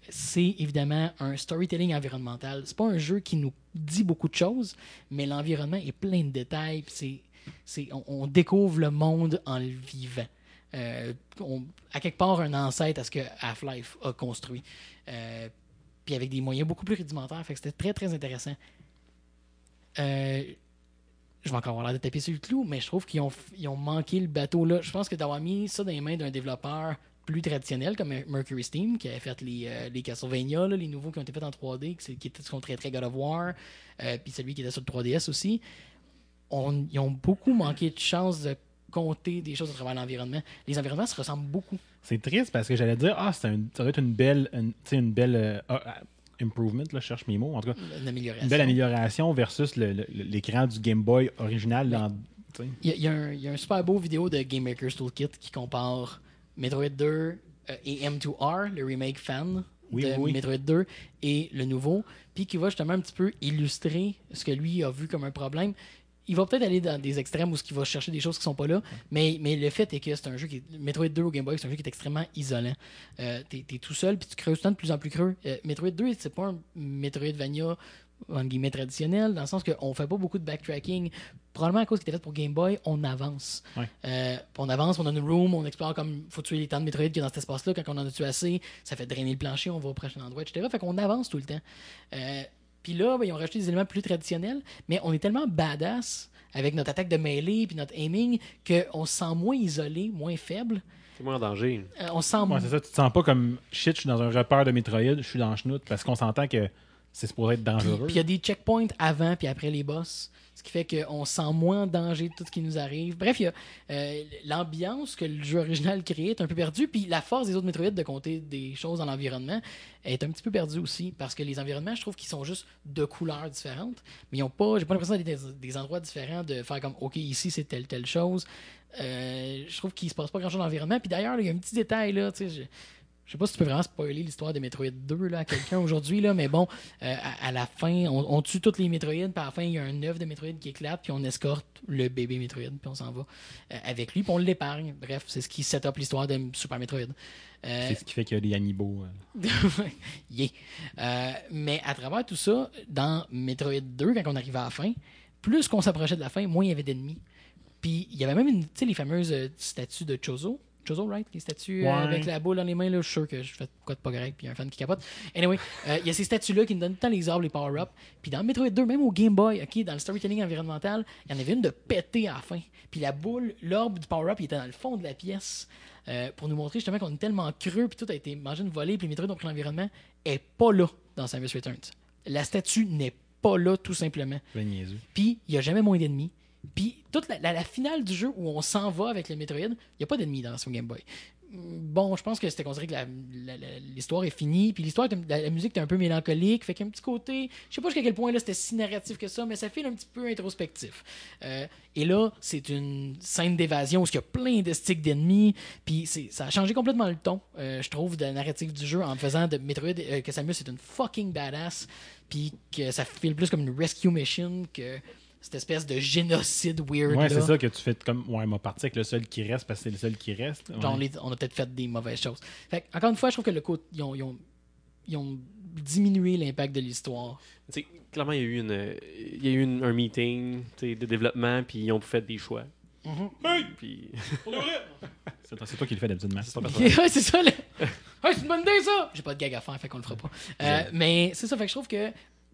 c'est évidemment un storytelling environnemental. C'est pas un jeu qui nous dit beaucoup de choses, mais l'environnement est plein de détails. c'est, on découvre le monde en le vivant. Euh, à quelque part, un ancêtre à ce que Half-Life a construit. Euh, puis avec des moyens beaucoup plus rudimentaires. Fait que c'était très, très intéressant. Euh, je vais encore avoir l'air de taper sur le clou, mais je trouve qu'ils ont, ils ont manqué le bateau là. Je pense que d'avoir mis ça dans les mains d'un développeur plus traditionnel comme Mercury Steam, qui avait fait les, les Castlevania, les nouveaux qui ont été faits en 3D, qui, étaient très très God of War, puis celui qui était sur le 3DS aussi, ils ont beaucoup manqué de chance de compter des choses à travers l'environnement. Les environnements se ressemblent beaucoup. C'est triste parce que j'allais dire, ah, c'est un- ça doit être une belle, une, une belle euh, ah, ah, improvement, là, je cherche mes mots, en tout cas, Une amélioration. une belle amélioration versus le- le- l'écran du Game Boy original. Dans. Il y, a- il y a un- il y a un super beau vidéo de Game Maker's Toolkit qui compare Metroid 2 euh, et M2R, le remake fan Oui, de oui. Metroid 2, et le nouveau, puis qui va justement un petit peu illustrer ce que lui a vu comme un problème. Il va peut-être aller dans des extrêmes où ce qu'il va chercher des choses qui sont pas là, mais, mais le fait est que c'est un jeu qui est- Metroid 2 au Game Boy, c'est un jeu qui est extrêmement isolant. Euh, t'es, t'es tout seul, puis tu creuses tout le temps de plus en plus creux. Euh, Metroid 2, c'est pas un Metroidvania entre guillemets traditionnel, dans le sens qu'on fait pas beaucoup de backtracking. Probablement à cause qu'il était fait pour Game Boy, on avance. Ouais. Euh, on avance, on a une room, on explore comme faut tuer les temps de Metroid qu'il y a dans cet espace-là. Quand on en a tué assez, ça fait drainer le plancher, on va au prochain endroit, etc. Fait qu'on avance tout le temps. Puis là, ben, ils ont rajouté des éléments plus traditionnels, mais on est tellement badass avec notre attaque de mêlée puis notre aiming qu'on se sent moins isolé, moins faible. C'est moins en danger. Euh, on se sent Ouais, c'est ça, tu te sens pas comme shit, je suis dans un repère de Metroid, je suis dans le chenoute, parce qu'on s'entend que c'est supposé être dangereux. puis il y a des checkpoints avant puis après les boss. Ce qui fait qu'on se sent moins danger de tout ce qui nous arrive. Bref, euh, l'ambiance que le jeu original créait est un peu perdue. Puis la force des autres Metroid de compter des choses dans l'environnement est un petit peu perdue aussi. Parce que les environnements, je trouve qu'ils sont juste de couleurs différentes. Mais ils ont pas, j'ai pas l'impression dans des, des endroits différents, de faire comme, OK, ici c'est telle, telle chose. Euh, je trouve qu'il se passe pas grand chose dans l'environnement. Puis d'ailleurs, il y a un petit détail là, tu sais. Je- sais pas si tu peux vraiment spoiler l'histoire de Metroid 2 là, à quelqu'un aujourd'hui, là, mais bon, euh, à, à la fin, on, on tue toutes les Metroid, puis à la fin, il y a un œuf de Metroid qui éclate, puis on escorte le bébé Metroid, puis on s'en va euh, avec lui, puis on l'épargne. Bref, c'est ce qui set up l'histoire de Super Metroid. Euh, C'est ce qui fait qu'il y a des Amiibo. Yeah. Mais à travers tout ça, dans Metroid 2, quand on arrivait à la fin, plus qu'on s'approchait de la fin, moins il y avait d'ennemis. Puis il y avait même une, les fameuses statues de Chozo. Les statues euh, Ouais. avec la boule dans les mains, là, je suis sûr que je fais quoi de pas correct, puis il y a un fan qui capote. Anyway, euh, il y a ces statues-là qui nous donnent tout le temps les orbes, les power-ups. Puis dans Metroid 2, même au Game Boy, ok, dans le storytelling environnemental, il y en avait une de péter à la fin. Puis la boule, l'orbe du power-up, il était dans le fond de la pièce. euh, pour nous montrer justement qu'on est tellement creux, puis tout a été mangé une volée, puis Metroid ont pris l'environnement, est pas là dans Samus Returns. La statue n'est pas là, tout simplement. Niaiseux. Puis, il n'y a jamais moins d'ennemis. Puis, toute la, finale du jeu où on s'en va avec le Metroid, il n'y a pas d'ennemis dans son Game Boy. bon, je pense que c'était considéré que l'histoire est finie, puis l'histoire, la, musique était un peu mélancolique, fait qu'un petit côté, je sais pas jusqu'à quel point là c'était si narratif que ça, mais ça file un petit peu introspectif. Euh, et là, c'est une scène d'évasion où il y a plein de sticks d'ennemis, puis ça a changé complètement le ton, euh, je trouve, de la narrative du jeu en faisant de Metroid euh, que Samus est une fucking badass, puis que ça file plus comme une rescue mission que cette espèce de génocide weird Ouais, c'est ça que tu fais comme. Ouais, m'a parti avec le seul qui reste parce que c'est le seul qui reste. Genre, on, Ouais. les- on a peut-être fait des mauvaises choses. Fait encore une fois, je trouve que le côté, ils ont, ils ont- ils ont diminué l'impact de l'histoire. Tu sais, clairement, il y a eu, une, il y a eu une- un meeting de développement, puis ils ont fait des choix. Puis, C'est toi qui le fais d'habitude, c'est ouais, c'est ça. le- Ouais, c'est une bonne idée, ça! J'ai pas de gag à faire, fait qu'on le fera pas. Euh, mais c'est ça, fait que je trouve que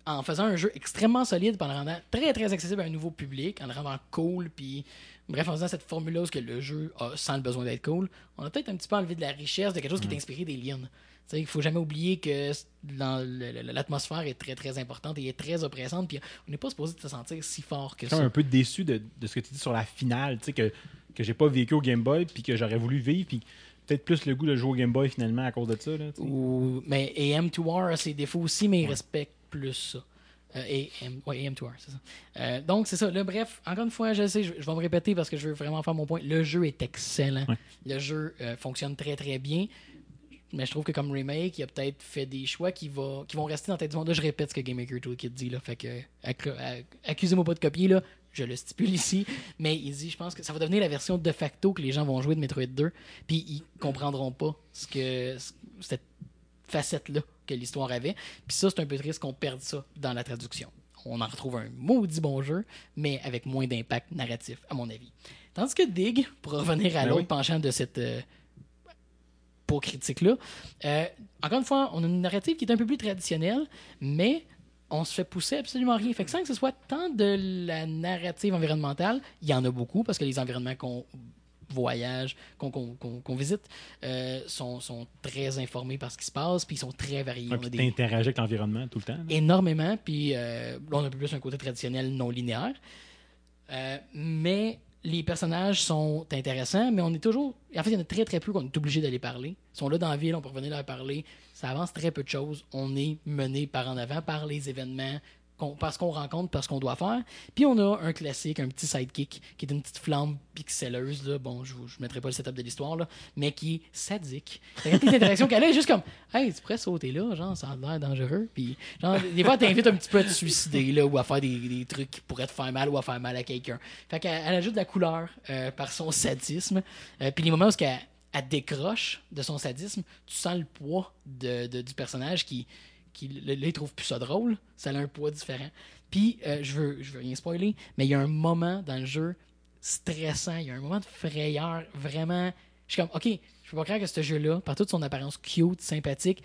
en faisant un jeu extrêmement solide, puis en le rendant très très accessible à un nouveau public, en le rendant cool, puis bref, en faisant cette formule-là où que le jeu a sans le besoin d'être cool, on a peut-être un petit peu enlevé de la richesse de quelque chose qui est inspiré des liens. Il faut jamais oublier que l'atmosphère est très très importante et est très oppressante, puis on n'est pas supposé se sentir si fort que Je suis ça. un peu déçu de, de ce que tu dis sur la finale, que, que j'ai pas vécu au Game Boy, puis que j'aurais voulu vivre, puis peut-être plus le goût de jouer au Game Boy finalement à cause de ça. Là. Ou, mais AM2R a ses défauts aussi, mais il respecte plus ça. Euh, AM, ouais, AM2R, c'est ça. Euh, donc, c'est ça. Là, bref, encore une fois, je sais, je, je vais me répéter parce que je veux vraiment faire mon point. Le jeu est excellent. Ouais. Le jeu euh, fonctionne très, très bien. Mais je trouve que comme remake, il a peut-être fait des choix qui, va, qui vont rester dans tête du monde. Là, je répète ce que Game Maker Toolkit dit. Là, fait que, acc- ac- accusez-moi pas de copier, là. Je le stipule ici. Mais il dit, je pense que ça va devenir la version de facto que les gens vont jouer de Metroid 2. Puis ils comprendront pas ce que ce- cette facette-là que l'histoire avait. Puis ça, c'est un peu triste qu'on perde ça dans la traduction. On en retrouve un maudit bon jeu, mais avec moins d'impact narratif, à mon avis. Tandis que Dig, pour revenir à Ben l'autre oui. penchant de cette euh, peau critique-là, euh, encore une fois, on a une narrative qui est un peu plus traditionnelle, mais on se fait pousser absolument rien. Fait que sans que ce soit tant de la narrative environnementale, il y en a beaucoup, parce que les environnements qu'on voyage, qu'on visite, euh, sont, sont très informés par ce qui se passe, puis ils sont très variés. Ouais, On a des- t'interagis avec l'environnement tout le temps. là. énormément, puis euh, on a un peu plus un côté traditionnel non linéaire. Euh, mais les personnages sont intéressants, mais on est toujours. En fait, il y en a très très peu qu'on est obligé d'aller parler. Ils sont là dans la ville, on peut revenir leur parler. Ça avance très peu de choses. On est mené par en avant par les événements, parce qu'on rencontre, parce qu'on doit faire. Puis on a un classique, un petit sidekick, qui est une petite flamme pixelleuse. Là. Bon, je ne mettrai pas le setup de l'histoire, mais qui est sadique. Regarde les interactions qu'elle est juste comme Hey, tu pourrais sauter là, genre, ça a l'air dangereux. Puis, genre, des fois, t'invite un petit peu à te suicider, là, ou à faire des, trucs qui pourraient te faire mal ou à faire mal à quelqu'un. Fait qu'elle elle ajoute de la couleur euh, par son sadisme. Euh, puis les moments où elle, elle décroche de son sadisme, tu sens le poids de- du personnage qui, qui là, il trouve plus ça drôle. Ça a un poids différent. Puis, euh, je veux, je veux rien spoiler, mais il y a un moment dans le jeu stressant, il y a un moment de frayeur vraiment. Je suis comme, ok, je peux pas croire que ce jeu-là, par toute son apparence cute, sympathique,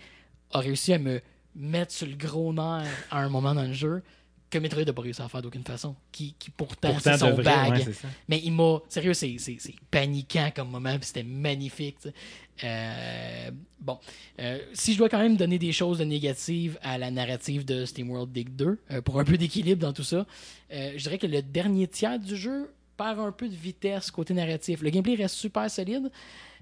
a réussi à me mettre sur le gros nerf à un moment dans le jeu que Metroid n'a pas réussi à faire d'aucune façon. Qui, qui pourtant, Pourtant, c'est son bag. ouais, c'est ça. Mais il m'a. Sérieux, c'est, c'est, c'est paniquant comme moment, puis c'était magnifique. Euh, bon. Euh, si je dois quand même donner des choses de négatives à la narrative de SteamWorld Dig 2, euh, pour un peu d'équilibre dans tout ça, je dirais que le dernier tiers du jeu perd un peu de vitesse côté narratif. Le gameplay reste super solide.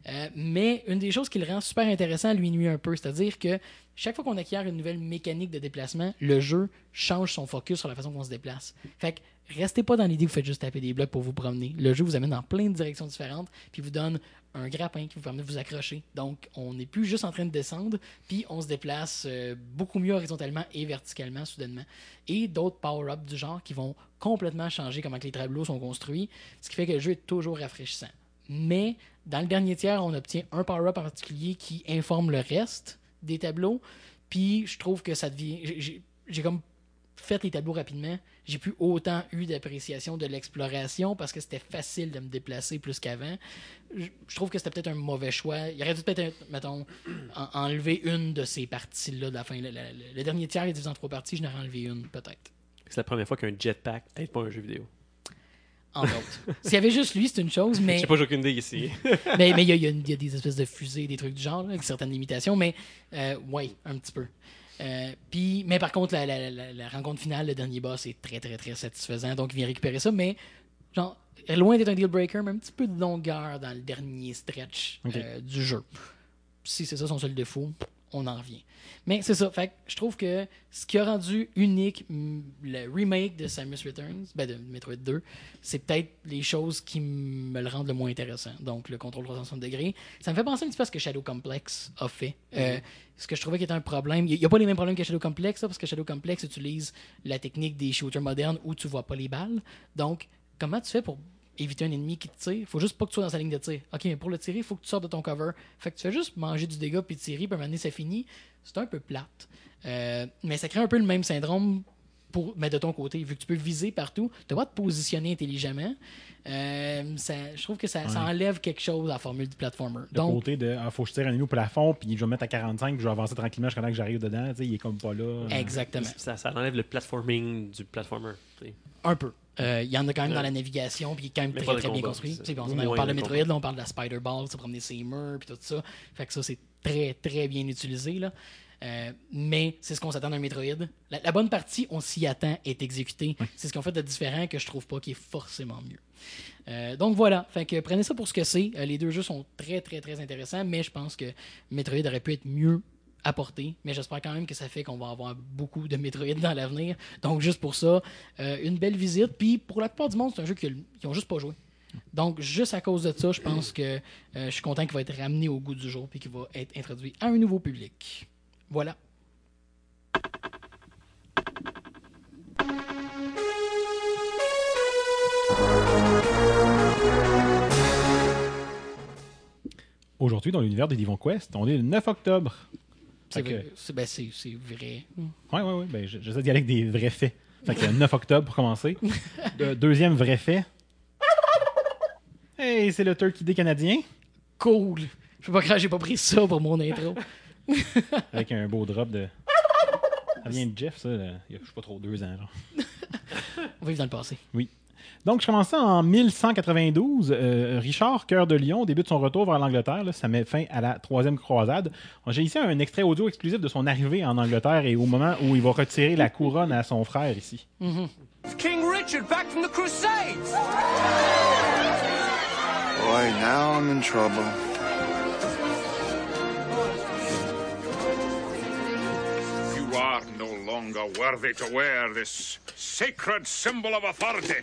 Euh, mais une des choses qui le rend super intéressant lui nuit un peu, c'est-à-dire que chaque fois qu'on acquiert une nouvelle mécanique de déplacement, le jeu change son focus sur la façon qu'on se déplace. Fait que restez pas dans l'idée que vous faites juste taper des blocs pour vous promener. Le jeu vous amène dans plein de directions différentes, puis vous donne un grappin qui vous permet de vous accrocher. Donc, on n'est plus juste en train de descendre, puis on se déplace euh, beaucoup mieux horizontalement et verticalement soudainement. Et d'autres power-ups du genre qui vont complètement changer comment les tableaux sont construits, ce qui fait que le jeu est toujours rafraîchissant. Mais dans le dernier tiers, on obtient un power-up en particulier qui informe le reste des tableaux. Puis je trouve que ça devient. Fait les tableaux rapidement. J'ai plus autant eu d'appréciation de l'exploration parce que c'était facile de me déplacer plus qu'avant. Je, je trouve que c'était peut-être un mauvais choix. Il aurait dû peut-être, mettons, en- enlever une de ces parties-là de la fin. Le, le- le dernier tiers est divisé en trois parties, je n'aurais enlevé une, peut-être. C'est la première fois qu'un jetpack aide pas un jeu vidéo. Entre autres. S'il y avait juste lui, c'est une chose, mais. Je sais pas, j'ai aucune idée ici. mais mais il y, a- il y y a des espèces de fusées, des trucs du genre, là, avec certaines limitations, mais euh, ouais, un petit peu. Euh, puis, mais par contre, la, la- la- la rencontre finale, le dernier boss, est très, très, très satisfaisant. Donc, il vient récupérer ça, mais genre, loin d'être un deal breaker, mais un petit peu de longueur dans le dernier stretch euh, du jeu. Si c'est ça son seul défaut, on en revient. Mais c'est ça. Fait que je trouve que ce qui a rendu unique mm, le remake de Samus Returns, ben de Metroid 2, c'est peut-être les choses qui me le rendent le moins intéressant. Donc le contrôle 360 degrés. Ça me fait penser un petit peu à ce que Shadow Complex a fait. Euh, ce que je trouvais qui était un problème. Il n'y a, pas les mêmes problèmes que Shadow Complex, là, parce que Shadow Complex utilise la technique des shooters modernes où tu vois pas les balles. Donc, comment tu fais pour éviter un ennemi qui te tire? faut juste pas que tu sois dans sa ligne de tir. Ok, mais pour le tirer, il faut que tu sortes de ton cover. Fait que tu fais juste manger du dégât puis tirer, puis à un moment donné, ça finit. C'est un peu plate. Euh, mais ça crée un peu le même syndrome pour, mais de ton côté, vu que tu peux viser partout, tu dois te positionner intelligemment. Euh, ça- je trouve que ça, enlève quelque chose à la formule du platformer. Le Donc, côté de ah, faut que je tire un ennemi au plafond, puis je vais me mettre à 45, puis je vais avancer tranquillement jusqu'à que j'arrive dedans. Il est comme pas là. exactement. Ça, ça enlève le platforming du platformer. Un peu. Euh, Il y en a quand même dans la navigation, puis il est quand même très, très bien construit. ça. On, parle de Metroid, là, on parle de la Spider Ball, se promener ses murs, puis tout ça. Fait que ça, c'est très, très bien utilisé. Là. Euh, mais c'est ce qu'on s'attend d'un Metroid. La, la bonne partie, on s'y attend, est exécutée. C'est ce qu'on fait de différent que je trouve pas qui est forcément mieux. Euh, donc voilà, fait que prenez ça pour ce que c'est. Euh, les deux jeux sont très très très intéressants, mais je pense que Metroid aurait pu être mieux apporté. Mais j'espère quand même que ça fait qu'on va avoir beaucoup de Metroid dans l'avenir. Donc juste pour ça, euh, une belle visite. Puis pour la plupart du monde, c'est un jeu qu'ils qu'ils ont juste pas joué. Donc juste à cause de ça, je pense que euh, je suis content qu'il va être ramené au goût du jour puis qu'il va être introduit à un nouveau public. Voilà. Aujourd'hui, dans l'univers de Divon Quest, on est le 9 octobre. C'est que- ben, c'est- vrai. Ouais, ouais, ouais. Ben, je- j'essaie d'y aller avec des vrais faits. Fait que le 9 octobre pour commencer. De- deuxième vrai fait. Hey, c'est le Turkey Day canadien. Cool. Je peux pas croire que j'ai pas pris ça pour mon intro. Avec un beau drop de. Ça vient de Jeff, ça. là. Il y a, je sais pas trop, deux ans. Genre. On va vivre dans le passé. Donc, je commence ça en 1192. Euh, Richard, cœur de lion, débute son retour vers l'Angleterre. Ça met fin à la troisième croisade. J'ai ici un extrait audio exclusif de son arrivée en Angleterre et au moment où il va retirer la couronne à son frère ici. King Richard back from the Crusades! Boy, now I'm in trouble. You are no longer worthy to wear this sacred symbol of authority.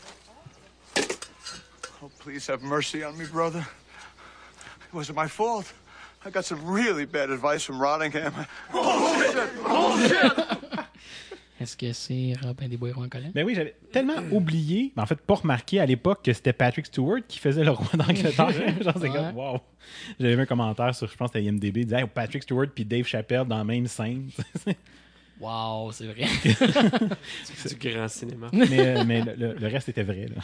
Oh, please have mercy on me, brother. It wasn't my fault. I got some really bad advice from Rottingham. Est-ce que c'est Robin des Bois en colère? Ben oui, j'avais tellement oublié, ben en fait pas remarqué à l'époque que c'était Patrick Stewart qui faisait le roi d'Angleterre. Genre, c'est Ouais. comme, wow. J'avais vu un commentaire sur, je pense c'était IMDB, il disait Hey, Patrick Stewart puis Dave Chappelle dans la même scène. Wow, c'est vrai. Du grand cinéma. mais euh, mais le, le- le reste était vrai. là.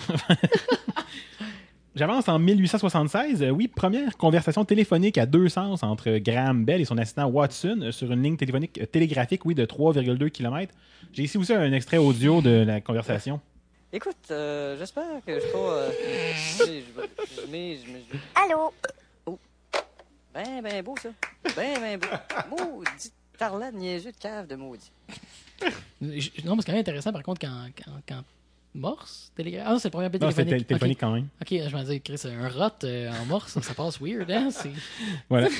J'avance en 1876. Euh, oui, première conversation téléphonique à deux sens entre Graham Bell et son assistant Watson euh, sur une ligne téléphonique euh, télégraphique, oui, de 3,2 km. J'ai ici aussi un extrait audio de la conversation. Écoute, euh, j'espère que je suis pas. Allô? Ben, ben beau, ça. Ben, ben beau. Maudit tarlat de niaiseux de cave de maudit. Non, mais c'est quand même intéressant, par contre, quand, quand, quand Morse, télégraphe. Ah, non, c'est le premier appel Non, c'était téléphonique. tél- téléphonique quand même. Ok, je me disais, Chris, un rot euh, en Morse, ça passe weird, hein? C'est- Voilà.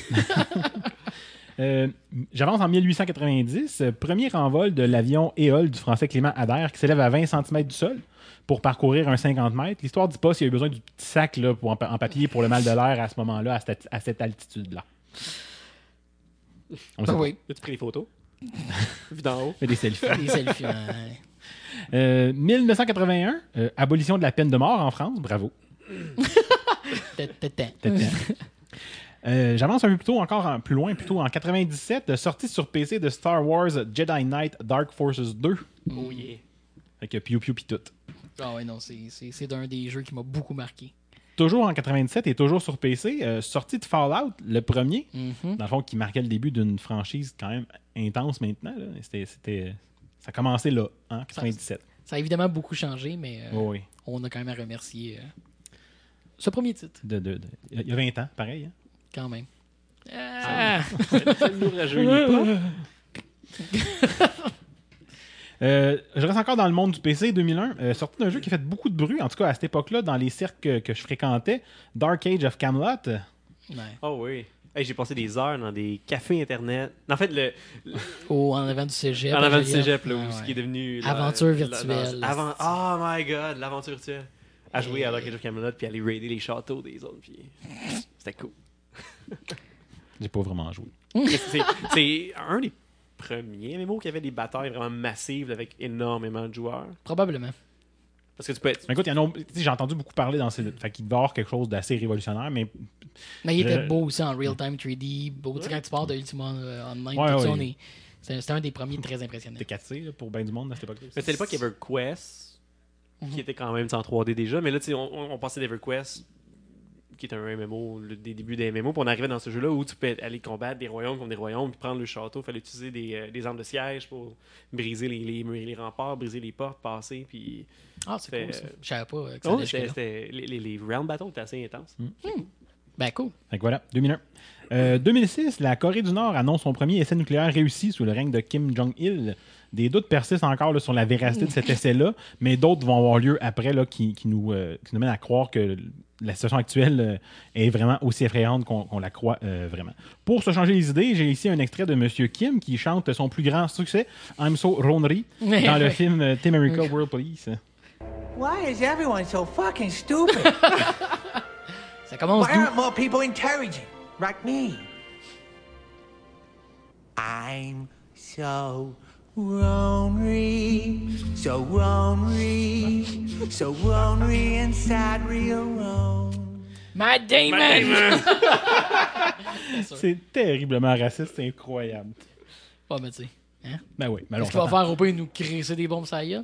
Euh, J'avance en 1890. euh, Premier envol de l'avion Éole du français Clément Adair qui s'élève à 20 cm du sol pour parcourir un 50 mètres. L'histoire ne dit pas s'il y a eu besoin du petit sac là, pour, en, pa- en papier pour le mal de l'air à ce moment-là, à cette, à cette altitude-là. On Ben oui, As-tu pris des photos? Vu d'en haut. Des selfies. les selfies. ouais. Euh, 1981, euh, abolition de la peine de mort en France. Bravo. Euh, J'avance un peu plus tôt, encore en- plus loin, plutôt en 97, euh, sortie sur PC de Star Wars Jedi Knight Dark Forces 2. Oh yeah. Avec Piu Piu pis tout. Ah ouais, non, c'est- d'un des jeux qui m'a beaucoup marqué. Toujours en 97 et toujours sur PC, euh, sortie de Fallout, le premier, Mhm. dans le fond, qui marquait le début d'une franchise quand même intense maintenant. c'était- ça a commencé là, en 97. Ça a évidemment beaucoup changé, mais euh, Oui, oui. on a quand même à remercier euh, ce premier titre, De, de- de- Il y a 20 ans, pareil. hein? quand même. Ah! Ça nous rajeunit pas. Euh, je reste encore dans le monde du PC 2001. Euh, sorti d'un jeu qui a fait beaucoup de bruit, en tout cas à cette époque-là, dans les cercles que, que je fréquentais. Dark Age of Camelot. Ouais. Oh oui. Hey, j'ai passé des heures dans des cafés internet. En fait, le, Au, en avant du cégep. en à avant du cégep, là, où Ouais, ce qui est devenu. la- Aventure virtuelle. avant... Oh my god, l'aventure virtuelle. À jouer à Dark Age of Camelot puis aller raider les châteaux des autres. Puis... C'était cool. J'ai pas vraiment joué. C'est- un des premiers MMO qui avait des batailles vraiment massives avec énormément de joueurs. Probablement. Parce que tu peux être. Mais écoute, j'ai entendu beaucoup parler dans ces. Fait qu'il avoir quelque chose d'assez révolutionnaire, mais Mais il était beau aussi en real-time 3D. Beau, tu sais, quand tu pars de Ultima euh, Online, Ouais, tout ça, ouais. on est- c'est c'est un des premiers très impressionnants. c'était 4C là, pour bien du monde à cette époque-là. aussi. Mais c'était l'époque EverQuest, qui était quand même en 3D déjà. Mais là, tu sais, on, passait d'EverQuest, qui est un MMO, le, des débuts des MMO, puis on arrivait dans ce jeu-là où tu peux aller combattre des royaumes comme des royaumes, puis prendre le château. Il fallait utiliser des, euh, des armes de siège pour briser les, les murs et les remparts, briser les portes, passer. Puis. Ah, c'est Fait- cool ça. Je savais pas euh, que ça Oh, c'était, c'était- les, les, les round battles étaient assez intenses. Ben cool. Fait que voilà, 2001. Euh, 2006, la Corée du Nord annonce son premier essai nucléaire réussi sous le règne de Kim Jong-il. Des doutes persistent encore là, sur la véracité de cet essai-là, mais d'autres vont avoir lieu après là, qui, qui nous, euh, qui nous mènent à croire que la situation actuelle euh, est vraiment aussi effrayante qu'on qu'on la croit euh, vraiment. Pour se changer les idées, j'ai ici un extrait de Monsieur Kim qui chante son plus grand succès, I'm So Ronry, dans le film euh, Team America World Police. Why is everyone so fucking stupid? Ça commence Why aren't more people intelligent? Like me? I'm so lonely, so lonely, so lonely inside real wrong. Matt Damon! C'est terriblement raciste, c'est incroyable. Ouais, mais tu sais. Hein? Ben oui, mais Qu'est-ce qu'il va faire au pire? Nous crisser des bombes ça y est?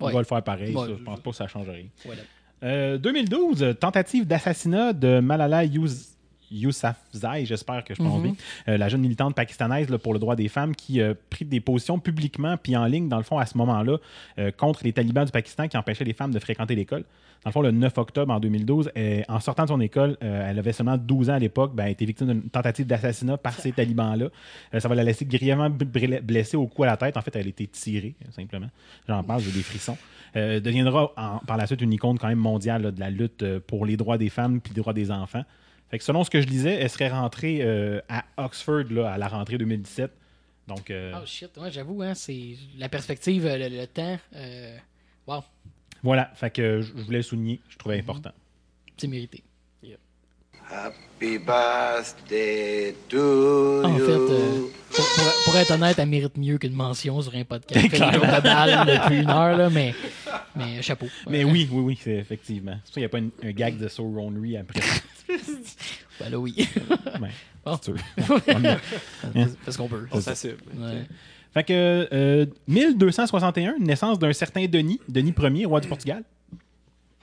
On Ouais. va le faire pareil, Ouais, ça, je- pense pas que ça change rien. Euh, 2012, euh, tentative d'assassinat de Malala Yous- Yousafzai, j'espère que je pense bien, Euh, la jeune militante pakistanaise là, pour le droit des femmes qui a pris des positions publiquement puis en ligne, dans le fond, à ce moment-là, euh, contre les talibans du Pakistan qui empêchaient les femmes de fréquenter l'école. Dans le fond, le 9 octobre en 2012, euh, en sortant de son école, euh, elle avait seulement 12 ans à l'époque, ben, elle a été victime d'une tentative d'assassinat par ces talibans-là. Euh, ça va la laisser grièvement blessée au cou à la tête. En fait, elle a été tirée, euh, simplement. J'en parle, j'ai des frissons. Euh, deviendra en- par la suite une icône quand même mondiale là, de la lutte euh, pour les droits des femmes et les droits des enfants. Fait que selon ce que je lisais, elle serait rentrée euh, à Oxford là, à la rentrée 2017. Donc, euh, Oh shit, ouais, j'avoue, hein, c'est la perspective, euh, le, le temps. Wow, voilà. Fait que je je voulais le souligner. Je trouvais important. c'est mérité. Happy birthday to En fait, euh, pour, pour- pour être honnête, elle mérite mieux qu'une mention sur un podcast. Elle fait des jours de balle depuis une heure, là, mais, mais chapeau. Mais oui, oui, oui, c'est effectivement. C'est pour ça qu'il n'y a pas une- un gag de Sauronry après. Ben là, oui. Ben, Bon. si tu veux. Fais ce qu'on peut. On s'assume. Ouais. Fait que euh, 1261, naissance d'un certain Denis, Denis Ier, roi du Portugal.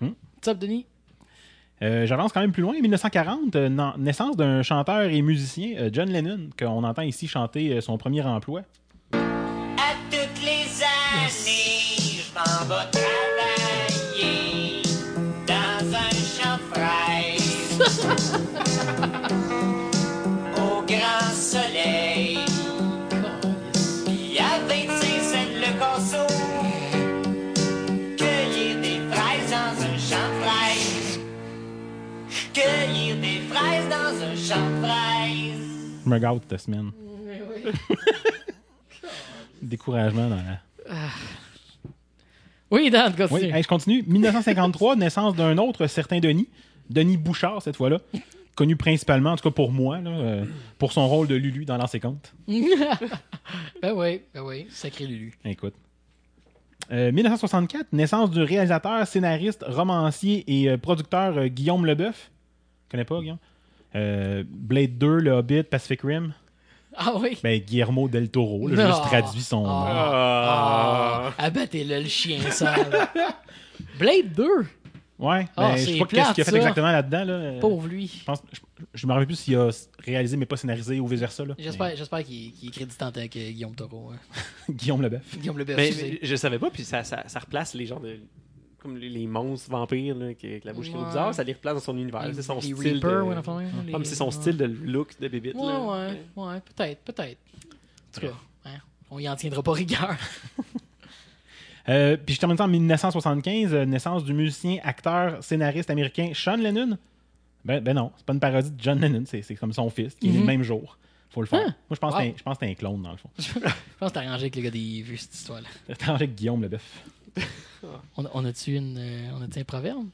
What's up, Denis? Euh, J'avance quand même plus loin. 1940, euh, na- naissance d'un chanteur et musicien, euh, John Lennon, qu'on entend ici chanter son premier emploi. À toutes les années, je me gâte cette semaine. Découragement dans la... Oui, Dan, Oui, continue. hey, je continue. 1953, naissance d'un autre certain Denis, Denis Bouchard cette fois-là, connu principalement, en tout cas pour moi, là, euh, pour son rôle de Lulu dans L'ancien compte. ben oui, ben oui, sacré Lulu. Écoute. Euh, 1964, naissance du réalisateur, scénariste, romancier et euh, producteur euh, Guillaume Leboeuf. Connais pas, Guillaume? Euh, Blade 2, Le Hobbit, Pacific Rim? Ah oui? Ben, Guillermo del Toro. là, Ah. juste traduit son nom. Ah, abattez-le, le chien sale. Blade 2, Ouais, Ah, ben, je sais pas qu'est-ce qu'il a fait ça. exactement là-dedans. Là. Pauvre lui. Je pense, je, je me rappelle plus s'il a réalisé mais pas scénarisé ou vice-versa. là. J'espère, j'espère qu'il, est créditant avec euh, Guillaume Taureau. hein. Mais- Guillaume Leboeuf. Guillaume Mais, excusez. mais je savais pas, puis ça, ça, ça replace les gens de. Comme les, les monstres vampires, là, qui, avec la bouche qui est Ouais. bizarre, ça les replace dans son univers. C'est son les style. Reapers, de... ouais, enfin, ouais, Ah, les- mais c'est son ouais. style de look de Bébite. Ouais, là. ouais, ouais, peut-être, peut-être. En tout cas, hein, on y en tiendra pas rigueur. Euh, puis je termine ça en 1975, euh, naissance du musicien, acteur, scénariste américain Sean Lennon. Ben, ben non, c'est pas une parodie de John Lennon, c'est c'est comme son fils, qui est né le Mhm. même jour. Faut le faire. Ah, Moi, je pense, wow. que c'est un- je pense que c'est un clone, dans le fond. Je pense que t'as arrangé avec le gars des vues, cette histoire-là. T'es avec Guillaume le bœuf. On, on a-tu une, euh, on a un proverbe?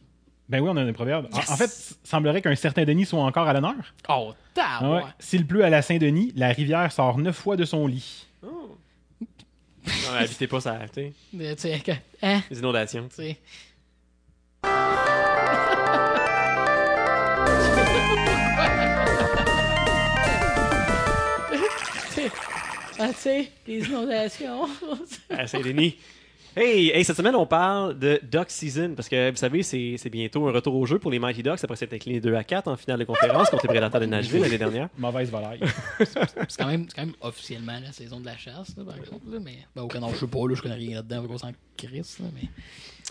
Ben oui, on a un proverbe. En- Yes! En, fait, semblerait qu'un certain Denis soit encore à l'honneur. Oh, Ah t'as ouais. S'il pleut à la Saint-Denis, la rivière sort neuf fois de son lit. Oh. Non, mais habitez pas ça, tu sais, Tu sais, que- hein? les inondations. Tu sais. Ah, tu sais, les inondations. à Saint-Denis. Hey, hey, cette semaine, on parle de Duck Season parce que vous savez, c'est c'est bientôt un retour au jeu pour les Mighty Ducks après s'être incliné 2 à 4 en finale de conférence contre les Prédateurs de Nashville l'année dernière. Mauvaise volaille. c'est quand, même- c'est quand même officiellement la saison de la chasse, là, par exemple. Là, mais, ben, au Canada, je sais pas, là, je connais rien là-dedans, on s'en crisse. Là, mais...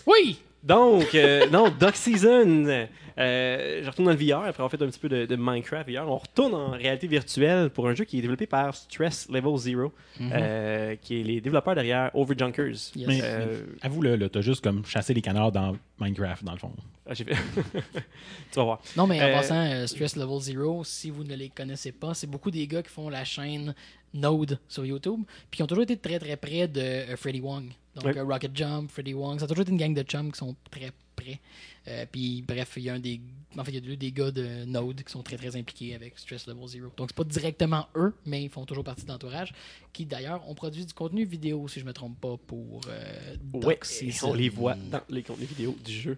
Oui! Donc, euh, non, Duck Season. euh, je retourne dans le VR après avoir fait un petit peu de, de Minecraft VR. On retourne en réalité virtuelle pour un jeu qui est développé par Stress Level Zero, euh, qui est les développeurs derrière Overjunkers. Yes. Mais, Euh, avoue le, t'as juste comme chassé les canards dans Minecraft, dans le fond. ah, j'ai fait- tu vas voir. Non, mais en Euh, passant, euh, Stress Level Zero, si vous ne les connaissez pas, c'est beaucoup des gars qui font la chaîne Node sur YouTube, puis qui ont toujours été très très près de euh, Freddy Wong. Donc euh, Rocket Jump, Freddy Wong, ça a toujours été une gang de chums qui sont très près. Euh, puis bref, il y a un des. En fait, il y a deux des gars de Node qui sont très très impliqués avec Stress Level Zero. Donc c'est pas directement eux, mais ils font toujours partie de l'entourage, qui d'ailleurs ont produit du contenu vidéo, si je me trompe pas, pour euh, Season. on les voit dans les contenus vidéo du jeu.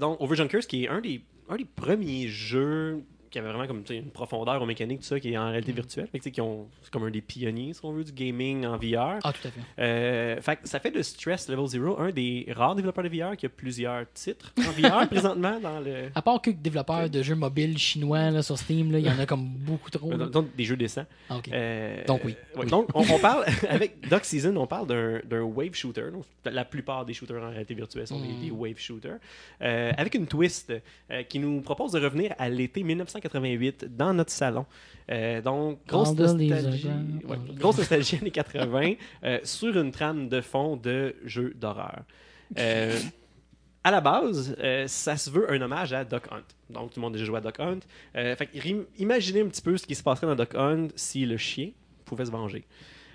Donc, Overjunkers, qui est un des, un des premiers jeux qui avait vraiment comme une profondeur aux mécaniques, tout ça, qui est en Mm. réalité virtuelle. Fait que, tu sais, qui ont- c'est comme un des pionniers, si on veut, du gaming en VR. Ah, tout à fait. Euh, fait que ça fait de Stress Level Zero un des rares développeurs de VR qui a plusieurs titres en VR présentement dans le. À part que développeurs de jeux mobiles chinois là, sur Steam, il y en a comme beaucoup trop. là. dans- dans des jeux décents. Ah. Euh, Donc oui. ouais, donc on, on parle avec Duck Season, on parle d'un d'un wave shooter. Donc, la plupart des shooters en réalité virtuelle sont des- Mm. des, wave shooters, euh, avec une twist euh, qui nous propose de revenir à l'été 1988 dans notre salon. Euh, donc grosse nostalgie, ouais, grosse nostalgie années 80 euh, sur une trame de fond de jeux d'horreur. Euh, à la base, ça se veut un hommage à Duck Hunt. Donc, tout le monde a déjà joué à Duck Hunt. Fait imaginez un petit peu ce qui se passerait dans Duck Hunt si le chien pouvait se venger.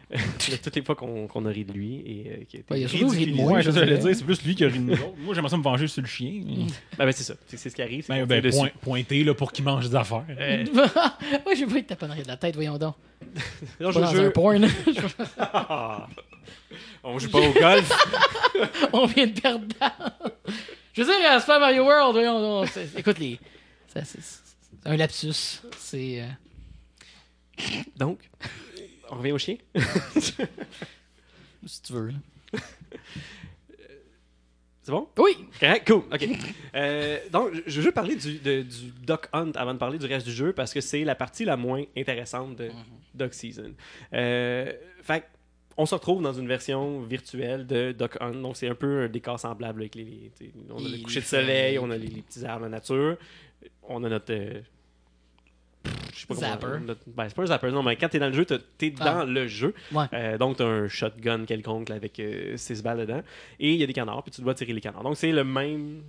de toutes les fois qu'on qu'on a ri de lui et euh, qui a été Ouais, il a surtout ri de moi. Ouais, je dirais. dire, c'est plus lui qui a ri de nous autres. Moi, j'aimerais ça me venger sur le chien. Ben, ben, c'est ça. C'est c'est ce qui arrive. c'est Ben, ben, point- pointé là, pour qu'il mange des affaires. Euh, pas eu de taper en arrière de la tête, voyons donc. non, Pas je dans un porn. On joue pas au golf. On vient de perdre dedans. Je veux dire, à Super Mario World, voyons donc. Écoute, les... c'est un lapsus. C'est... euh, Donc, on revient au chien? Si tu veux. là. C'est bon? Oui! Correct, cool, ok. Euh, donc, je veux juste parler du, de- du Duck Hunt avant de parler du reste du jeu parce que c'est la partie la moins intéressante de Duck Season. Euh, fait on se retrouve dans une version virtuelle de Duck Hunt, donc c'est un peu un décor semblable avec les. on a le coucher de soleil, on a les, les petits arbres, la nature, on a notre. euh, je sais pas comment- Zapper. notre- ben, c'est pas un zapper, non, mais quand t'es dans le jeu, t'es- Ah. dans le jeu. Ouais. Euh, donc, tu as un shotgun quelconque là, avec 6 balles dedans. Et il y a des canards, puis tu dois tirer les canards. Donc, c'est le même,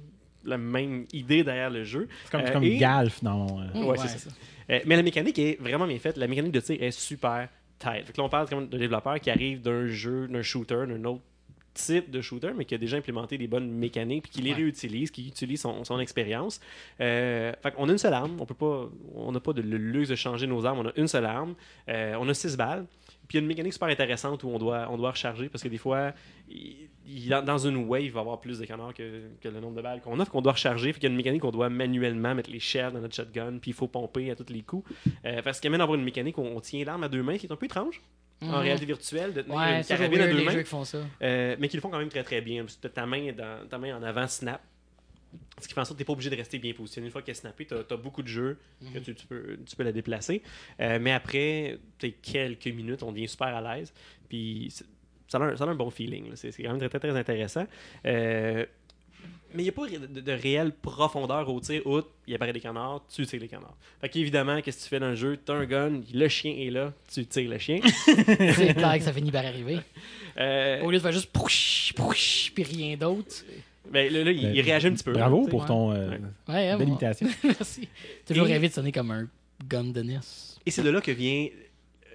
la même idée derrière le jeu. C'est comme, Euh, c'est comme et- Galf dans. euh, Ouais, c'est ça. Euh, mais la mécanique est vraiment bien faite. La mécanique de tir est super tight. Fait que là, on parle quand même de développeurs qui arrivent d'un jeu, d'un shooter, d'un autre type de shooter, mais qui a déjà implémenté des bonnes mécaniques, puis qui les Ouais. réutilise, qui utilise son, son expérience. Euh, fait qu'on a une seule arme. On peut pas, on n'a pas de le luxe de changer nos armes. On a une seule arme. Euh, on a six balles. Puis il y a une mécanique super intéressante où on doit, on doit recharger parce que des fois, il- il- dans- une wave, il va y avoir plus de canards que, que le nombre de balles qu'on a. Fait qu'on doit recharger. Fait qu'il y a une mécanique qu'on doit manuellement mettre les shells dans notre shotgun. Puis il faut pomper à tous les coups. Euh, parce qu'il amène à avoir une mécanique où on tient l'arme à deux mains, qui est un peu étrange. En Mhm. réalité virtuelle, de tenir Ouais, une carabine à deux mains. jeux qui font ça. Euh, mais qui le font quand même très très bien. Parce que ta main, dans, ta main en avant snap. Ce qui fait en sorte que tu n'es pas obligé de rester bien positionné. Une fois qu'elle est snappée, tu as, beaucoup de jeux que tu, tu peux, tu peux la déplacer. Euh, mais après t'sais, quelques minutes, on devient super à l'aise. Puis ça a, un, ça a un bon feeling. c'est quand même très, très, très intéressant. Euh, Mais il n'y a pas de, de réelle profondeur au tir, outre, il apparaît des canards, tu tires les canards. Fait qu'évidemment, qu'est-ce que tu fais dans le jeu? Tu as un gun, le chien est là, tu tires le chien. C'est clair que ça finit par arriver. Euh, Au lieu de faire juste pouch, pouch, puis rien d'autre. ben, là, là, il, il réagit un petit peu. Bravo pour ton euh, Ouais. Ouais, hein, belle bon. imitation. Merci. Toujours Et- rêvé de sonner comme un gun de NES. Et c'est de là que vient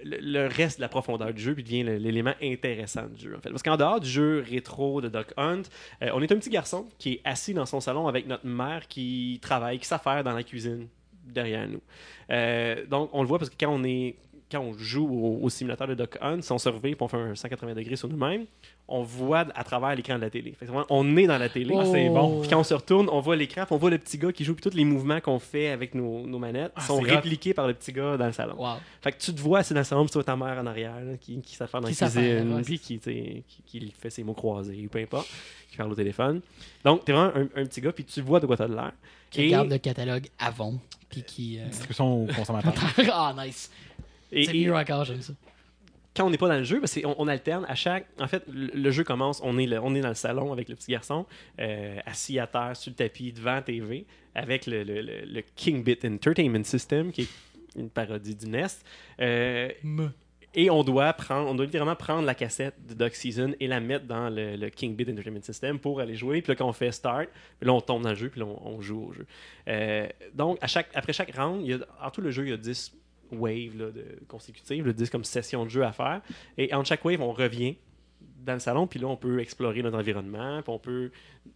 le, reste de la profondeur du jeu, puis devient l'élément intéressant du jeu, en fait. Parce qu'en dehors du jeu rétro de Duck Hunt, euh, on est un petit garçon qui est assis dans son salon avec notre mère qui travaille, qui s'affaire dans la cuisine derrière nous. Euh, donc, on le voit parce que quand on est quand on joue au, au simulateur de Duck Hunt, si on se revient et on fait un 180 degrés sur nous-mêmes, on voit à travers l'écran de la télé. Fait que vraiment, on est dans la télé. Ah, c'est bon. Puis quand on se retourne, on voit l'écran, puis on voit le petit gars qui joue, puis tous les mouvements qu'on fait avec nos, nos manettes Ah, sont répliqués par le petit gars dans le salon. Wow. Fait que tu te vois assis dans le salon, puis tu vois ta mère en arrière, là, qui, qui s'affaire dans Qui la cuisine, ouais, puis qui, fait ses mots croisés, ou peu importe, qui parle au téléphone. Donc, t'es vraiment un, un petit gars, puis tu vois de quoi t'as de l'air. Qui Et- regarde le catalogue Avon. Puis qui. euh, Distribution aux consommateurs. ah, nice. C'est mieux encore, j'aime ça. quand on n'est pas dans le jeu, qu'on on alterne à chaque. En fait, le, le jeu commence, on est, le- on est dans le salon avec le petit garçon, euh, assis à terre sur le tapis devant la TV, avec le, le, le- le King Bit Entertainment System, qui est une parodie du Nest. Euh, Et on doit prendre, on doit littéralement prendre la cassette de Duck Season et la mettre dans le, le King Bit Entertainment System pour aller jouer. Puis là, quand on fait Start, là, on tombe dans le jeu, puis là, on, on joue au jeu. Euh, donc, à chaque, après chaque round, il y a, en tout le jeu, il y a 10 waves là, de, consécutives, là, 10 comme sessions de jeu à faire. Et entre chaque wave, on revient dans le salon, puis là, on peut explorer notre environnement, puis on peut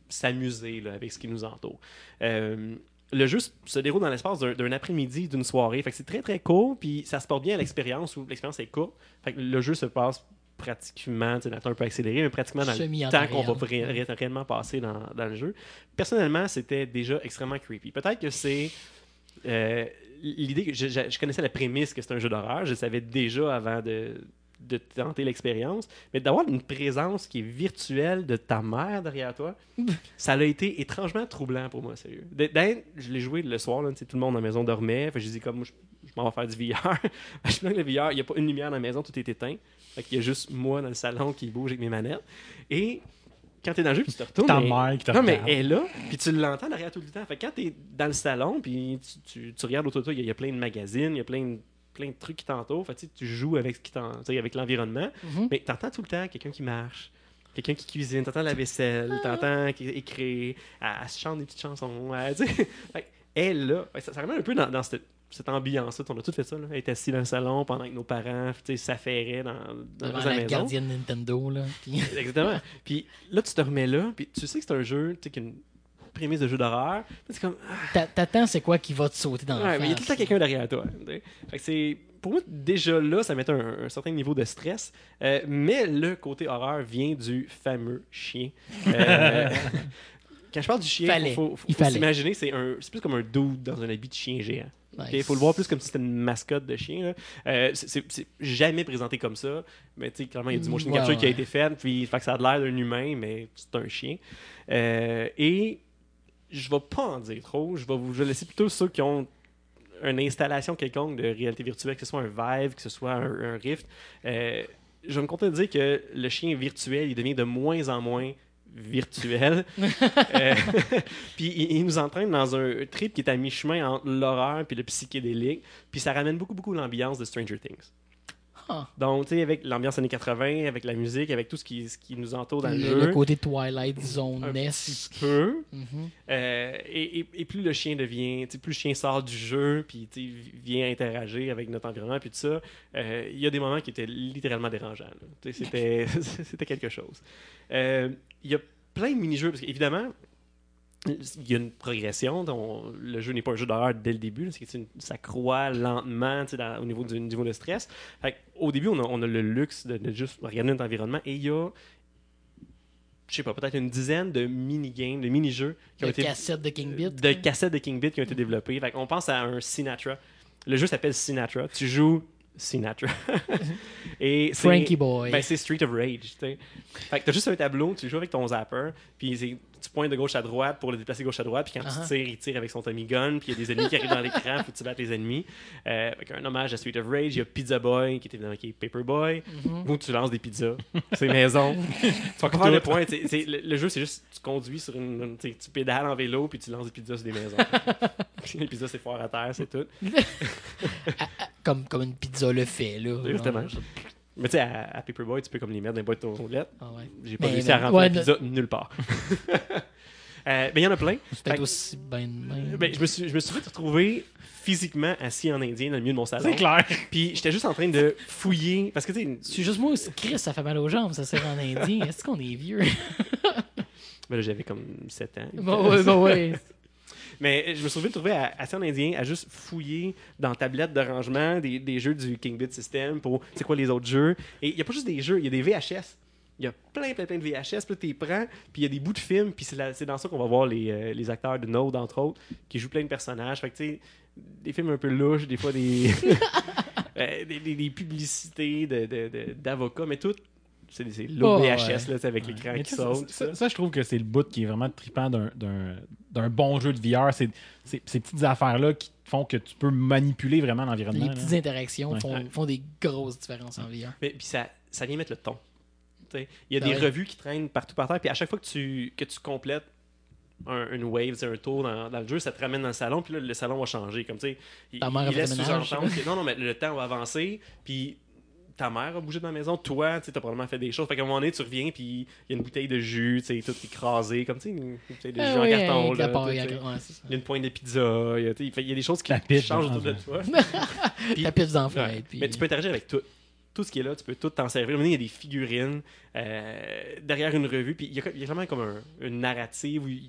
s'amuser avec ce qui nous entoure. Euh, le jeu se déroule dans l'espace d'un après-midi, d'une soirée. Fait que c'est très très court, puis ça se porte bien à l'expérience où l'expérience est courte. Fait que le jeu se passe pratiquement, tu un peu accéléré, mais pratiquement dans le en temps qu'on va ré- ré- réellement passer dans, dans le jeu. Personnellement, c'était déjà extrêmement creepy. Peut-être que c'est euh, l'idée que je, je- connaissais la prémisse que c'est un jeu d'horreur, je savais déjà avant de, de tenter l'expérience, mais d'avoir une présence qui est virtuelle de ta mère derrière toi, ça a été étrangement troublant pour moi, sérieux. D- d'un, je l'ai joué le soir, là, tout le monde dans la maison dormait, je dis comme je, je m'en vais faire du VR. je plonge le VR, il n'y a pas une lumière dans la maison, tout est éteint. Fait qu'il y a juste moi dans le salon qui bouge avec mes manettes. Et quand t'es dans le jeu, puis tu te retournes. Ta mère qui te Non, mais elle est là, puis tu l'entends derrière tout le temps. Fait que quand t'es dans le salon, puis tu, tu- tu regardes autour de toi, il y, a- il y a plein de magazines, il y a plein de, plein de trucs qui t'entourent. Fait que tu joues avec, ce qui t'en- tu sais, avec l'environnement, Mhm. mais t'entends tout le temps quelqu'un qui marche. Quelqu'un qui cuisine, t'entends la vaisselle, t'entends qui écrit, elle, elle se chante des petites chansons. Elle, elle est là. Ça, ça ramène un peu dans, dans cette, cette ambiance-là. On a tout fait ça. Là. Elle est assise dans le salon pendant que nos parents tu sais, s'affairaient dans, dans Devant la la maison. gardienne Nintendo, là. Puis- Exactement. puis là, tu te remets là, puis tu sais que c'est un jeu, tu sais, qui a une prémisse de jeu d'horreur. C'est comme, ah, T'a- T'attends, c'est quoi qui va te sauter dans ouais, la mais il y a tout le temps quelqu'un derrière toi. Fait que c'est, pour moi, déjà là, ça mettait un, un certain niveau de stress. Euh, mais le côté horreur vient du fameux chien. Euh, quand je parle du chien, Fallait. il faut, faut- Il faut fallait. s'imaginer, c'est, un, c'est plus comme un dude dans un habit de chien géant. Nice. Il faut le voir plus comme si c'était une mascotte de chien. Euh, c'est- jamais présenté comme ça, mais tu sais, clairement, il y a du motion capture qui a été fait, puis fait que ça a l'air d'un humain, mais c'est un chien. Euh, et je vais pas en dire trop, je vais vous je vais laisser plutôt ceux qui ont une installation quelconque de réalité virtuelle, que ce soit un Vive, que ce soit un, un Rift. Euh, je vais me contenter de dire que le chien virtuel, il devient de moins en moins virtuel. Euh, puis il, il nous entraîne dans un trip qui est à mi-chemin entre l'horreur puis le psychédélique. Puis ça ramène beaucoup, beaucoup l'ambiance de Stranger Things. Ah. Donc, tu sais, avec l'ambiance années 80, avec la musique, avec tout ce qui, ce qui nous entoure dans le, le, jeu. le côté Twilight Zone un peu. Mhm. Euh, et, et- et plus le chien devient, tu sais, plus le chien sort du jeu, puis tu sais, vient interagir avec notre environnement, puis tout ça, euh, il y a des moments qui étaient littéralement dérangeants. Tu sais, C'était c'était quelque chose. Euh, Il y a plein de mini-jeux, parce qu'évidemment, il y a une progression. On- le jeu n'est pas un jeu d'horreur dès le début. là, ça croît lentement dans- au niveau du niveau de stress. Fait au début, on a, on a le luxe de, de juste regarder notre environnement et il y a, je sais pas, peut-être une dizaine de mini-games, de mini-jeux qui ont De été cassette de King Bit. de cassettes de King Bit qui ont été développées. Fait on pense à un Sinatra. Le jeu s'appelle Sinatra. Tu joues Sinatra. Et Frankie Boy. Ben, c'est Street of Rage, tu sais. Fait que t'as juste un tableau, tu joues avec ton zapper, puis tu pointes de gauche à droite pour le déplacer gauche à droite, puis quand Uh-huh. tu tires, il tire avec son Tommy Gun, puis il y a des ennemis qui arrivent dans l'écran, faut que tu battes les ennemis. Euh, avec un hommage à Street of Rage, il y a Pizza Boy, qui est évidemment qui est Paper Boy, Mm-hmm. où tu lances des pizzas. C'est maison. tu vas le point. le, le jeu, c'est juste, tu conduis sur une. tu pédales en vélo, puis tu lances des pizzas sur des maisons. Les pizzas, c'est foire à terre, c'est tout. Comme, comme une pizza le fait, là. Exactement. Genre, Mais tu sais, à, à Paperboy, tu peux comme les mettre dans les boîtes aux roulettes. Ah ouais. J'ai pas Mais- réussi à rentrer ouais, la pizza nulle part. Euh, mais il y en a plein. C'est peut-être Fait- aussi de même. Ben, je, me suis, je me suis vite retrouvé physiquement assis en indien dans le milieu de mon salon. C'est clair. Puis j'étais juste en train de fouiller. Parce que tu sais, C'est juste moi aussi. Chris, ça fait mal aux jambes, ça sert en indien. Est-ce qu'on est vieux? ben là, j'avais comme 7 ans. bon, ouais, bon, ouais. Mais je me suis retrouvé à, assis en indien à juste fouiller dans tablette de rangement des, des jeux du King Bit System pour c'est quoi les autres jeux. Et il n'y a pas juste des jeux, il y a des VHS. Il y a plein, plein, plein de VHS. Puis tu les prends, puis il y a des bouts de films. Puis c'est, dans ça qu'on va voir les, euh, les acteurs de Node, entre autres, qui jouent plein de personnages. Fait que, tu sais, des films un peu louches, des fois des, euh, des, des- des publicités de, de- de- d'avocats, mais tout, c'est, l'autre Oh, VHS, ouais. là, avec l'écran qui saute. ça, ça. ça, je trouve que c'est le bout qui est vraiment trippant d'un- d'un d'un bon jeu de VR. C'est c'est- ces petites affaires-là qui font que tu peux manipuler vraiment l'environnement. Les là. petites interactions Ouais. font, font des grosses différences en VR. Mais puis ça, ça vient mettre le ton. Tu sais, Il y a Ah des ouais. revues qui traînent partout par terre, puis à chaque fois que tu, que tu complètes un- une wave, c'est un tour dans, dans le jeu, ça te ramène dans le salon, puis là, le salon va changer. Comme, tu sais, il, Ta mère a il laisse sous-entendre que non, non, mais le temps va avancer, puis ta mère a bougé dans la maison, toi, tu as probablement fait des choses. Fait qu'à un moment donné, tu reviens, puis il y a une bouteille de jus, tu sais, tout écrasé, comme, tu sais, une bouteille de jus Ah en oui, carton. là, tout, ouais. Il y a une pointe de pizza, il y a, il y des choses qui changent autour de toi. Puis- La pizza en Ouais. puis- Mais tu peux interagir avec tout. Tout ce qui est là, tu peux tout t'en servir. À un moment donné, Il y a des figurines euh, derrière une revue, puis il y a, il y a vraiment comme un- une narrative où il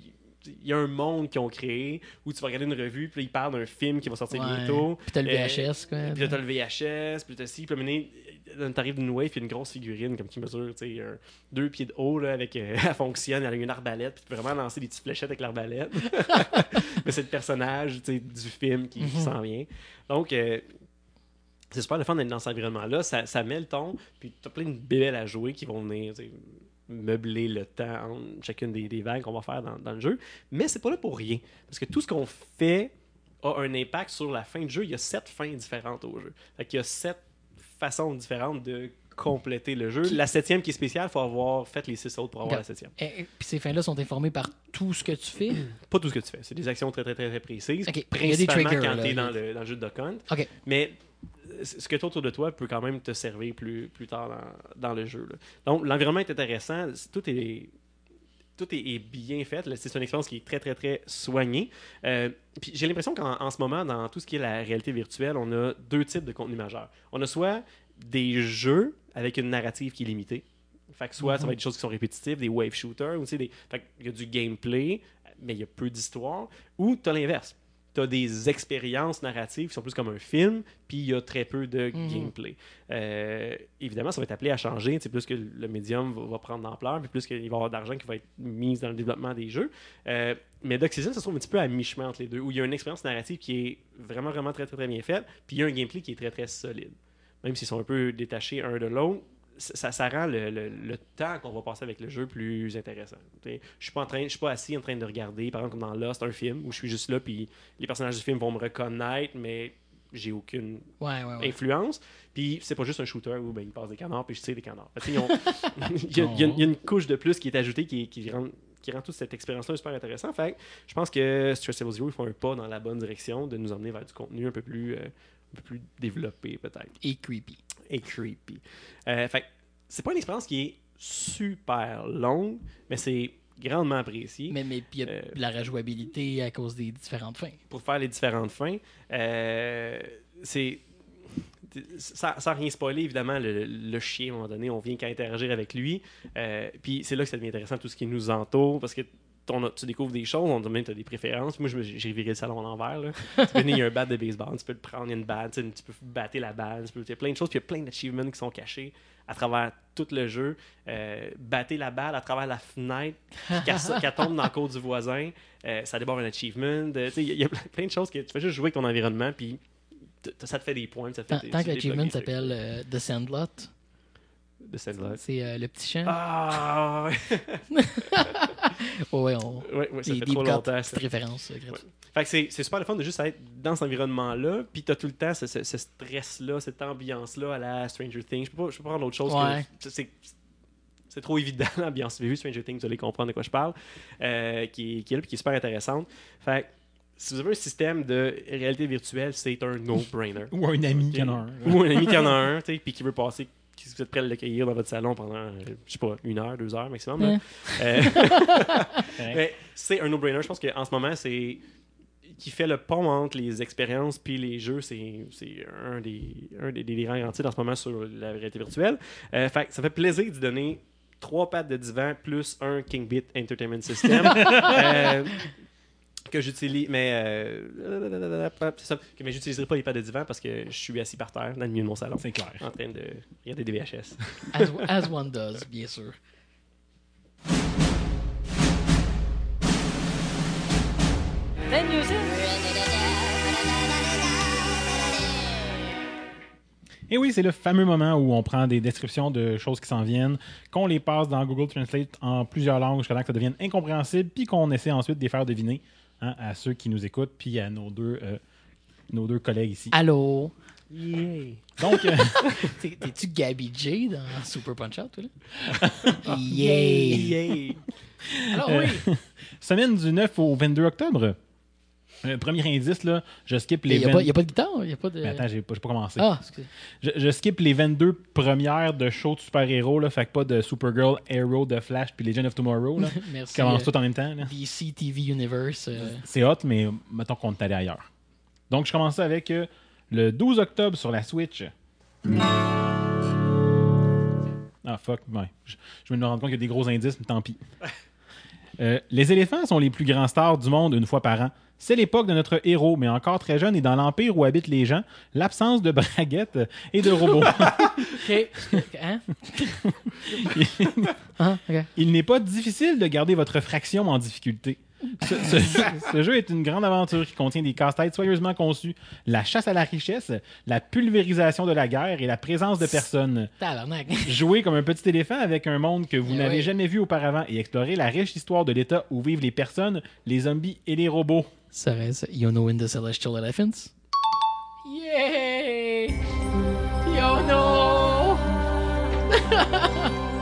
il y a un monde qu'ils ont créé où tu vas regarder une revue, puis ils parlent d'un film qui va sortir Ouais. bientôt. Puis t'as le Euh, VHS, quoi. Puis t'as le VHS, puis t'as ci, puis t'arrives d'une wave, puis une grosse figurine, comme qui mesure, tu sais, un- deux pieds de haut, là, avec, euh, elle fonctionne, elle a une arbalète, puis tu peux vraiment lancer des petites fléchettes avec l'arbalète. Mais c'est le personnage, tu sais, du film qui, qui s'en vient. Donc, euh, c'est super le fun d'être dans cet environnement-là, ça, ça met le ton, puis t'as plein de bébelles à jouer qui vont venir, meubler le temps entre chacune des, des vagues qu'on va faire dans, dans le jeu. Mais c'est pas là pour rien. Parce que tout ce qu'on fait a un impact sur la fin du jeu. Il y a sept fins différentes au jeu. Fait qu'il y a sept façons différentes de compléter le jeu. La septième qui est spéciale, il faut avoir fait les six autres pour avoir la septième. Et- et- Puis ces fins-là sont informées par tout ce que tu fais? Pas tout ce que tu fais. C'est des actions très, très, très, très précises. Ok, il y a des Principalement triggers, quand tu es dans le, dans le jeu de Duck Hunt. OK. Mais euh, ce que tu as autour de toi peut quand même te servir plus, plus tard dans, dans le jeu. là. Donc, l'environnement est intéressant. Tout est, tout est, est bien fait. C'est une expérience qui est très, très, très soignée. Euh, puis j'ai l'impression qu'en en ce moment, dans tout ce qui est la réalité virtuelle, on a deux types de contenus majeurs. On a soit des jeux avec une narrative qui est limitée. Fait que soit ça va être des choses qui sont répétitives, des wave shooters, ou des... fait qu'il y a du gameplay, mais il y a peu d'histoire. Ou tu as l'inverse. Tu as des expériences narratives qui sont plus comme un film, puis il y a très peu de gameplay. Euh, évidemment, ça va être appelé à changer. C'est plus que le médium va, va prendre d'ampleur, puis plus qu'il va y avoir d'argent qui va être mis dans le développement des jeux. Euh, mais Doc Season, ça se trouve un petit peu à mi-chemin entre les deux, où il y a une expérience narrative qui est vraiment, vraiment très, très, très bien faite, puis il y a un gameplay qui est très, très solide. Même s'ils sont un peu détachés un de l'autre, ça, ça rend le, le- le temps qu'on va passer avec le jeu plus intéressant. Je suis pas en train, je suis pas assis en train de regarder, par exemple comme dans Lost, un film où je suis juste là, puis les personnages du film vont me reconnaître, mais j'ai aucune Ouais, ouais, ouais. influence. Puis c'est pas juste un shooter où ben, il passe des canards, puis je tire des canards. Il, y a, y une- il y a une couche de plus qui est ajoutée qui, qui rend qui rend toute cette expérience-là super intéressante. Fait je pense que Stress Zero, ils font un pas dans la bonne direction de nous emmener vers du contenu un peu plus, euh, peu plus développé, peut-être Et creepy. et creepy. Euh, fait c'est pas une expérience qui est super longue, mais c'est grandement apprécié Mais, mais puis il y a Euh, de la rejouabilité à cause des différentes fins. pour faire les différentes fins. Euh, c'est sans, sans rien spoiler, évidemment, le, le chien, à un moment donné, on vient qu'à interagir avec lui. Euh, puis c'est là que ça devient intéressant, tout ce qui nous entoure, parce que ton- tu découvres des choses, on te demande tu as des préférences. Moi, j'ai viré le salon à l'envers. là. tu peux venir, il y a un bat de baseball, tu peux le prendre, il y a une balle, tu peux battre la balle, tu peux, il y a plein de choses, puis il y a plein d'achievements qui sont cachés à travers tout le jeu. Euh, battre la balle à travers la fenêtre, qu'elle tombe dans le cours du voisin, euh, ça déborde un achievement. Il y, a- il y a plein de choses que tu fais juste jouer avec ton environnement, puis ça te fait des points. Ça te fait Tant, que l'achievement s'appelle euh, The Sandlot, c'est euh, le petit champ. Ah, ouais, on... ouais, ouais, ça des fait deep trop longtemps. ça. référence euh. Fait que c'est super le fun de juste être dans cet environnement-là, puis t'as tout le temps ce, ce- ce stress-là, cette ambiance-là à la Stranger Things. Je peux pas, je peux pas prendre autre chose que. c'est- C'est trop évident l'ambiance. Si vous avez vu Stranger Things, vous allez comprendre de quoi je parle, euh, qui, qui est là, puis qui est super intéressante. Fait que si vous avez un système de réalité virtuelle, c'est un no-brainer. Ou un ami Ok. qui en a un. Ou un ami qui en a un, puis qui veut passer, qui vous êtes prêt à l'accueillir dans votre salon pendant, euh, je sais pas, une heure, deux heures maximum. Euh, mais c'est un no-brainer. Je pense qu'en ce moment, c'est qui fait le pont entre les expériences puis les jeux, c'est c'est un des, un des, des grands titres en ce moment sur la réalité virtuelle. Euh, fait ça fait plaisir de donner trois pattes de divan plus un Kingbit Entertainment System. euh, que j'utilise, mais euh, c'est ça. Que- mais j'utiliserai pas les pattes de divan parce que je suis assis par terre dans le milieu de mon salon C'est clair. en train de regarder des VHS. As, as one does, bien sûr. Then. Et oui, c'est le fameux moment où on prend des descriptions de choses qui s'en viennent, qu'on les passe dans Google Translate en plusieurs langues jusqu'à temps que ça devienne incompréhensible, puis qu'on essaie ensuite de les faire deviner hein, à ceux qui nous écoutent, puis à nos deux, euh, nos deux collègues ici. Allô? Donc, euh, T'es- T'es-tu Gabby J dans Super Punch-Out, toi, là? Yay! Yay! Alors Euh, oui, semaine du 9 au 22 octobre. Euh, premier indice, là, je skip les il n'y a, 20 pas- y a pas de guitare, il a pas de... Mais attends, j'ai pas, j'ai pas commencé. Ah, excusez. Je, je skip les 22 premières de shows de super-héros, là, fait que pas de Supergirl, Arrow, The Flash, puis Legend of Tomorrow, là, qui Merci. commencent euh, tout en même temps. là. DC TV Universe. euh, C'est hot, mais mettons qu'on est allé ailleurs. Donc, je commence avec euh, le 12 octobre sur la Switch. Ah, fuck. Ouais. Je, je me rends compte qu'il y a des gros indices, mais tant pis. Euh, les éléphants sont les plus grands stars du monde une fois par an. C'est l'époque de notre héros, mais encore très jeune et dans l'empire où habitent les gens, l'absence de braguettes et de robots. Hein? ah, OK. Il n'est pas difficile de garder votre fraction en difficulté. Ce, ce- ce jeu est une grande aventure qui contient des casse-têtes soigneusement conçus, la chasse à la richesse, la pulvérisation de la guerre et la présence de personnes. Tabarnak. Jouer comme un petit éléphant avec un monde que vous Eh n'avez oui. jamais vu auparavant et explorer la riche histoire de l'État où vivent les personnes, les zombies et les robots. Serait-ce You know in the Celestial Elephants? Yay! Yo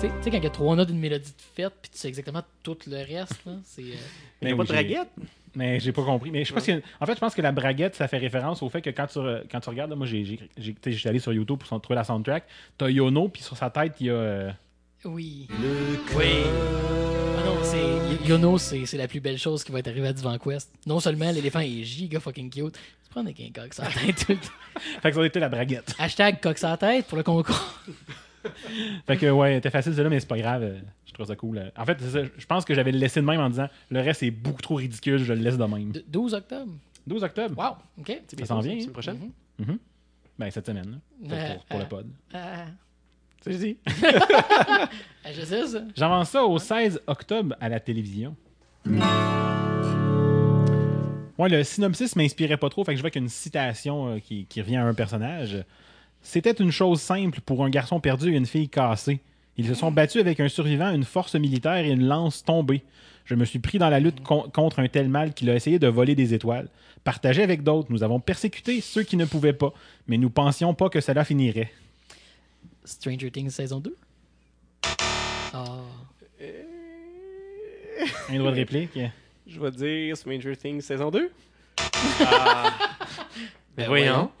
Tu sais- quand il y a trois notes d'une mélodie de fête, puis tu sais exactement tout le reste, là, c'est. euh, Il n'y a Mais pas de draguette? Mais j'ai pas compris. Mais je pense que, en fait, je pense que la braguette, ça fait référence au fait que quand tu, quand tu regardes, là, moi, j'ai, j'étais allé sur YouTube pour trouver la soundtrack. T'as Yono, puis sur sa tête, il y a. euh, Oui. Oui. Ah non, c'est. Yono, c'est c'est la plus belle chose qui va être arrivée à Divan Quest. Non seulement l'éléphant est giga fucking cute, tu prends avec un coq sur la tête tout le temps. Fait que ça était la braguette. Hashtag coq sur la tête pour le concours. Fait que, ouais, c'était facile, celle-là, mais c'est pas grave. euh, Je trouve ça cool. euh. En fait, c'est ça, je pense que j'avais le laissé de même en disant le reste est beaucoup trop ridicule, je le laisse de même. De- 12 octobre. 12 octobre? Wow, OK. Ça s'en vient. La hein? semaine prochaine? Mhm. Ben, cette semaine, là. Pour, Euh, pour- pour euh. le pod. Ah, C'est dit. ah, je sais ça. J'avance ça au 16 octobre à la télévision. Ouais, le synopsis m'inspirait pas trop, fait que je vois qu'il y a une citation euh, qui, qui revient à un personnage. C'était une chose simple pour un garçon perdu et une fille cassée. Ils se sont battus avec un survivant, une force militaire et une lance tombée. Je me suis pris dans la lutte con- contre un tel mal qu'il a essayé de voler des étoiles. Partagé avec d'autres, nous avons persécuté ceux qui ne pouvaient pas, mais nous pensions pas que cela finirait. Stranger Things saison 2. Ah. Un droit de réplique? Je vais dire Stranger Things saison 2. Ah. Ben voyons.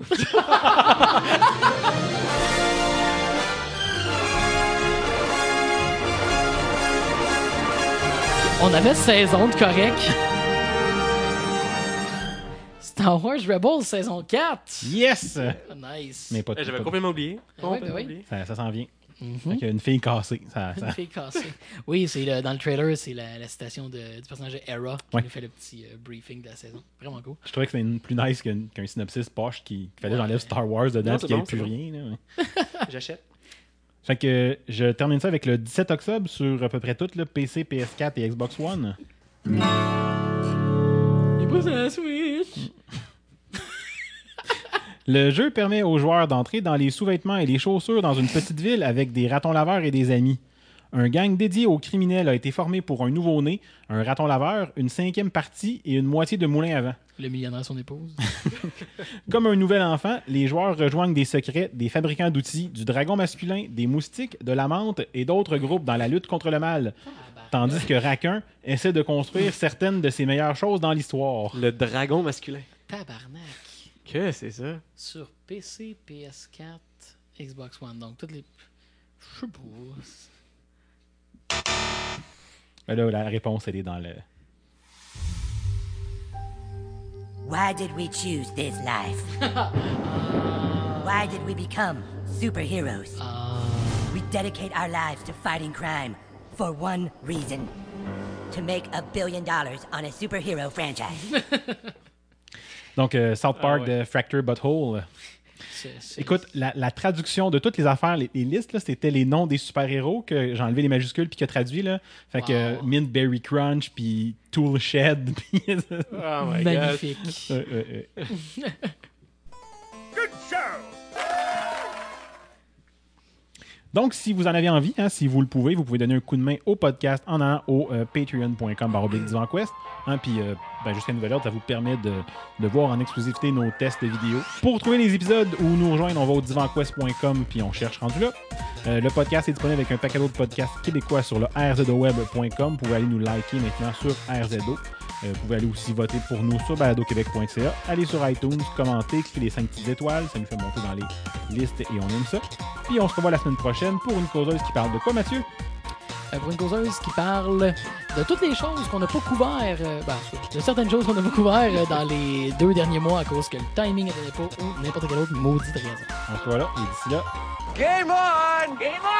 On avait saison de correct. Star Wars Rebels saison 4. Yes! Nice. Mais pas Eh, J'avais pas- complètement oublié. Ah ouais, Complètement ben oui. oublié. Ça, ça s'en vient. Mhm. Fait qu'il y a une fille cassée. Ça, ça- Une fille cassée. Oui, c'est le- dans le trailer, c'est la, la citation de- du personnage de Hera qui Ouais. nous fait le petit euh, briefing de la saison. Vraiment cool. Je trouvais que c'était une- plus nice qu'un qu'un synopsis poche qui, qui fallait Ouais. j'enlève Star Wars dedans et c'est qu'il n'y ait plus c'est rien. là, ouais. J'achète. Fait que je termine ça avec le 17 octobre sur à peu près tout, le PC, PS4 et Xbox One. Il est pas sur la Switch. Le jeu permet aux joueurs d'entrer dans les sous-vêtements et les chaussures dans une petite ville avec des ratons laveurs et des amis. Un gang dédié aux criminels a été formé pour un nouveau-né, un raton laveur, une cinquième partie et une moitié de moulin à vent. Le millionnaire, son épouse. Comme un nouvel enfant, les joueurs rejoignent des secrets, des fabricants d'outils, du dragon masculin, des moustiques, de la menthe et d'autres groupes dans la lutte contre le mal. Tandis que Raccoon essaie de construire certaines de ses meilleures choses dans l'histoire. Le dragon masculin. Tabarnak. Que c'est ça? Sur PC, PS4, Xbox One. Donc, toutes les. Je sais pas. Là, la réponse, elle est dans le. Why did we choose this life? Why did we become superheroes? We dedicate our lives to fighting crime for one reason to make a billion dollars on a superhero franchise. Donc, euh, South Park Ah ouais. de Fracture Butthole. Écoute, la, la traduction de toutes les affaires, les, les listes, là, c'était les noms des super-héros que j'ai enlevé les majuscules puis que traduit. Là. Fait que Wow. Mint Berry Crunch, puis Tool Shed, puis. Oh my Magnifique. Euh, euh, euh. Good show! Donc, si vous en avez envie, hein, si vous le pouvez, vous pouvez donner un coup de main au podcast en allant au euh, patreon.com divanquest. Hein, puis, euh, ben, jusqu'à nouvel ordre, ça vous permet de, de voir en exclusivité nos tests vidéo. Pour trouver les épisodes ou nous rejoindre, on va au divanquest.com puis on cherche rendu là. Euh, le podcast est disponible avec un paquet d'autres podcasts québécois sur le rzoweb.com. Vous pouvez aller nous liker maintenant sur RZO. Euh, vous pouvez aller aussi voter pour nous sur baladoquebec.ca. Allez sur iTunes, commentez, cliquez les 5 petites étoiles, ça nous fait monter dans les listes et on aime ça. Puis on se revoit la semaine prochaine pour une causeuse qui parle de quoi, Mathieu? Euh, pour une causeuse qui parle de toutes les choses qu'on n'a pas couvert, euh, ben, de certaines choses qu'on n'a pas couvert euh, dans les deux derniers mois à cause que le timing n'était pas ou n'importe quelle autre maudite raison. On se voit là et d'ici là, Game on! Game on!